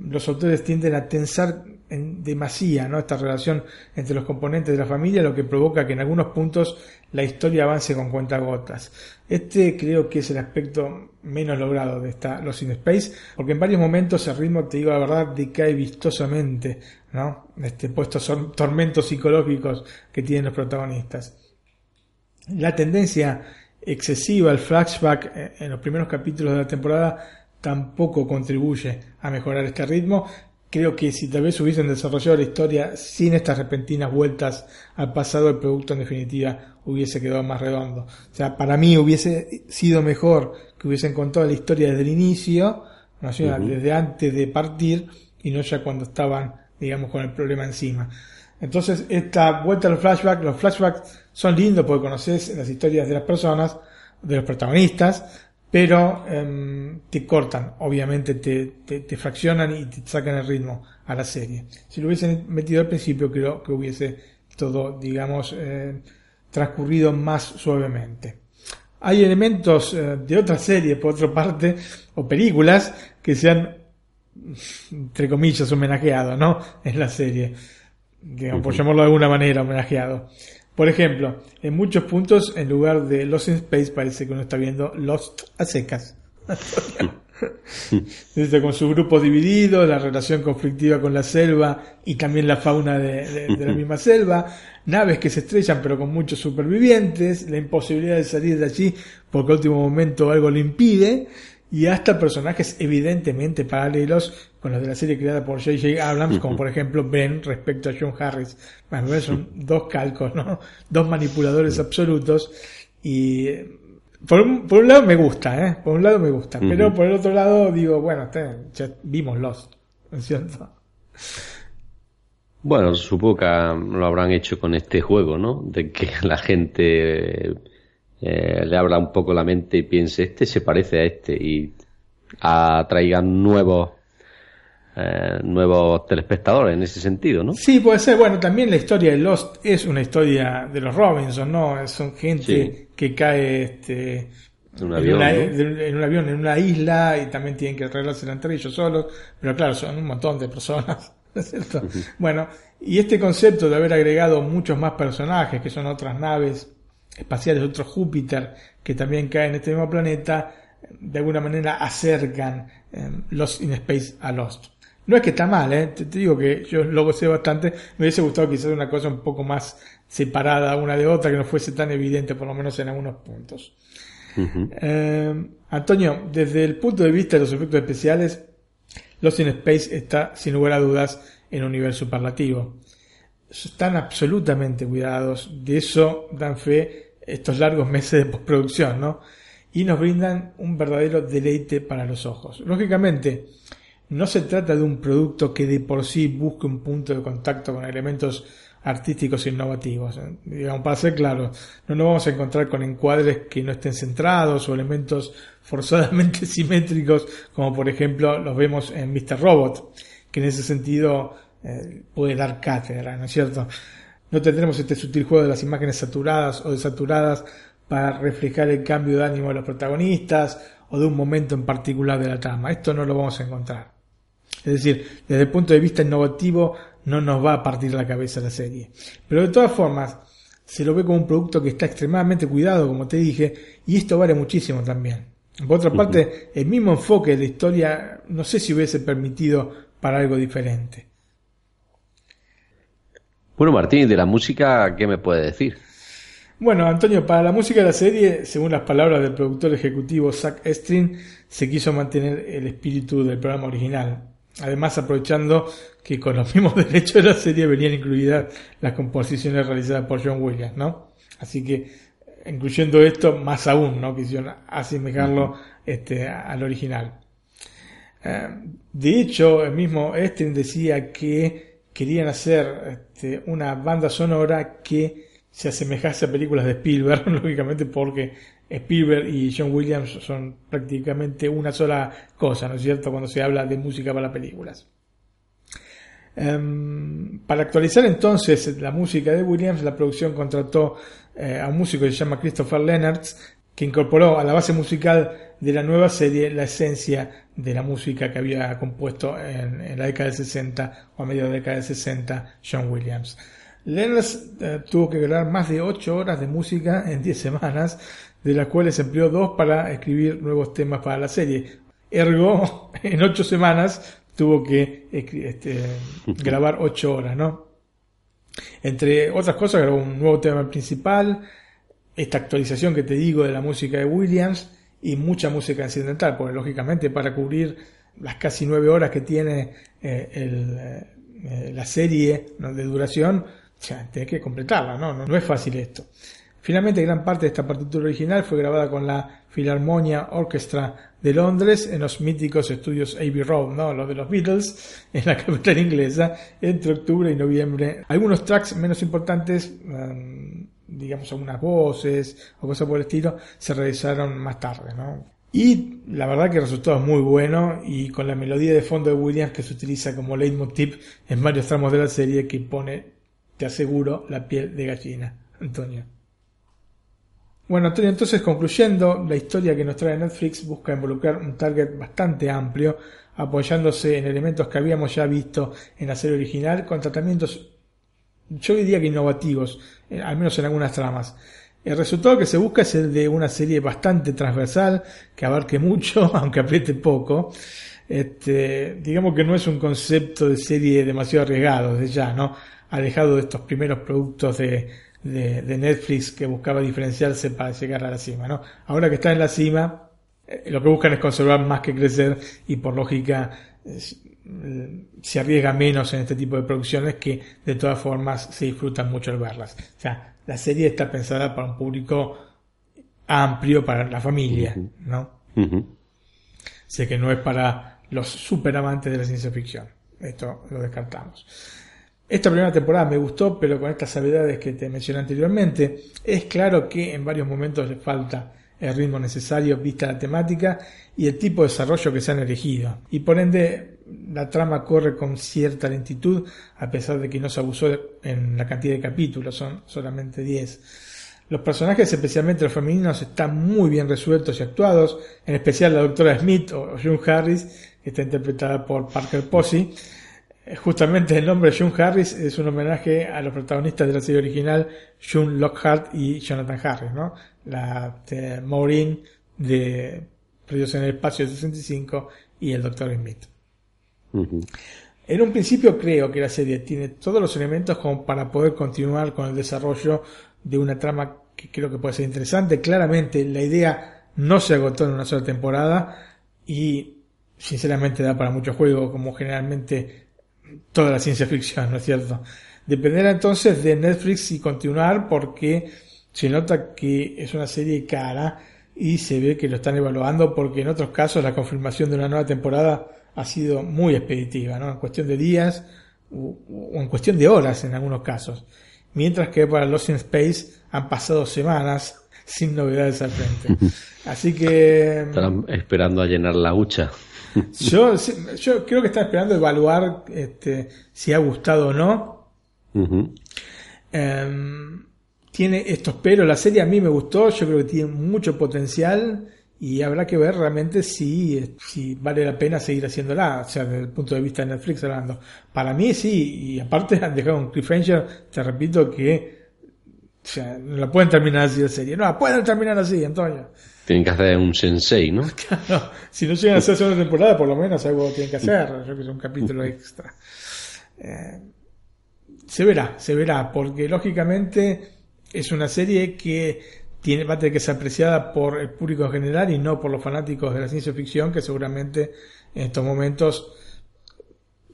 los autores tienden a tensar en demasía ¿no? esta relación entre los componentes de la familia, lo que provoca que en algunos puntos la historia avance con cuentagotas. Este creo que es el aspecto menos logrado de esta Los in Space, porque en varios momentos el ritmo, te digo la verdad, decae vistosamente, ¿no? Este, por estos tor- tormentos psicológicos que tienen los protagonistas. La tendencia excesiva al flashback eh, en los primeros capítulos de la temporada tampoco contribuye a mejorar este ritmo. Creo que si tal vez hubiesen desarrollado la historia sin estas repentinas vueltas al pasado, el producto en definitiva hubiese quedado más redondo. O sea, para mí hubiese sido mejor que hubiesen contado la historia desde el inicio, ¿no desde antes de partir y no ya cuando estaban, digamos, con el problema encima. Entonces, esta vuelta al flashback, los flashbacks son lindos porque conoces las historias de las personas, de los protagonistas, pero em, te cortan, obviamente te, te, te fraccionan y te sacan el ritmo a la serie. Si lo hubiesen metido al principio, creo que hubiese todo, digamos, eh, transcurrido más suavemente. Hay elementos eh, de otras series, por otra parte, o películas que se han, entre comillas, homenajeado, ¿no? En la serie. Digamos, por llamarlo de alguna manera, homenajeado. Por ejemplo, en muchos puntos, en lugar de Lost in Space, parece que uno está viendo Lost a secas. Desde con su grupo dividido, la relación conflictiva con la selva y también la fauna de, de- de la misma selva, naves que se estrellan pero con muchos supervivientes, la imposibilidad de salir de allí porque a último momento algo lo impide y hasta personajes evidentemente paralelos con los de la serie creada por J.J. Abrams, como por ejemplo Ben respecto a John Harris. Bueno, Ben son dos calcos, ¿no? Dos manipuladores absolutos y por un, por un lado me gusta, ¿eh? Por un lado me gusta, pero por el otro lado digo, bueno, ya vimos Lost, ¿no es cierto? Bueno, supongo que lo habrán hecho con este juego, ¿no? De que la gente eh, le abra un poco la mente y piense, este se parece a este y atraigan nuevos eh, nuevos telespectadores en ese sentido, ¿no? Sí, puede ser. Bueno, también la historia de Lost es una historia de los Robinson, ¿no? Son gente Sí. que cae este, de- en un avión, en una isla y también tienen que arreglarse entre ellos solos. Pero claro, son un montón de personas, ¿no es cierto? Bueno, y este concepto de haber agregado muchos más personajes, que son otras naves espaciales, otros Júpiter, que también caen en este mismo planeta, de alguna manera acercan eh, Lost in Space a Lost. No es que está mal, ¿eh? te, te digo que yo lo gocé bastante. Me hubiese gustado quizás una cosa un poco más separada una de otra, que no fuese tan evidente, por lo menos en algunos puntos. Eh, Antonio, desde el punto de vista de los efectos especiales, Lost in Space está, sin lugar a dudas, en un nivel superlativo. Están absolutamente cuidados, de eso dan fe estos largos meses de postproducción, ¿no? Y nos brindan un verdadero deleite para los ojos. Lógicamente, no se trata de un producto que de por sí busque un punto de contacto con elementos artísticos innovativos. ¿eh? Digamos, para ser claros, no nos vamos a encontrar con encuadres que no estén centrados o elementos forzadamente simétricos, como por ejemplo los vemos en Mr. Robot, que en ese sentido eh, puede dar cátedra, ¿no es cierto? No tendremos este sutil juego de las imágenes saturadas o desaturadas para reflejar el cambio de ánimo de los protagonistas o de un momento en particular de la trama. Esto no lo vamos a encontrar. Es decir, desde el punto de vista innovativo no nos va a partir la cabeza la serie. Pero de todas formas, se lo ve como un producto que está extremadamente cuidado, como te dije, y esto vale muchísimo también. Por otra parte, el mismo enfoque de la historia no sé si hubiese permitido para algo diferente. Bueno, Martín, de la música, ¿qué me puede decir? Bueno, Antonio, para la música de la serie, según las palabras del productor ejecutivo Zack Estrin, se quiso mantener el espíritu del programa original. Además, aprovechando que con los mismos derechos de la serie venían incluidas las composiciones realizadas por John Williams, ¿no? Así que, incluyendo esto, más aún, ¿no? Quisieron asemejarlo este, al original. Eh, de hecho, el mismo Estrin decía que querían hacer este, una banda sonora que se asemejase a películas de Spielberg, lógicamente porque Spielberg y John Williams son prácticamente una sola cosa, ¿no es cierto?, cuando se habla de música para películas. Um, para actualizar entonces la música de Williams, la producción contrató eh, a un músico que se llama Christopher Leonards, que incorporó a la base musical de la nueva serie la esencia de la música que había compuesto en, en la década del 60 o a medio de la década del 60 John Williams. Leonards eh, tuvo que grabar más de 8 horas de música en 10 semanas, de las cuales empleó dos para escribir nuevos temas para la serie. Ergo, en 8 semanas tuvo que este, grabar 8 horas, ¿no? Entre otras cosas, grabó un nuevo tema principal, esta actualización que te digo de la música de Williams y mucha música incidental, porque lógicamente para cubrir las casi 9 horas que tiene eh, eh, la serie de duración, tiene que completarla, ¿no? ¿no? No es fácil esto. Finalmente, gran parte de esta partitura original fue grabada con la Philharmonia Orchestra de Londres en los míticos estudios Abbey Road, ¿no? los de los Beatles, en la capital inglesa, entre octubre y noviembre. Algunos tracks menos importantes, um, digamos algunas voces o cosas por el estilo, se realizaron más tarde. ¿no? Y la verdad que el resultado es muy bueno y con la melodía de fondo de Williams que se utiliza como leitmotiv en varios tramos de la serie que pone, te aseguro, la piel de gallina. Antonio. Bueno, Antonio, entonces concluyendo, la historia que nos trae Netflix busca involucrar un target bastante amplio, apoyándose en elementos que habíamos ya visto en la serie original, con tratamientos, yo diría que innovativos, al menos en algunas tramas. El resultado que se busca es el de una serie bastante transversal, que abarque mucho, aunque apriete poco. Este, digamos que no es un concepto de serie demasiado arriesgado desde ya, ¿no? Alejado de estos primeros productos de, de, Netflix que buscaba diferenciarse para llegar a la cima, ¿no? Ahora que está en la cima, eh, lo que buscan es conservar más que crecer y por lógica eh, se arriesga menos en este tipo de producciones que de todas formas se disfrutan mucho al verlas. O sea, la serie está pensada para un público amplio, para la familia, ¿no? Sé que no es para los super amantes de la ciencia ficción. Esto lo descartamos. Esta primera temporada me gustó, pero con estas salvedades que te mencioné anteriormente, es claro que en varios momentos le falta el ritmo necesario vista la temática y el tipo de desarrollo que se han elegido. Y por ende, la trama corre con cierta lentitud, a pesar de que no se abusó en la cantidad de capítulos, son solamente 10. Los personajes, especialmente los femeninos, están muy bien resueltos y actuados, en especial la doctora Smith o June Harris, que está interpretada por Parker Posey. Justamente el nombre June Harris es un homenaje a los protagonistas de la serie original, June Lockhart y Jonathan Harris, ¿no? La de Maureen de Perdidos en el Espacio 65 y el Doctor Smith. En un principio creo que la serie tiene todos los elementos como para poder continuar con el desarrollo de una trama que creo que puede ser interesante. Claramente la idea no se agotó en una sola temporada y sinceramente da para mucho juego como generalmente toda la ciencia ficción, ¿no es cierto? Dependerá entonces de Netflix y continuar porque se nota que es una serie cara y se ve que lo están evaluando porque en otros casos la confirmación de una nueva temporada ha sido muy expeditiva, ¿no? En cuestión de días o en cuestión de horas en algunos casos. Mientras que para Lost in Space han pasado semanas sin novedades al frente. Así que... Están esperando a llenar la hucha. Yo, yo creo que están esperando evaluar este, si ha gustado o no. Um, tiene estos pelos. La serie a mí me gustó. Yo creo que tiene mucho potencial. Y habrá que ver realmente si, si vale la pena seguir haciéndola, o sea, desde el punto de vista de Netflix hablando. Para mí sí, y aparte han dejado un cliffhanger, te repito que o sea, no la pueden terminar así la serie. No la pueden terminar así, Antonio. Tienen que hacer un sensei, ¿no? Claro, si no llegan a hacer segunda temporada, por lo menos algo tienen que hacer. Yo que es un capítulo extra. Eh, se verá, se verá, porque lógicamente es una serie que tiene, va a tener que ser apreciada por el público en general y no por los fanáticos de la ciencia ficción, que seguramente en estos momentos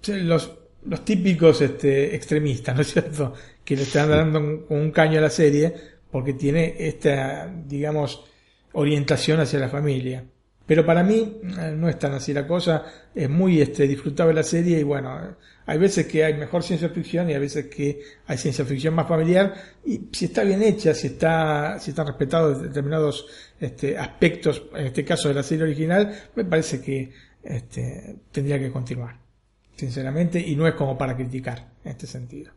los, los típicos este, extremistas, ¿no es cierto?, que le están dando un, un caño a la serie porque tiene esta, digamos, orientación hacia la familia. Pero para mí eh, no es tan así la cosa, es muy este, disfrutable la serie y bueno, hay veces que hay mejor ciencia ficción y hay veces que hay ciencia ficción más familiar. Y si está bien hecha, si está, si están respetados determinados este, aspectos, en este caso de la serie original, me parece que este, tendría que continuar, sinceramente, y no es como para criticar en este sentido.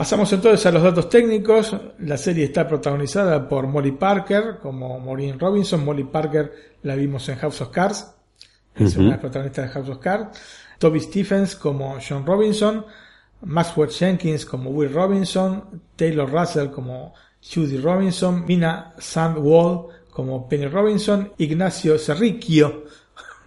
Pasamos entonces a los datos técnicos. La serie está protagonizada por Molly Parker como Maureen Robinson. Molly Parker la vimos en House of Cards. Es una de las protagonistas de House of Cards. Toby Stephens como John Robinson. Maxwell Jenkins como Will Robinson. Taylor Russell como Judy Robinson. Mina Sandwall como Penny Robinson. Ignacio Cerricchio,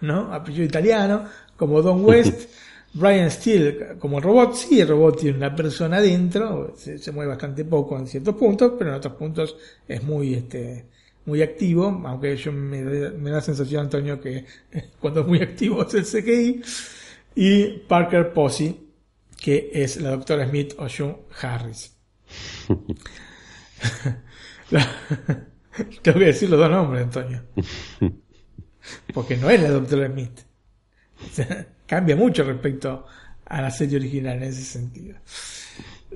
¿no? Apellido italiano, como Don West. Brian Steele como el robot, sí, el robot tiene una persona adentro, se, se, mueve bastante poco en ciertos puntos, pero en otros puntos es muy, este, muy activo, aunque yo me, me da la sensación, Antonio, que cuando es muy activo es el CGI. Y Parker Posey, que es la doctora Smith o June Harris. Tengo que decir los dos nombres, Antonio. Porque no es la doctora Smith cambia mucho respecto a la serie original en ese sentido.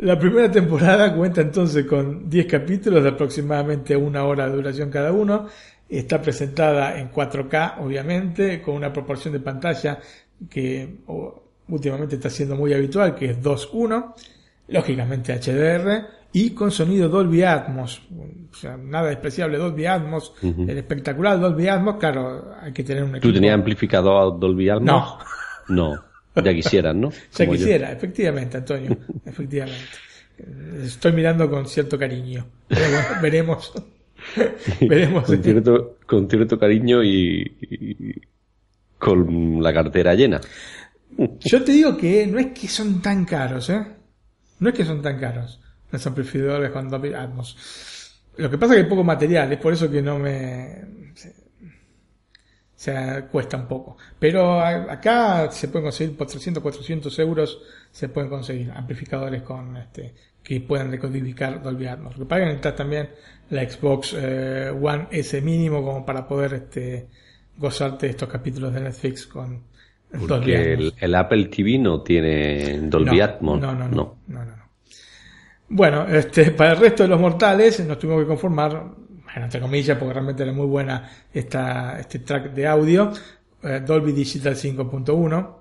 La primera temporada cuenta entonces con 10 capítulos de aproximadamente una hora de duración cada uno. Está presentada en 4K, obviamente, con una proporción de pantalla que últimamente está siendo muy habitual, que es 2.1, lógicamente HDR, y con sonido Dolby Atmos. O sea, nada despreciable Dolby Atmos, uh -huh. el espectacular Dolby Atmos, claro, hay que tener un equipo. ¿Tú tenías amplificador Dolby Atmos? No. No, ya quisieran, ¿no? ya Como quisiera, yo. efectivamente, Antonio, efectivamente. Estoy mirando con cierto cariño. Pero bueno, veremos. veremos. Con cierto, con cierto cariño y, y, con la cartera llena. Yo te digo que no es que son tan caros, ¿eh? No es que son tan caros los amplificadores con Dolby Atmos. Lo que pasa es que hay poco material, es por eso que no me sea, cuesta un poco. Pero acá se pueden conseguir por 300, 400 euros, se pueden conseguir amplificadores con este que puedan decodificar Dolby Atmos. Lo que pagan está también la Xbox eh, One S mínimo como para poder este gozarte estos capítulos de Netflix con Dolby Atmos. el, el Apple TV no tiene Dolby No, Atmos. no, no, no. no, no, no. Bueno, este, para el resto de los mortales nos tuvimos que conformar, entre comillas, porque realmente era muy buena esta, este track de audio, eh, Dolby Digital 5.1,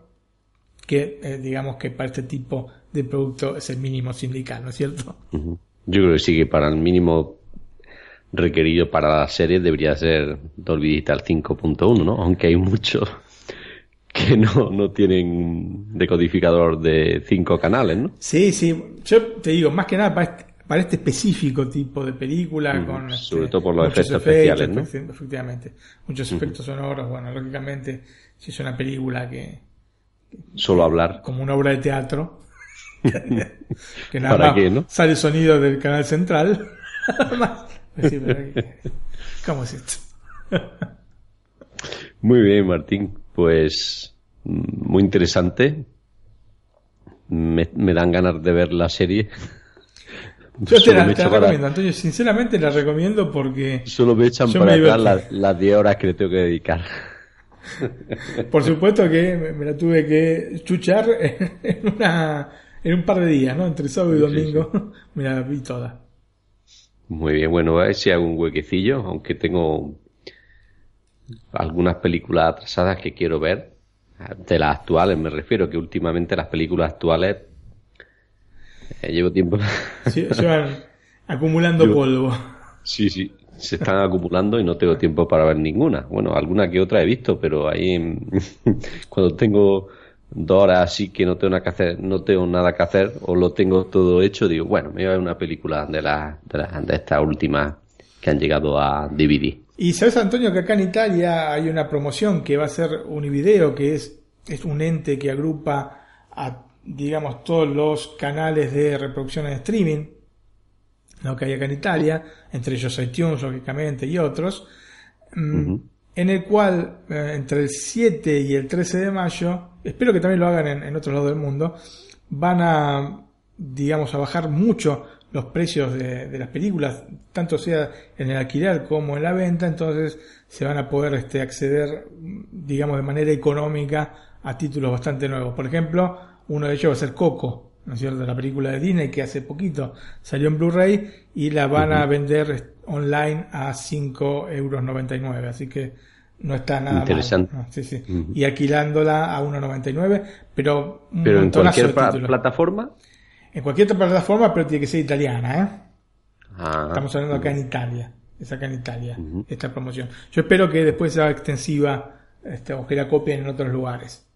que eh, digamos que para este tipo de producto es el mínimo sindical, ¿no es cierto? Yo creo que sí que para el mínimo requerido para la serie debería ser Dolby Digital 5.1, ¿no? Aunque hay muchos que no, no tienen decodificador de cinco canales, ¿no? Sí, sí, yo te digo, más que nada para este, para este específico tipo de película, con este, sobre todo por los efectos especiales, ¿no? efecti- Efectivamente, muchos efectos sonoros, bueno, lógicamente, si es una película que, Solo hablar. como una obra de teatro, que nada ¿Para más qué, no? sale sonido del canal central. Nada más. Sí, pero ¿qué- ¿Cómo es esto? Muy bien, Martín. Pues mm, muy interesante. Me, me dan ganas de ver la serie. Yo te la, me te la echo para- recomiendo, Antonio, sinceramente la recomiendo porque Solo me echan para me atrás las, las 10 horas que le tengo que dedicar. Por supuesto que me, la tuve que chuchar en, una, en un par de días, ¿no? Entre sábado y Sí, sí, domingo. Me la vi toda. Muy bien, bueno, a ver si hago un huequecillo, aunque tengo algunas películas atrasadas que quiero ver. De las actuales, me refiero, que últimamente las películas actuales eh, llevo tiempo. Sí, Llevan acumulando Yo- polvo. Sí, sí, se están acumulando y no tengo tiempo para ver ninguna. Bueno, alguna que otra he visto, pero ahí cuando tengo dos horas así que no tengo nada que hacer, no tengo nada que hacer o lo tengo todo hecho, digo, bueno, me voy a ver una película de las de, las- de estas últimas que han llegado a DVD. Y sabes, Antonio, que acá en Italia hay una promoción que va a ser Univideo, que es, es un ente que agrupa a, digamos, todos los canales de reproducción en streaming, ¿no? que hay acá en Italia, entre ellos iTunes, lógicamente, y otros, mm, en el cual eh, entre el 7 y el 13 de mayo, espero que también lo hagan en, en otros lados del mundo, van a, digamos, a bajar mucho los precios de, de las películas, tanto sea en el alquiler como en la venta, entonces se van a poder este, acceder, digamos, de manera económica a títulos bastante nuevos. Por ejemplo, uno de ellos va a ser Coco, ¿no es cierto? La película de Disney que hace poquito salió en Blu-ray y la van a vender online a 5,99 euros, así que no está nada mal, Interesante. ¿no? Sí, sí. Y alquilándola a 1,99, pero un Pero en cualquier plataforma. En cualquier otra plataforma, pero tiene que ser italiana, ¿eh? Ah, Estamos hablando acá en Italia. Es acá en Italia esta promoción. Yo espero que después sea extensiva este, o que la copien en otros lugares.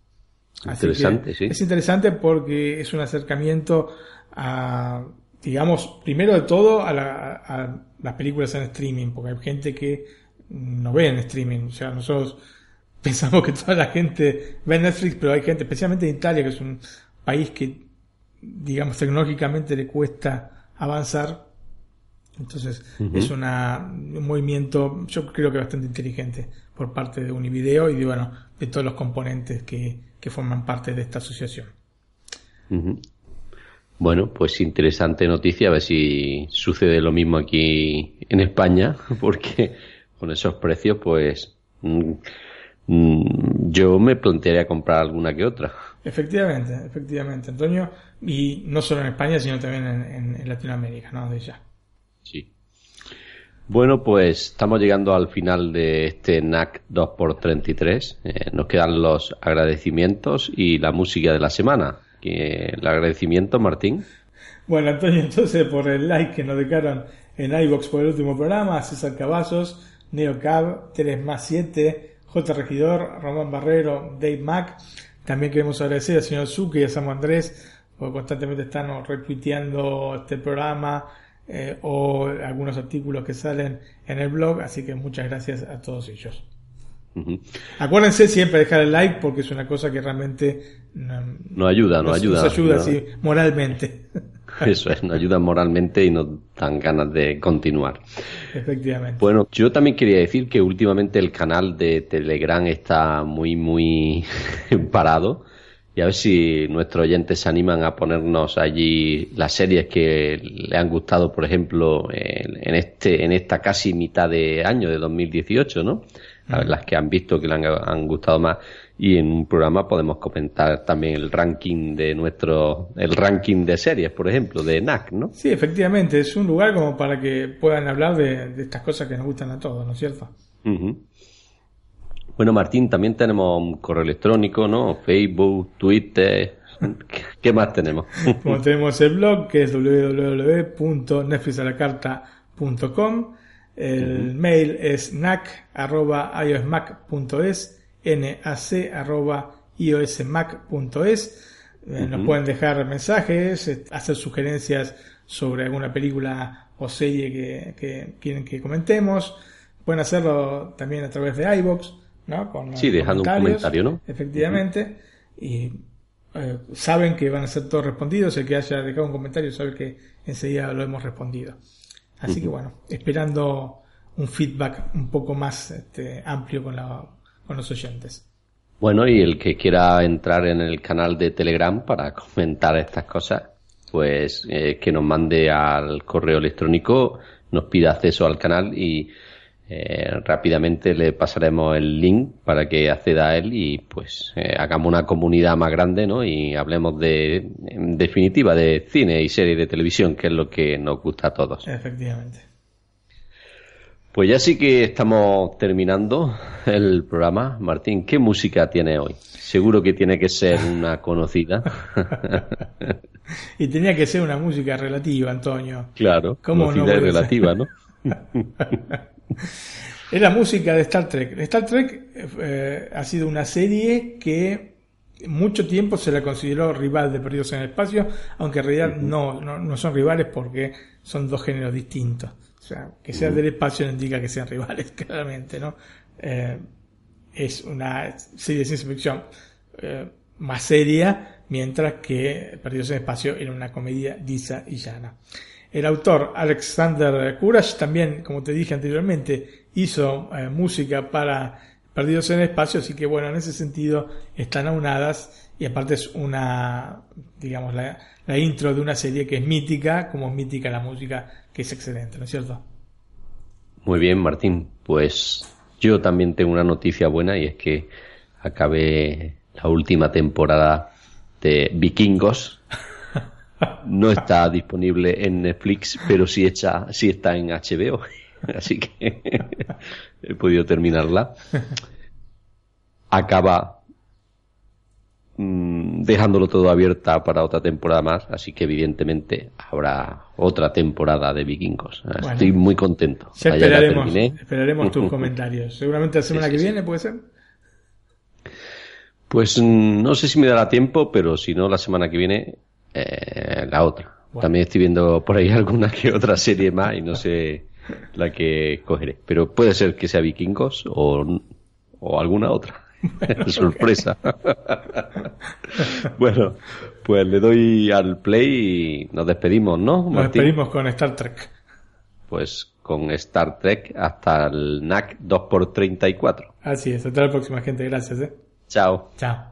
Así Interesante, sí. Es interesante porque es un acercamiento a, digamos, primero de todo a, la- a las películas en streaming, porque hay gente que no ve en streaming. O sea, nosotros pensamos que toda la gente ve Netflix, pero hay gente, especialmente en Italia, que es un país que, digamos, tecnológicamente le cuesta avanzar. Entonces, es una, un movimiento, yo creo que bastante inteligente por parte de Univideo y de, bueno, de todos los componentes que, que forman parte de esta asociación. Bueno, pues interesante noticia, a ver si sucede lo mismo aquí en España, porque con esos precios, pues mm, mm, yo me plantearía comprar alguna que otra. Efectivamente, efectivamente, Antonio. Y no solo en España, sino también en, en- en Latinoamérica, ¿no? De ya. Sí. Bueno, pues estamos llegando al final de este NAC 2x33. Eh, nos quedan los agradecimientos y la música de la semana. El agradecimiento, Martín. Bueno, Antonio, entonces por el like que nos dejaron en iBox por el último programa, César Cavazos, Neo Cab, 3 más 7, J. Regidor, Román Barrero, Dave Mac. También queremos agradecer al señor Zucchi y a Samu Andrés, porque constantemente están retuiteando este programa eh, o algunos artículos que salen en el blog, así que muchas gracias a todos ellos. Acuérdense siempre de dejar el like porque es una cosa que realmente Nos ayuda, nos ayuda. Nos ayuda, ¿no? sí, moralmente. eso es, nos ayudan moralmente y nos dan ganas de continuar. Efectivamente. Bueno, yo también quería decir que últimamente el canal de Telegram está muy, muy parado. Y a ver si nuestros oyentes se animan a ponernos allí las series que le han gustado, por ejemplo, en, en este, en esta casi mitad de año de 2018, ¿no? A ver, las que han visto que le han, han gustado más. Y en un programa podemos comentar también el ranking de nuestro, el ranking de series, por ejemplo, de NAC, ¿no? Sí, efectivamente, es un lugar como para que puedan hablar de, de estas cosas que nos gustan a todos, ¿no es cierto? Ujú. Bueno, Martín, también tenemos un correo electrónico, ¿no? Facebook, Twitter. ¿Qué- ¿Qué más tenemos? Como tenemos el blog que es www.netflixalacarta.com, el mail es nac.iosmac.es, nac.iosmac.es. Eh, Nos Ujú. pueden dejar mensajes, eh, hacer sugerencias sobre alguna película o serie que, que quieren que comentemos. Pueden hacerlo también a través de iBox, ¿no? Con Sí, dejando un comentario, ¿no? Efectivamente. Y eh, saben que van a ser todos respondidos. El que haya dejado un comentario sabe que enseguida lo hemos respondido. Así que bueno, esperando un feedback un poco más este, amplio con, la- con los oyentes. Bueno, y el que quiera entrar en el canal de Telegram para comentar estas cosas, pues eh, que nos mande al correo electrónico, nos pida acceso al canal y eh, rápidamente le pasaremos el link para que acceda a él y pues eh, hagamos una comunidad más grande, ¿no? Y hablemos de, en definitiva, de cine y series de televisión, que es lo que nos gusta a todos. Efectivamente. Pues ya sí que estamos terminando el programa. Martín, ¿qué música tiene hoy? Seguro que tiene que ser una conocida. Y tenía que ser una música relativa, Antonio. claro, ¿Cómo no conocida y relativa, ¿no? Es la música de Star Trek. Star Trek eh, ha sido una serie que mucho tiempo se la consideró rival de Perdidos en el Espacio, aunque en realidad no, no, no son rivales porque son dos géneros distintos. O sea, que sean del espacio no indica que sean rivales, claramente, ¿no? Eh, es una serie de ciencia ficción eh, más seria, mientras que Perdidos en el Espacio era una comedia lisa y llana. El autor Alexander Courage también, como te dije anteriormente, hizo eh, música para Perdidos en el Espacio, así que bueno, en ese sentido están aunadas y aparte es una, digamos, la, la intro de una serie que es mítica, como es mítica la música, que es excelente, ¿no es cierto? Muy bien, Martín. Pues yo también tengo una noticia buena y es que acabé la última temporada de Vikingos. No está disponible en Netflix, pero sí, está, sí está en HBO. Así que he podido terminarla. Acaba mm, dejándolo todo abierta para otra temporada más, así que evidentemente habrá otra temporada de Vikingos. Bueno. Estoy muy contento. Esperaremos, esperaremos tus comentarios. Seguramente la semana Sí, que sí, sí. viene, ¿puede ser? Pues mm, no sé si me dará tiempo, pero si no, la semana que viene, eh, la otra. También estoy viendo por ahí alguna que otra serie más y no sé la que cogeré. Pero puede ser que sea Vikingos o, o alguna otra. Sorpresa. bueno, pues le doy al play y nos despedimos, ¿no? Nos despedimos con Star Trek. Pues con Star Trek hasta el NAC 2x34. Así es, hasta la próxima gente, gracias. ¿eh? Chao. Chao.